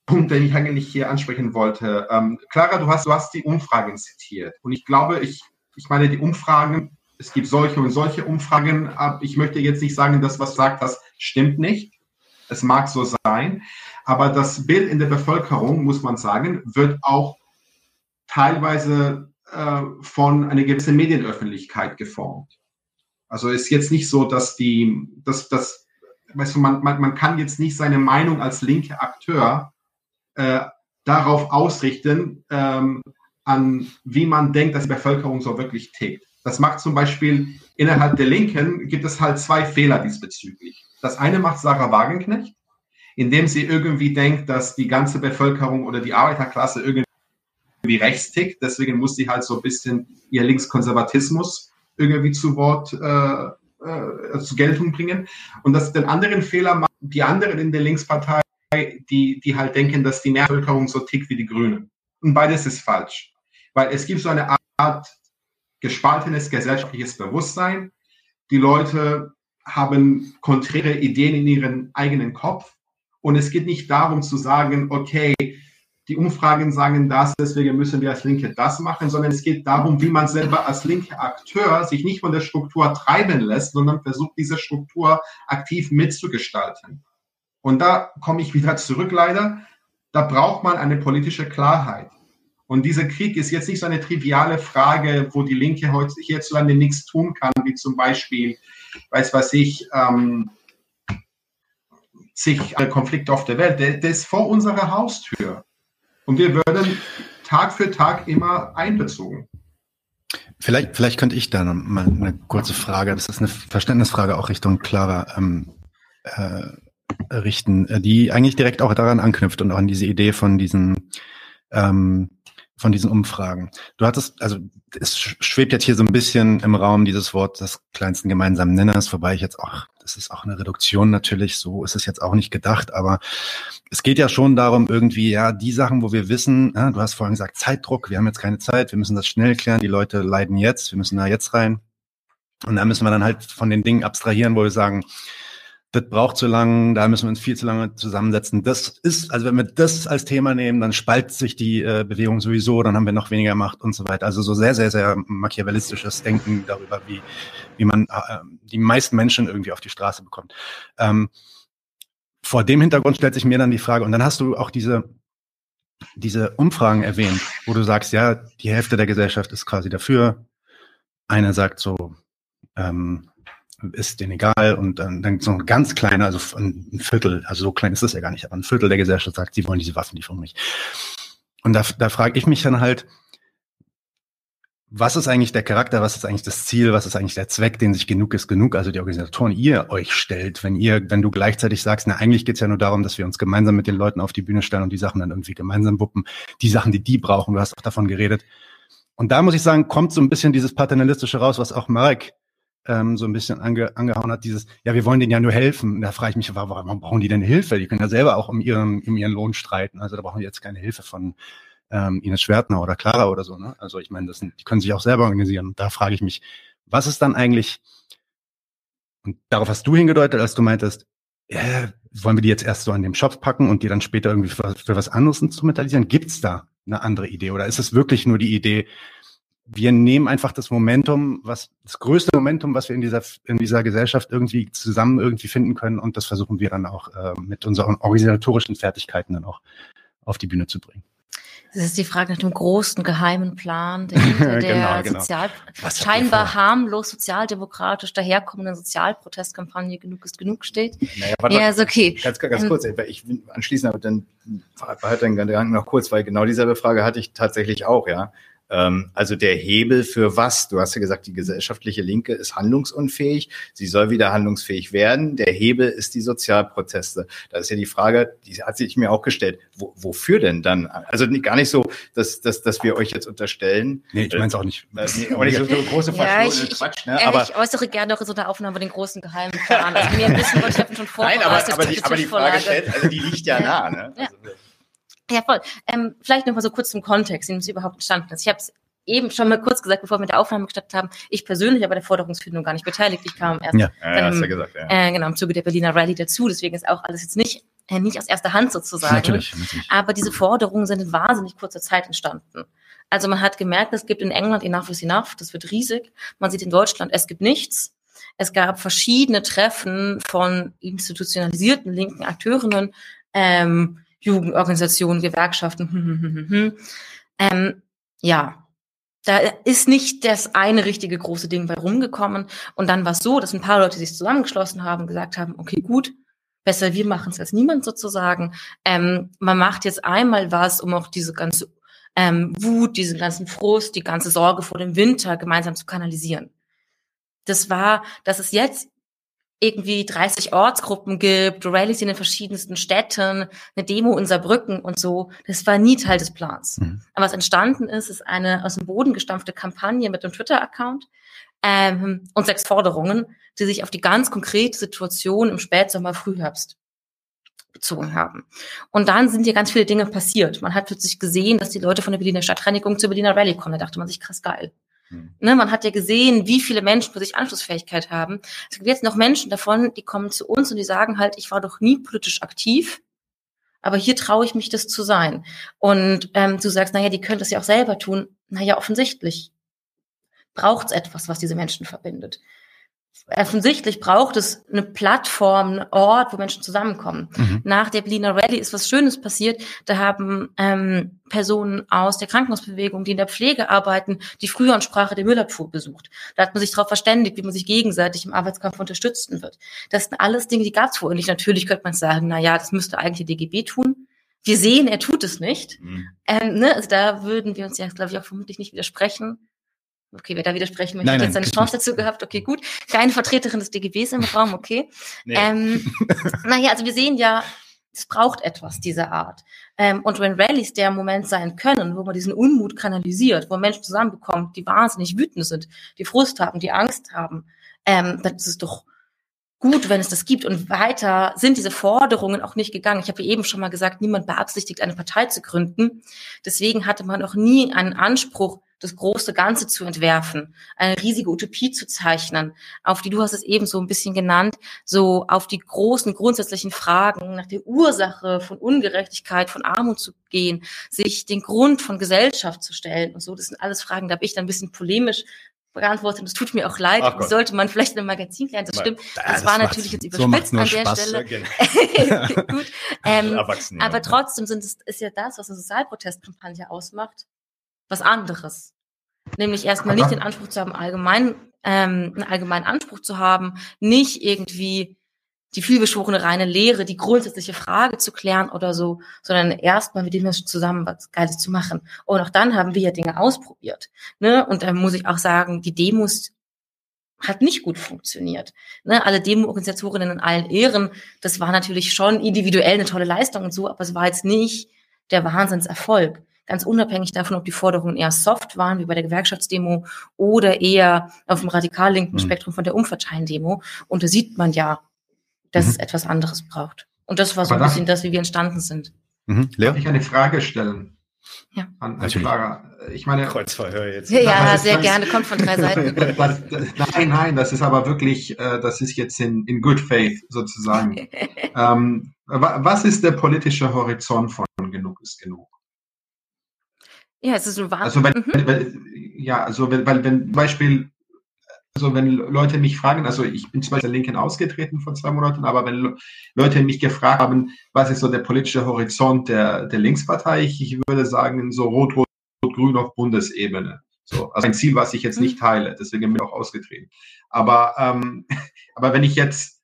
Punkt, den ich eigentlich hier ansprechen wollte. Ähm, Clara, du hast, du hast die Umfragen zitiert. Und ich glaube, ich, ich meine, die Umfragen, es gibt solche und solche Umfragen, aber ich möchte jetzt nicht sagen, dass was du sagt hast, stimmt nicht. Es mag so sein. Aber das Bild in der Bevölkerung, muss man sagen, wird auch teilweise äh, von einer gewissen Medienöffentlichkeit geformt. Also ist jetzt nicht so, dass die, dass, dass weißt du, man, man, man kann jetzt nicht seine Meinung als linke Akteur äh, darauf ausrichten, ähm, an wie man denkt, dass die Bevölkerung so wirklich tickt. Das macht zum Beispiel innerhalb der Linken gibt es halt zwei Fehler diesbezüglich. Das eine macht Sarah Wagenknecht, indem sie irgendwie denkt, dass die ganze Bevölkerung oder die Arbeiterklasse irgendwie rechts tickt. Deswegen muss sie halt so ein bisschen ihr Linkskonservatismus irgendwie zu Wort, äh, äh, zu Geltung bringen. Und das den anderen Fehler machen die anderen in der Linkspartei, die, die halt denken, dass die Mehrvölkerung so tickt wie die Grünen. Und beides ist falsch. Weil es gibt so eine Art gespaltenes gesellschaftliches Bewusstsein. Die Leute haben konträre Ideen in ihren eigenen Kopf und es geht nicht darum zu sagen, okay, die Umfragen sagen das, deswegen müssen wir als Linke das machen, sondern es geht darum, wie man selber als linke Akteur sich nicht von der Struktur treiben lässt, sondern versucht, diese Struktur aktiv mitzugestalten. Und da komme ich wieder zurück leider. Da braucht man eine politische Klarheit. Und dieser Krieg ist jetzt nicht so eine triviale Frage, wo die Linke hierzulande nichts tun kann, wie zum Beispiel, weiß was ich, ähm, zig Konflikte auf der Welt, der, der ist vor unserer Haustür. Und wir würden Tag für Tag immer einbezogen. Vielleicht, vielleicht könnte ich da noch mal eine kurze Frage, das ist eine Verständnisfrage auch Richtung Clara ähm, äh, richten, äh, die eigentlich direkt auch daran anknüpft und auch an diese Idee von diesen ähm, von diesen Umfragen. Du hattest, also es schwebt jetzt hier so ein bisschen im Raum dieses Wort des kleinsten gemeinsamen Nenners, wobei ich jetzt auch Das ist auch eine Reduktion natürlich, so ist es jetzt auch nicht gedacht, aber es geht ja schon darum, irgendwie, ja, die Sachen, wo wir wissen, ja, du hast vorhin gesagt, Zeitdruck, wir haben jetzt keine Zeit, wir müssen das schnell klären, die Leute leiden jetzt, wir müssen da jetzt rein. Und da müssen wir dann halt von den Dingen abstrahieren, wo wir sagen, das braucht zu lang, da müssen wir uns viel zu lange zusammensetzen. Das ist, also wenn wir das als Thema nehmen, dann spaltet sich die äh, Bewegung sowieso, dann haben wir noch weniger Macht und so weiter. Also so sehr, sehr, sehr machiavellistisches Denken darüber, wie, wie man äh, die meisten Menschen irgendwie auf die Straße bekommt. Ähm, vor dem Hintergrund stellt sich mir dann die Frage, und dann hast du auch diese, diese Umfragen erwähnt, wo du sagst, ja, die Hälfte der Gesellschaft ist quasi dafür. Einer sagt so, ähm, ist denen egal und dann, dann so ein ganz kleiner, also ein Viertel, also so klein ist das ja gar nicht, aber ein Viertel der Gesellschaft sagt, sie wollen diese Waffenlieferung nicht. Und da, da frage ich mich dann halt, was ist eigentlich der Charakter, was ist eigentlich das Ziel, was ist eigentlich der Zweck, den sich genug ist genug, also die Organisatoren ihr euch stellt, wenn ihr, wenn du gleichzeitig sagst, na eigentlich geht's ja nur darum, dass wir uns gemeinsam mit den Leuten auf die Bühne stellen und die Sachen dann irgendwie gemeinsam wuppen, die Sachen, die die brauchen, du hast auch davon geredet. Und da muss ich sagen, kommt so ein bisschen dieses Paternalistische raus, was auch Marek ähm, so ein bisschen ange, angehauen hat, dieses, ja, wir wollen denen ja nur helfen. Und da frage ich mich, warum, brauchen die denn Hilfe? Die können ja selber auch um ihren, um ihren Lohn streiten. Also da brauchen die jetzt keine Hilfe von ähm, Ines Schwertner oder Clara oder so. Ne? Also ich meine, das die können sich auch selber organisieren. Und da frage ich mich, was ist dann eigentlich, und darauf hast du hingedeutet, als du meintest, ja, wollen wir die jetzt erst so an dem Shop packen und die dann später irgendwie für, für was anderes instrumentalisieren? Gibt's da eine andere Idee? Oder ist es wirklich nur die Idee, wir nehmen einfach das Momentum, was das größte Momentum, was wir in dieser in dieser Gesellschaft irgendwie zusammen irgendwie finden können, und das versuchen wir dann auch äh, mit unseren organisatorischen Fertigkeiten dann auch auf die Bühne zu bringen. Das ist die Frage nach dem großen geheimen Plan, der, der genau, genau. Sozial, scheinbar harmlos sozialdemokratisch daherkommenden Sozialprotestkampagne genug ist genug steht. Naja, warte, ja, ist okay. Ganz, ganz ähm, kurz, ich will anschließen, aber dann behalte deinen Gedanken noch kurz, weil genau dieselbe Frage hatte ich tatsächlich auch, ja. Ähm, also der Hebel für was? Du hast ja gesagt, die gesellschaftliche Linke ist handlungsunfähig. Sie soll wieder handlungsfähig werden. Der Hebel ist die Sozialproteste. Da ist ja die Frage, die hat sich mir auch gestellt. Wo, wofür denn dann? Also gar nicht so, dass, dass, dass wir euch jetzt unterstellen. Nee, ich meine es auch nicht. Äh, nee, aber nicht so, so große ja, ich, Quatsch, ne? aber ich äußere gerne auch so einer Aufnahme den großen geheimen Plan. Also mir ein bisschen, ich habe schon vorbereitet. Nein, aber, aber, die, aber die Frage stellt, also die liegt ja nah. Ne? Ja. Also, ja, voll. Ähm, vielleicht noch mal so kurz zum Kontext, in dem es überhaupt entstanden ist. Ich habe es eben schon mal kurz gesagt, bevor wir mit der Aufnahme gestartet haben, ich persönlich aber der Forderungsfindung gar nicht beteiligt. Ich kam erst ja. Ja, dann, ja gesagt, ja. Äh, genau, im Zuge der Berliner Rallye dazu. Deswegen ist auch alles jetzt nicht, äh, nicht aus erster Hand sozusagen. Natürlich, natürlich. Aber diese Forderungen sind in wahnsinnig kurzer Zeit entstanden. Also man hat gemerkt, es gibt in England enough is enough, das wird riesig. Man sieht in Deutschland, es gibt nichts. Es gab verschiedene Treffen von institutionalisierten linken Akteurinnen, ähm, Jugendorganisationen, Gewerkschaften. Hm, hm, hm, hm, hm. Ähm, ja, da ist nicht das eine richtige große Ding bei rumgekommen. Und dann war es so, dass ein paar Leute sich zusammengeschlossen haben und gesagt haben, okay, gut, besser wir machen es als niemand sozusagen. Ähm, man macht jetzt einmal was, um auch diese ganze ähm, Wut, diesen ganzen Frust, die ganze Sorge vor dem Winter gemeinsam zu kanalisieren. Das war, dass es jetzt irgendwie 30 Ortsgruppen gibt, Rallyes in den verschiedensten Städten, eine Demo in Saarbrücken und so. Das war nie Teil des Plans. Mhm. Aber was entstanden ist, ist eine aus dem Boden gestampfte Kampagne mit einem Twitter-Account ähm, und sechs Forderungen, die sich auf die ganz konkrete Situation im Spätsommer, Frühherbst bezogen haben. Und dann sind hier ganz viele Dinge passiert. Man hat plötzlich gesehen, dass die Leute von der Berliner Stadtreinigung zur Berliner Rallye kommen. Da dachte man sich, krass geil. Mhm. Ne, man hat ja gesehen, wie viele Menschen sich Anschlussfähigkeit haben. Es gibt jetzt noch Menschen davon, die kommen zu uns und die sagen halt, ich war doch nie politisch aktiv, aber hier traue ich mich, das zu sein. Und ähm, du sagst, naja, die können das ja auch selber tun. Naja, offensichtlich braucht es etwas, was diese Menschen verbindet offensichtlich braucht es eine Plattform, einen Ort, wo Menschen zusammenkommen. Mhm. Nach der Berliner Rallye ist was Schönes passiert. Da haben ähm, Personen aus der Krankenhausbewegung, die in der Pflege arbeiten, die früher Sprache der Müllabfuhr besucht. Da hat man sich darauf verständigt, wie man sich gegenseitig im Arbeitskampf unterstützen wird. Das sind alles Dinge, die gab es vorher nicht. Natürlich könnte man sagen, na ja, das müsste eigentlich die DGB tun. Wir sehen, er tut es nicht. Mhm. Ähm, ne? Also da würden wir uns ja, glaube ich, auch vermutlich nicht widersprechen. Okay, wer da widersprechen möchte, nein, hat jetzt eine Chance dazu gehabt. Okay, gut. Keine Vertreterin des DGBs im Raum, okay. Nee. Ähm, naja, also wir sehen ja, es braucht etwas dieser Art. Ähm, und wenn Rallyes der Moment sein können, wo man diesen Unmut kanalisiert, wo Menschen zusammenbekommt, die wahnsinnig wütend sind, die Frust haben, die Angst haben, ähm, dann ist es doch gut, wenn es das gibt. Und weiter sind diese Forderungen auch nicht gegangen. Ich habe eben schon mal gesagt, niemand beabsichtigt, eine Partei zu gründen. Deswegen hatte man auch nie einen Anspruch, das große Ganze zu entwerfen, eine riesige Utopie zu zeichnen, auf die, du hast es eben so ein bisschen genannt, so auf die großen grundsätzlichen Fragen nach der Ursache von Ungerechtigkeit, von Armut zu gehen, sich den Grund von Gesellschaft zu stellen und so. Das sind alles Fragen, da habe ich dann ein bisschen polemisch beantwortet. Und es tut mir auch leid. Ach sollte man vielleicht in einem Magazin klären. Das stimmt. Das, das war natürlich jetzt überspitzt so an der Spaß. Stelle. Gut. Ähm, aber trotzdem sind es, ist ja das, was eine Sozialprotestkampagne ausmacht, was anderes. Nämlich erstmal nicht den Anspruch zu haben, allgemein, ähm, einen allgemeinen Anspruch zu haben, nicht irgendwie die vielbeschworene reine Lehre, die grundsätzliche Frage zu klären oder so, sondern erstmal mit den Menschen zusammen was Geiles zu machen. Und auch dann haben wir ja Dinge ausprobiert. Ne? Und da muss ich auch sagen, die Demos hat nicht gut funktioniert. Ne? Alle Demo-Organisatorinnen in allen Ehren, das war natürlich schon individuell eine tolle Leistung und so, aber es war jetzt nicht der Wahnsinnserfolg. Ganz unabhängig davon, ob die Forderungen eher soft waren, wie bei der Gewerkschaftsdemo, oder eher auf dem radikal linken mhm. Spektrum von der Umverteilen-Demo. Und da sieht man ja, dass mhm. es etwas anderes braucht. Und das war so Aber ein bisschen das, wie wir entstanden sind. Mhm. Darf ich eine Frage stellen? Ja. An, an Clara. Ich meine. Kreuzverhör jetzt. Ja, ja sehr gerne, kommt von drei Seiten. das, das, nein, nein, das ist aber wirklich, äh, das ist jetzt in, in good faith sozusagen. ähm, was ist der politische Horizont von Genug ist genug? Ja, es ist ein Wahnsinn. Also wenn, mhm. wenn, ja, also wenn, weil wenn Beispiel also wenn Leute mich fragen, also ich bin zwar der Linken ausgetreten vor zwei Monaten, aber wenn Leute mich gefragt haben, was ist so der politische Horizont der, der Linkspartei, ich, ich würde sagen, so rot-rot-grün auf Bundesebene. So, also ein Ziel, was ich jetzt nicht mhm. teile, deswegen bin ich auch ausgetreten. Aber, ähm, aber wenn ich jetzt,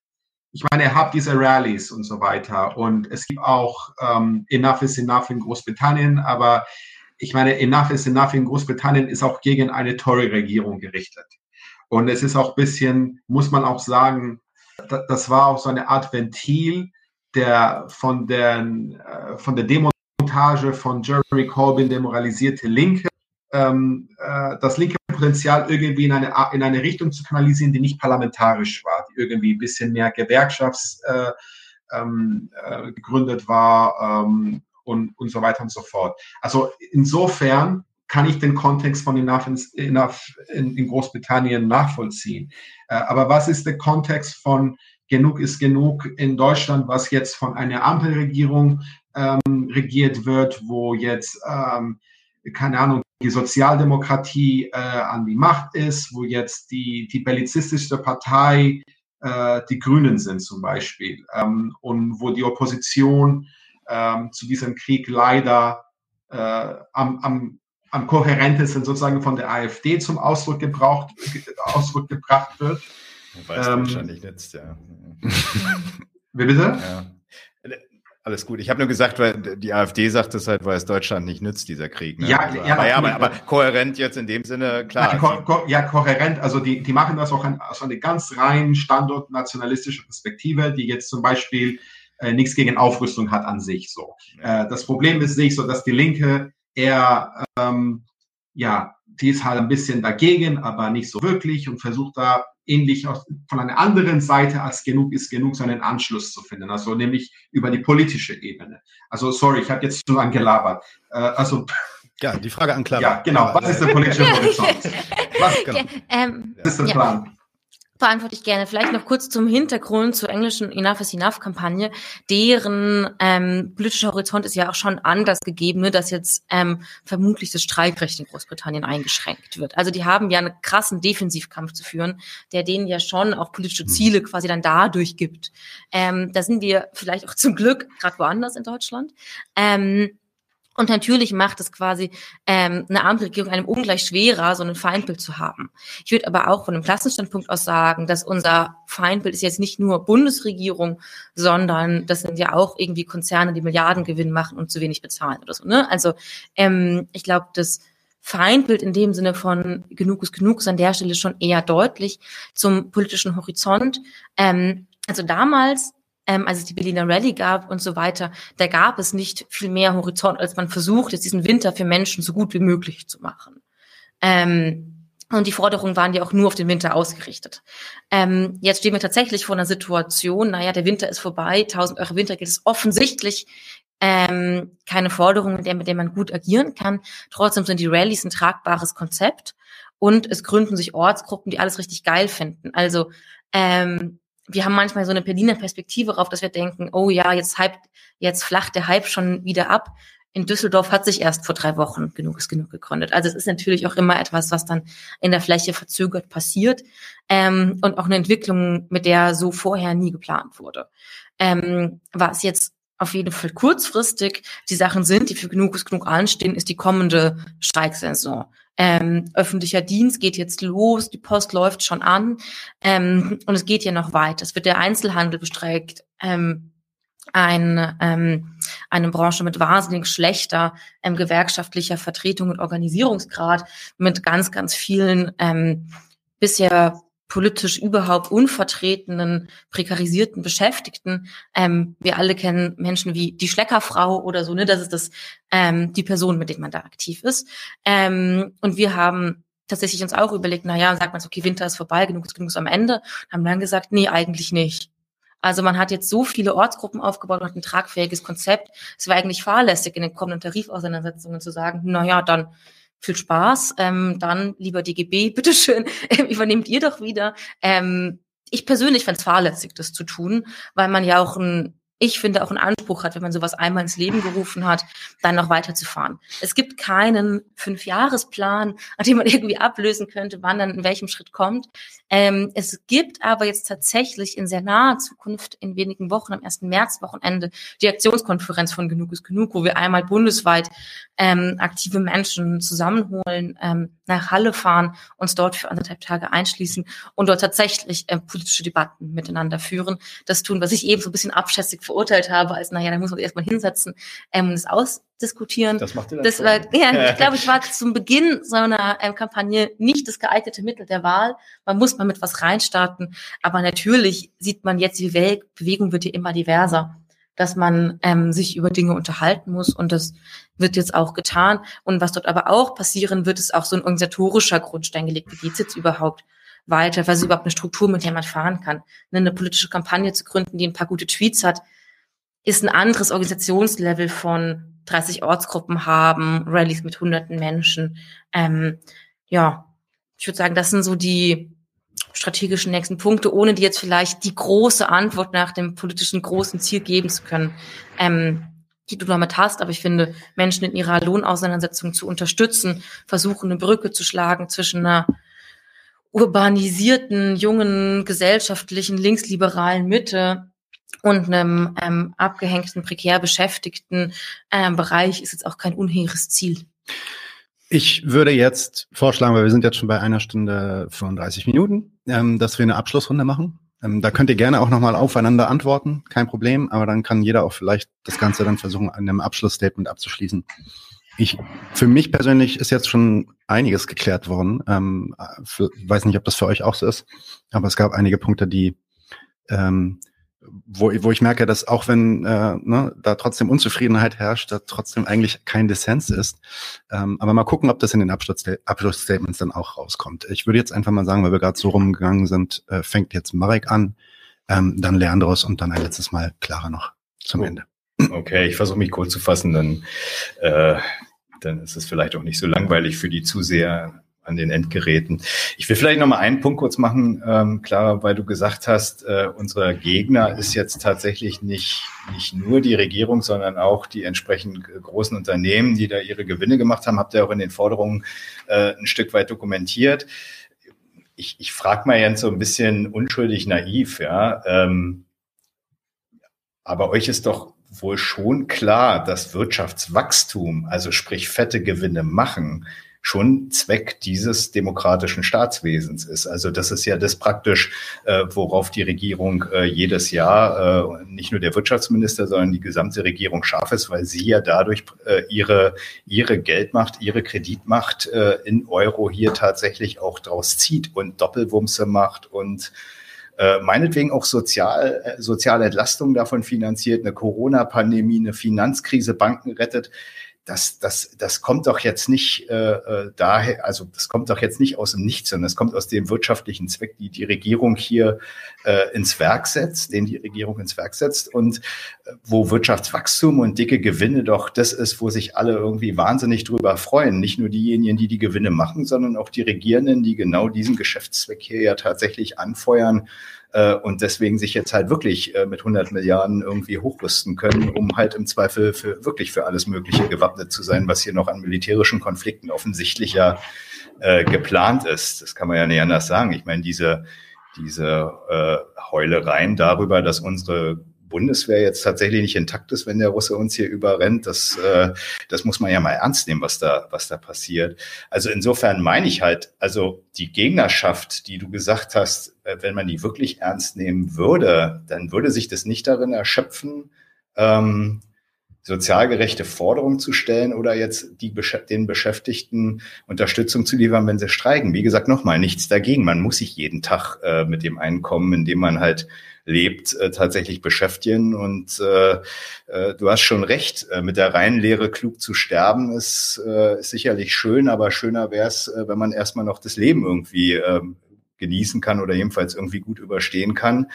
ich meine, ihr habt diese Rallies und so weiter und es gibt auch ähm, Enough is Enough in Großbritannien, aber ich meine, Enough is Enough in Großbritannien ist auch gegen eine Tory-Regierung gerichtet. Und es ist auch ein bisschen, muss man auch sagen, das war auch so eine Art Ventil, der von, der, äh, von der Demontage von Jeremy Corbyn demoralisierte Linke, ähm, äh, das linke Potenzial irgendwie in eine, in eine Richtung zu kanalisieren, die nicht parlamentarisch war, die irgendwie ein bisschen mehr gewerkschafts äh, ähm, äh, war ähm, und, und so weiter und so fort. Also insofern kann ich den Kontext von Enough in, in, in Großbritannien nachvollziehen. Äh, aber was ist der Kontext von Genug ist genug in Deutschland, was jetzt von einer Ampelregierung ähm, regiert wird, wo jetzt, ähm, keine Ahnung, die Sozialdemokratie äh, an die Macht ist, wo jetzt die, die bellizistischste Partei äh, die Grünen sind zum Beispiel ähm, und wo die Opposition ähm, zu diesem Krieg leider äh, am, am am kohärentesten sozusagen von der AfD zum Ausdruck, gebraucht, Ausdruck gebracht wird. Wobei es ähm, wahrscheinlich nützt, ja. Wie bitte? Ja. Alles gut. Ich habe nur gesagt, weil die AfD sagt es halt, weil es Deutschland nicht nützt, dieser Krieg. Ne? Ja, also, ja, aber, ja aber, aber, kohärent jetzt in dem Sinne, klar. Ja, ko ko ja kohärent. Also die, die machen das auch an, aus einer ganz rein standortnationalistische Perspektive, die jetzt zum Beispiel äh, nichts gegen Aufrüstung hat an sich. So. Äh, das Problem ist sich so, dass die Linke eher, ähm, ja, die ist halt ein bisschen dagegen, aber nicht so wirklich und versucht da ähnlich aus, von einer anderen Seite als genug ist genug so einen Anschluss zu finden, also nämlich über die politische Ebene. Also sorry, ich habe jetzt zu lang gelabert. Äh, also ja, die Frage an Clara. Ja, genau. Was ist der politische Horizont? Was, genau. Ja, ähm, ist der ja. Plan? Beantworte ich gerne. Vielleicht noch kurz zum Hintergrund zur englischen Enough is Enough Kampagne. Deren ähm, politischer Horizont ist ja auch schon anders gegeben, ne, dass jetzt ähm, vermutlich das Streikrecht in Großbritannien eingeschränkt wird. Also die haben ja einen krassen Defensivkampf zu führen, der denen ja schon auch politische Ziele quasi dann dadurch gibt. Ähm, da sind wir vielleicht auch zum Glück gerade woanders in Deutschland. Ähm, und natürlich macht es quasi ähm, eine Ampelregierung einem ungleich schwerer, so ein Feindbild zu haben. Ich würde aber auch von einem Klassenstandpunkt aus sagen, dass unser Feindbild ist jetzt nicht nur Bundesregierung, sondern das sind ja auch irgendwie Konzerne, die Milliardengewinn machen und zu wenig bezahlen oder so. Ne? Also ähm, ich glaube, das Feindbild in dem Sinne von genug ist genug ist an der Stelle schon eher deutlich zum politischen Horizont. Ähm, also damals ähm, als es die Berliner Rallye gab und so weiter, da gab es nicht viel mehr Horizont, als man versucht, jetzt diesen Winter für Menschen so gut wie möglich zu machen. Ähm, Und die Forderungen waren ja auch nur auf den Winter ausgerichtet. Ähm, jetzt stehen wir tatsächlich vor einer Situation, naja, der Winter ist vorbei, 1000 Euro Wintergeld ist offensichtlich ähm, keine Forderung, mit der, mit der man gut agieren kann. Trotzdem sind die Rallyes ein tragbares Konzept und es gründen sich Ortsgruppen, die alles richtig geil finden. Also ähm, wir haben manchmal so eine Berliner Perspektive darauf, dass wir denken, oh ja, jetzt, hype, jetzt flacht der Hype schon wieder ab in Düsseldorf hat sich erst vor drei Wochen genug ist genug gegründet. Also es ist natürlich auch immer etwas, was dann in der Fläche verzögert passiert ähm, und auch eine Entwicklung, mit der so vorher nie geplant wurde. Ähm, was jetzt auf jeden Fall kurzfristig die Sachen sind, die für genug ist genug anstehen, ist die kommende Streiksaison. Ähm, öffentlicher Dienst geht jetzt los, die Post läuft schon an ähm, und es geht ja noch weiter. Es wird der Einzelhandel bestreikt. Ähm, ein, ähm, eine Branche mit wahnsinnig schlechter ähm, gewerkschaftlicher Vertretung und Organisierungsgrad, mit ganz, ganz vielen ähm, bisher politisch überhaupt unvertretenen, prekarisierten Beschäftigten. Ähm, wir alle kennen Menschen wie die Schleckerfrau oder so, ne? Das ist das ähm, die Person, mit der man da aktiv ist. Ähm, und wir haben tatsächlich uns auch überlegt, na ja, sagt man so, okay, Winter ist vorbei, genug ist genug ist am Ende. Haben dann gesagt, nee, eigentlich nicht. Also man hat jetzt so viele Ortsgruppen aufgebaut und hat ein tragfähiges Konzept. Es war eigentlich fahrlässig in den kommenden Tarifauseinandersetzungen zu sagen, na ja, dann viel Spaß, ähm, dann lieber DGB, bitteschön, äh, übernehmt ihr doch wieder. Ähm, ich persönlich fände es fahrlässig, das zu tun, weil man ja auch ein ich finde, auch einen Anspruch hat, wenn man sowas einmal ins Leben gerufen hat, dann noch weiterzufahren. Es gibt keinen Fünfjahresplan, an dem man irgendwie ablösen könnte, wann dann in welchem Schritt kommt. Ähm, es gibt aber jetzt tatsächlich in sehr naher Zukunft, in wenigen Wochen, am 1. März-Wochenende, die Aktionskonferenz von Genug ist Genug, wo wir einmal bundesweit ähm, aktive Menschen zusammenholen, ähm, nach Halle fahren, uns dort für anderthalb Tage einschließen und dort tatsächlich äh, politische Debatten miteinander führen. Das tun, was ich eben so ein bisschen abschätzig verurteilt habe, als, naja, da muss man erstmal hinsetzen ähm, und es ausdiskutieren. Das macht ihr das war, ja, ich glaube, ich war zum Beginn so einer ähm, Kampagne nicht das geeignete Mittel der Wahl. Man muss mal mit was reinstarten. Aber natürlich sieht man jetzt, die Welt, Bewegung wird ja immer diverser dass man ähm, sich über Dinge unterhalten muss und das wird jetzt auch getan. Und was dort aber auch passieren wird, ist auch so ein organisatorischer Grundstein gelegt. Wie geht's jetzt überhaupt weiter? Was ist überhaupt eine Struktur, mit der man fahren kann? Eine politische Kampagne zu gründen, die ein paar gute Tweets hat, ist ein anderes Organisationslevel von 30 Ortsgruppen haben, Rallyes mit hunderten Menschen. Ähm, ja, ich würde sagen, das sind so die strategischen nächsten Punkte, ohne die jetzt vielleicht die große Antwort nach dem politischen großen Ziel geben zu können, ähm, die du damit hast. Aber ich finde, Menschen in ihrer Lohnauseinandersetzung zu unterstützen, versuchen, eine Brücke zu schlagen zwischen einer urbanisierten, jungen, gesellschaftlichen, linksliberalen Mitte und einem ähm, abgehängten, prekär beschäftigten ähm, Bereich ist jetzt auch kein unhehres Ziel. Ich würde jetzt vorschlagen, weil wir sind jetzt schon bei einer Stunde 35 Minuten, ähm, dass wir eine Abschlussrunde machen. Ähm, da könnt ihr gerne auch nochmal aufeinander antworten, kein Problem, aber dann kann jeder auch vielleicht das Ganze dann versuchen, an einem Abschlussstatement abzuschließen. Ich, für mich persönlich ist jetzt schon einiges geklärt worden. Ähm, für, weiß nicht, ob das für euch auch so ist, aber es gab einige Punkte, die ähm, wo, wo ich merke, dass auch wenn äh, ne, da trotzdem Unzufriedenheit herrscht, da trotzdem eigentlich kein Dissens ist. Ähm, aber mal gucken, ob das in den Abschlussstatements dann auch rauskommt. Ich würde jetzt einfach mal sagen, weil wir gerade so rumgegangen sind, äh, fängt jetzt Marek an, ähm, dann Leandros und dann ein letztes Mal Clara noch zum oh. Ende. Okay, ich versuche mich kurz zu fassen, dann, äh, dann ist es vielleicht auch nicht so langweilig für die Zuseher an den Endgeräten. Ich will vielleicht noch mal einen Punkt kurz machen, ähm, Clara, weil du gesagt hast, äh, unser Gegner ist jetzt tatsächlich nicht, nicht nur die Regierung, sondern auch die entsprechend großen Unternehmen, die da ihre Gewinne gemacht haben, habt ihr auch in den Forderungen äh, ein Stück weit dokumentiert. Ich, ich frage mal jetzt so ein bisschen unschuldig naiv, ja. Ähm, aber euch ist doch wohl schon klar, dass Wirtschaftswachstum, also sprich fette Gewinne machen, schon Zweck dieses demokratischen Staatswesens ist. Also das ist ja das praktisch, äh, worauf die Regierung äh, jedes Jahr, äh, nicht nur der Wirtschaftsminister, sondern die gesamte Regierung scharf ist, weil sie ja dadurch äh, ihre, ihre Geldmacht, ihre Kreditmacht äh, in Euro hier tatsächlich auch draus zieht und Doppelwumse macht und äh, meinetwegen auch sozial, äh, soziale Entlastung davon finanziert, eine Corona-Pandemie, eine Finanzkrise, Banken rettet das, das, das kommt doch jetzt nicht äh, äh, daher, also das kommt doch jetzt nicht aus dem Nichts, sondern es kommt aus dem wirtschaftlichen Zweck, die die Regierung hier äh, ins Werk setzt, den die Regierung ins Werk setzt und äh, wo Wirtschaftswachstum und dicke Gewinne doch das ist, wo sich alle irgendwie wahnsinnig drüber freuen. Nicht nur diejenigen, die die Gewinne machen, sondern auch die Regierenden, die genau diesen Geschäftszweck hier ja tatsächlich anfeuern äh, und deswegen sich jetzt halt wirklich äh, mit 100 Milliarden irgendwie hochrüsten können, um halt im Zweifel für wirklich für alles Mögliche gewappnet zu sein, was hier noch an militärischen Konflikten offensichtlich ja äh, geplant ist. Das kann man ja nicht anders sagen. Ich meine, diese diese äh, Heulereien darüber, dass unsere Bundeswehr jetzt tatsächlich nicht intakt ist, wenn der Russe uns hier überrennt. Das, äh, das muss man ja mal ernst nehmen, was da, was da passiert. Also insofern meine ich halt, also die Gegnerschaft, die du gesagt hast, äh, wenn man die wirklich ernst nehmen würde, dann würde sich das nicht darin erschöpfen, ähm, sozial gerechte Forderungen zu stellen oder jetzt die, den Beschäftigten Unterstützung zu liefern, wenn sie streiken. Wie gesagt, nochmal, nichts dagegen. Man muss sich jeden Tag äh, mit dem Einkommen, in dem man halt lebt, äh, tatsächlich beschäftigen. Und äh, äh, du hast schon recht, äh, mit der reinen Lehre klug zu sterben ist, äh, ist sicherlich schön, aber schöner wäre es, äh, wenn man erstmal noch das Leben irgendwie äh, genießen kann oder jedenfalls irgendwie gut überstehen kann.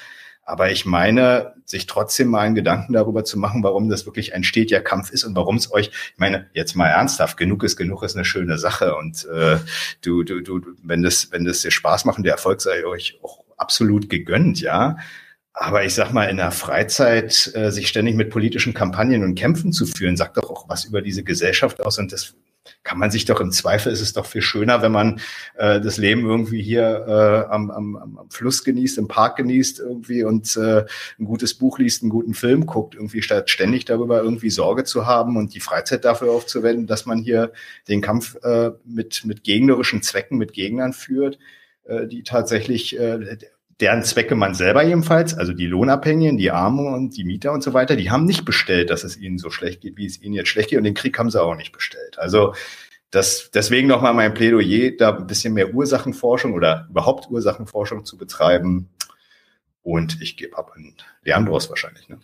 Aber ich meine, sich trotzdem mal einen Gedanken darüber zu machen, warum das wirklich ein stetiger Kampf ist und warum es euch, ich meine, jetzt mal ernsthaft, genug ist genug ist eine schöne Sache und äh, du, du, du, wenn das, wenn das dir Spaß macht und der Erfolg sei euch auch absolut gegönnt, ja. Aber ich sag mal, in der Freizeit äh, sich ständig mit politischen Kampagnen und Kämpfen zu führen, sagt doch auch was über diese Gesellschaft aus. Und das kann man sich doch im Zweifel, ist es doch viel schöner, wenn man äh, das Leben irgendwie hier äh, am, am, am Fluss genießt, im Park genießt irgendwie und äh, ein gutes Buch liest, einen guten Film guckt, irgendwie statt ständig darüber irgendwie Sorge zu haben und die Freizeit dafür aufzuwenden, dass man hier den Kampf äh, mit, mit gegnerischen Zwecken, mit Gegnern führt, äh, die tatsächlich äh, deren Zwecke man selber jedenfalls, also die Lohnabhängigen, die Armen und die Mieter und so weiter, die haben nicht bestellt, dass es ihnen so schlecht geht, wie es ihnen jetzt schlecht geht. Und den Krieg haben sie auch nicht bestellt. Also das, deswegen nochmal mein Plädoyer, da ein bisschen mehr Ursachenforschung oder überhaupt Ursachenforschung zu betreiben. Und ich gebe ab an Leandros wahrscheinlich. Ne?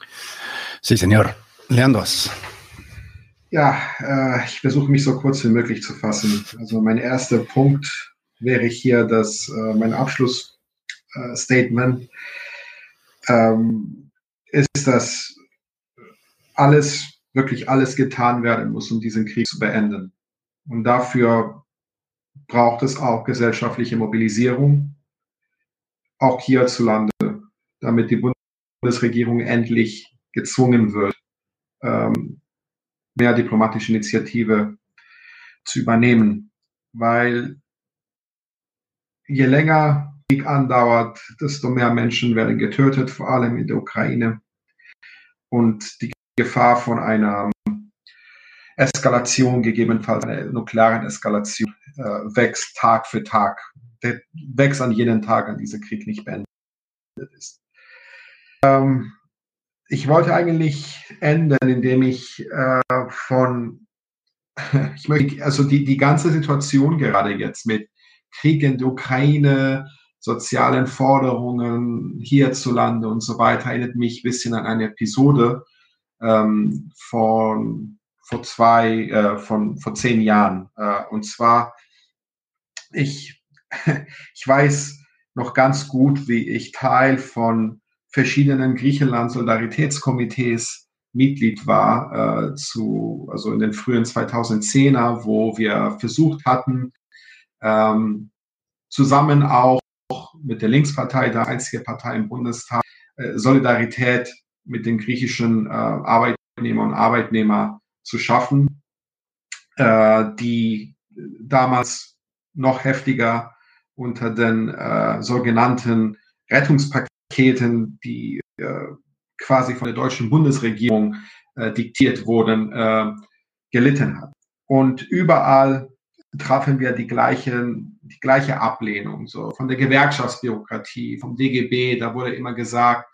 Sí, señor. Leandros. Ja, äh, ich versuche mich so kurz wie möglich zu fassen. Also mein erster Punkt wäre hier, dass äh, mein Abschluss Statement ähm, ist, dass alles, wirklich alles getan werden muss, um diesen Krieg zu beenden. Und dafür braucht es auch gesellschaftliche Mobilisierung, auch hierzulande, damit die Bundesregierung endlich gezwungen wird, ähm, mehr diplomatische Initiative zu übernehmen. Weil je länger Krieg andauert, desto mehr Menschen werden getötet, vor allem in der Ukraine. Und die Gefahr von einer Eskalation, gegebenenfalls einer nuklearen Eskalation, äh, wächst Tag für Tag. Der wächst an jedem Tag, an dieser Krieg nicht beendet ist. Ähm, ich wollte eigentlich enden, indem ich äh, von, ich möchte, also die, die ganze Situation gerade jetzt mit Krieg in der Ukraine, sozialen Forderungen hierzulande und so weiter, erinnert mich ein bisschen an eine Episode ähm, von vor zwei, äh, von vor zehn Jahren. Äh, und zwar, ich, ich weiß noch ganz gut, wie ich Teil von verschiedenen Griechenland-Solidaritätskomitees Mitglied war, äh, zu, also in den frühen 2010er, wo wir versucht hatten, ähm, zusammen auch mit der Linkspartei, der einzige Partei im Bundestag, äh, Solidarität mit den griechischen äh, Arbeitnehmern und Arbeitnehmern zu schaffen, äh, die damals noch heftiger unter den sogenannten Rettungspaketen, die quasi von der deutschen Bundesregierung diktiert wurden, gelitten hat. Und überall trafen wir die gleichen, die gleiche Ablehnung, so von der Gewerkschaftsbürokratie, vom DGB, da wurde immer gesagt,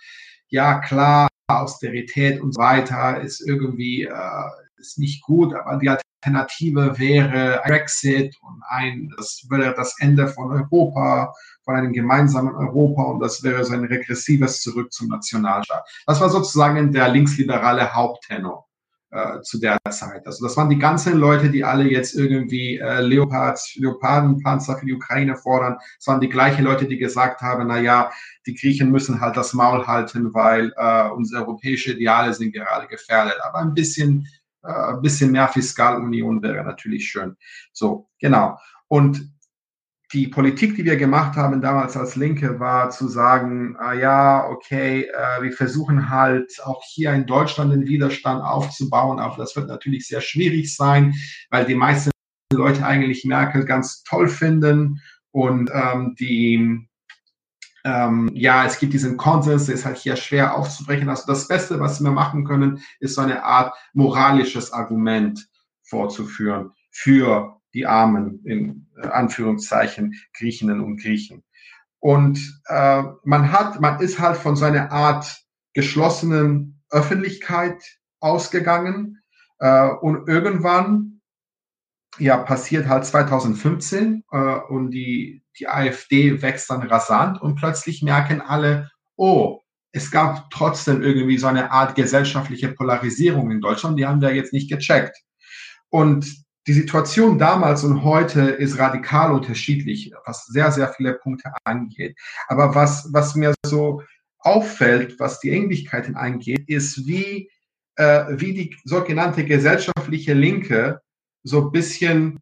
ja klar, Austerität und so weiter ist irgendwie äh, ist nicht gut, aber die Alternative wäre Brexit und ein, das wäre das Ende von Europa, von einem gemeinsamen Europa und das wäre so ein regressives Zurück zum Nationalstaat. Das war sozusagen der linksliberale Haupttenor. Äh, zu der Zeit. Also das waren die ganzen Leute, die alle jetzt irgendwie äh, Leopards, Leopardenpanzer für die Ukraine fordern. Das waren die gleichen Leute, die gesagt haben, na ja, die Griechen müssen halt das Maul halten, weil äh, unsere europäische Ideale sind gerade gefährdet. Aber ein bisschen, äh, ein bisschen mehr Fiskalunion wäre natürlich schön. So, genau. Und die Politik, die wir gemacht haben damals als Linke, war zu sagen, ah ja, okay, äh, wir versuchen halt auch hier in Deutschland den Widerstand aufzubauen, aber das wird natürlich sehr schwierig sein, weil die meisten Leute eigentlich Merkel ganz toll finden und ähm, die ähm, ja, es gibt diesen Konsens, der ist halt hier schwer aufzubrechen. Also das Beste, was wir machen können, ist so eine Art moralisches Argument vorzuführen für die Armen, in äh, Anführungszeichen, Griechinnen und Griechen. Und äh, man hat, man ist halt von so einer Art geschlossenen Öffentlichkeit ausgegangen äh, und irgendwann ja passiert halt 2015 äh, und die die AfD wächst dann rasant und plötzlich merken alle, oh, es gab trotzdem irgendwie so eine Art gesellschaftliche Polarisierung in Deutschland, die haben wir jetzt nicht gecheckt. Und die Situation damals und heute ist radikal unterschiedlich, was sehr, sehr viele Punkte angeht. Aber was, was mir so auffällt, was die Ähnlichkeiten angeht, ist, wie, äh, wie die sogenannte gesellschaftliche Linke so ein bisschen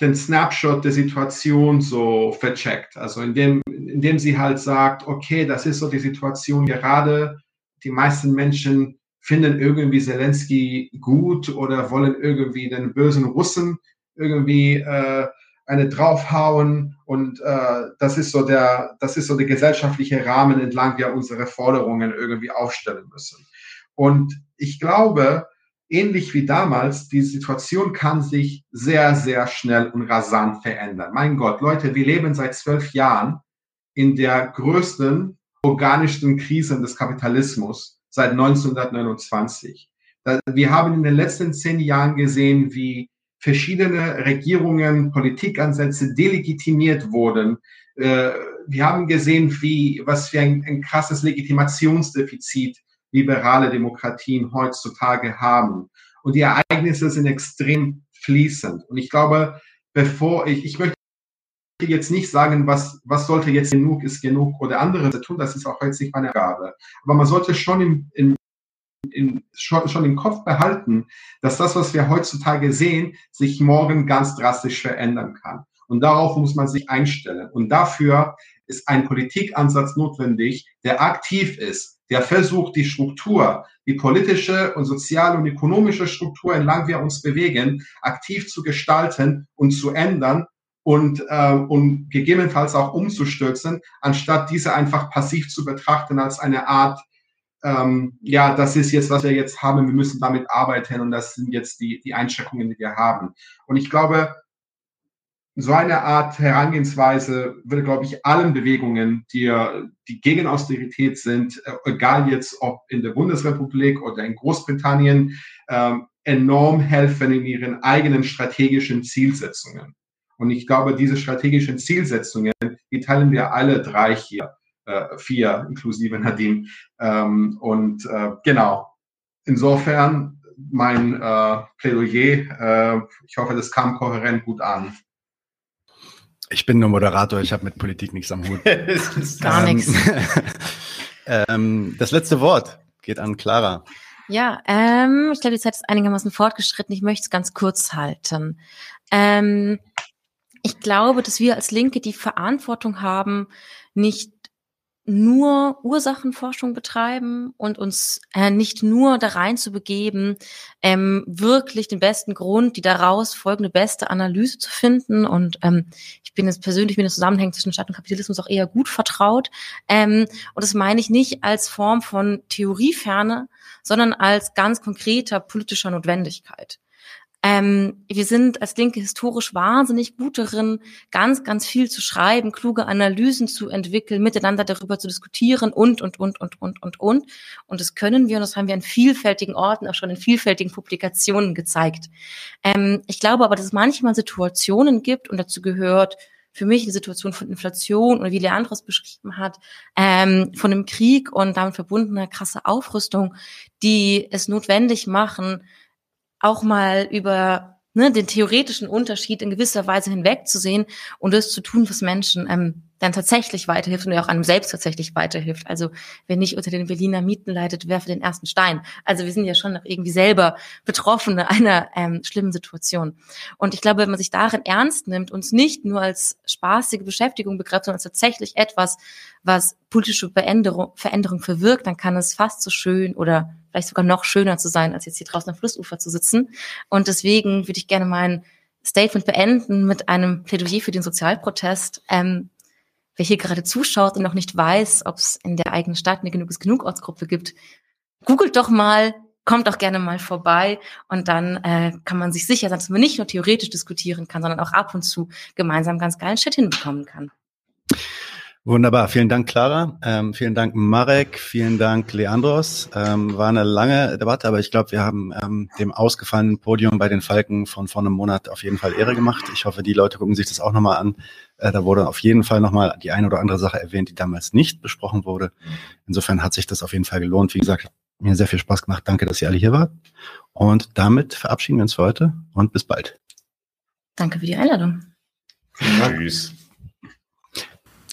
den Snapshot der Situation so vercheckt. Also indem, indem sie halt sagt, okay, das ist so die Situation gerade. Die meisten Menschen finden irgendwie Zelensky gut oder wollen irgendwie den bösen Russen irgendwie äh, eine draufhauen und äh, das ist so der das ist so der gesellschaftliche Rahmen entlang wir unsere Forderungen irgendwie aufstellen müssen. Und ich glaube ähnlich wie damals die Situation kann sich sehr sehr schnell und rasant verändern. Mein Gott Leute wir leben seit zwölf Jahren in der größten organischsten Krise des Kapitalismus seit 1929. Wir haben in den letzten zehn Jahren gesehen, wie verschiedene Regierungen, Politikansätze delegitimiert wurden. Äh, wir haben gesehen, wie, was für ein, ein krasses Legitimationsdefizit liberale Demokratien heutzutage haben. Und die Ereignisse sind extrem fließend. Und ich glaube, bevor ich, ich möchte jetzt nicht sagen, was, was sollte jetzt genug ist genug oder andere tun, das ist auch jetzt nicht meine Gabe. Aber man sollte schon im, im in, schon, schon im Kopf behalten, dass das, was wir heutzutage sehen, sich morgen ganz drastisch verändern kann. Und darauf muss man sich einstellen. Und dafür ist ein Politikansatz notwendig, der aktiv ist, der versucht, die Struktur, die politische und soziale und ökonomische Struktur, entlang wir uns bewegen, aktiv zu gestalten und zu ändern und, äh, und gegebenenfalls auch umzustürzen, anstatt diese einfach passiv zu betrachten als eine Art, ähm, ja, das ist jetzt, was wir jetzt haben, wir müssen damit arbeiten und das sind jetzt die, die Einschränkungen, die wir haben. Und ich glaube, so eine Art Herangehensweise würde, glaube ich, allen Bewegungen, die, die gegen Austerität sind, äh, egal jetzt ob in der Bundesrepublik oder in Großbritannien, ähm, enorm helfen in ihren eigenen strategischen Zielsetzungen. Und ich glaube, diese strategischen Zielsetzungen, die teilen wir alle drei hier, äh, vier inklusive Nadim. Ähm, und äh, genau, insofern mein äh, Plädoyer, äh, ich hoffe, das kam kohärent gut an. Ich bin nur Moderator, ich habe mit Politik nichts am Hut. Gar ähm, nichts. ähm, das letzte Wort geht an Clara. Ja, ähm, ich glaube, die Zeit ist einigermaßen fortgeschritten. Ich möchte es ganz kurz halten. Ähm, ich glaube, dass wir als Linke die Verantwortung haben, nicht nur Ursachenforschung betreiben und uns äh, nicht nur da rein zu begeben, ähm, wirklich den besten Grund, die daraus folgende beste Analyse zu finden. Und ähm, ich bin jetzt persönlich mit den Zusammenhängen zwischen Staat und Kapitalismus auch eher gut vertraut. Ähm, und das meine ich nicht als Form von Theorieferne, sondern als ganz konkreter politischer Notwendigkeit. Ähm, wir sind als Linke historisch wahnsinnig gut darin, ganz, ganz viel zu schreiben, kluge Analysen zu entwickeln, miteinander darüber zu diskutieren und, und, und, und, und, und, und. Und das können wir und das haben wir an vielfältigen Orten, auch schon in vielfältigen Publikationen gezeigt. Ähm, ich glaube aber, dass es manchmal Situationen gibt und dazu gehört, für mich eine Situation von Inflation oder wie Leandros beschrieben hat, ähm, von einem Krieg und damit verbundener krasse Aufrüstung, die es notwendig machen, auch mal über ne, den theoretischen Unterschied in gewisser Weise hinwegzusehen und das zu tun, was Menschen ähm, dann tatsächlich weiterhilft und auch einem selbst tatsächlich weiterhilft. Also wer nicht unter den Berliner Mieten leidet, werfe den ersten Stein. Also wir sind ja schon noch irgendwie selber Betroffene einer ähm, schlimmen Situation. Und ich glaube, wenn man sich darin ernst nimmt und es nicht nur als spaßige Beschäftigung begreift, sondern als tatsächlich etwas, was politische Veränderung, Veränderung verwirkt, dann kann es fast so schön oder vielleicht sogar noch schöner zu sein, als jetzt hier draußen am Flussufer zu sitzen. Und deswegen würde ich gerne mein Statement beenden mit einem Plädoyer für den Sozialprotest. Ähm, wer hier gerade zuschaut und noch nicht weiß, ob es in der eigenen Stadt eine genug genug Ortsgruppe gibt, googelt doch mal, kommt doch gerne mal vorbei und dann äh, kann man sich sicher sein, dass man nicht nur theoretisch diskutieren kann, sondern auch ab und zu gemeinsam ganz geilen Shit hinbekommen kann. Wunderbar, vielen Dank, Clara. Ähm, vielen Dank, Marek. Vielen Dank, Leandros. Ähm, war eine lange Debatte, aber ich glaube, wir haben ähm, dem ausgefallenen Podium bei den Falken von vor einem Monat auf jeden Fall Ehre gemacht. Ich hoffe, die Leute gucken sich das auch nochmal an. Äh, da wurde auf jeden Fall nochmal die eine oder andere Sache erwähnt, die damals nicht besprochen wurde. Insofern hat sich das auf jeden Fall gelohnt. Wie gesagt, mir sehr viel Spaß gemacht. Danke, dass ihr alle hier wart. Und damit verabschieden wir uns für heute und bis bald. Danke für die Einladung. Tschüss.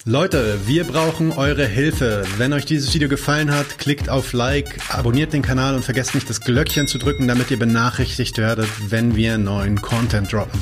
Leute, wir brauchen eure Hilfe. Wenn euch dieses Video gefallen hat, klickt auf Like, abonniert den Kanal und vergesst nicht das Glöckchen zu drücken, damit ihr benachrichtigt werdet, wenn wir neuen Content droppen.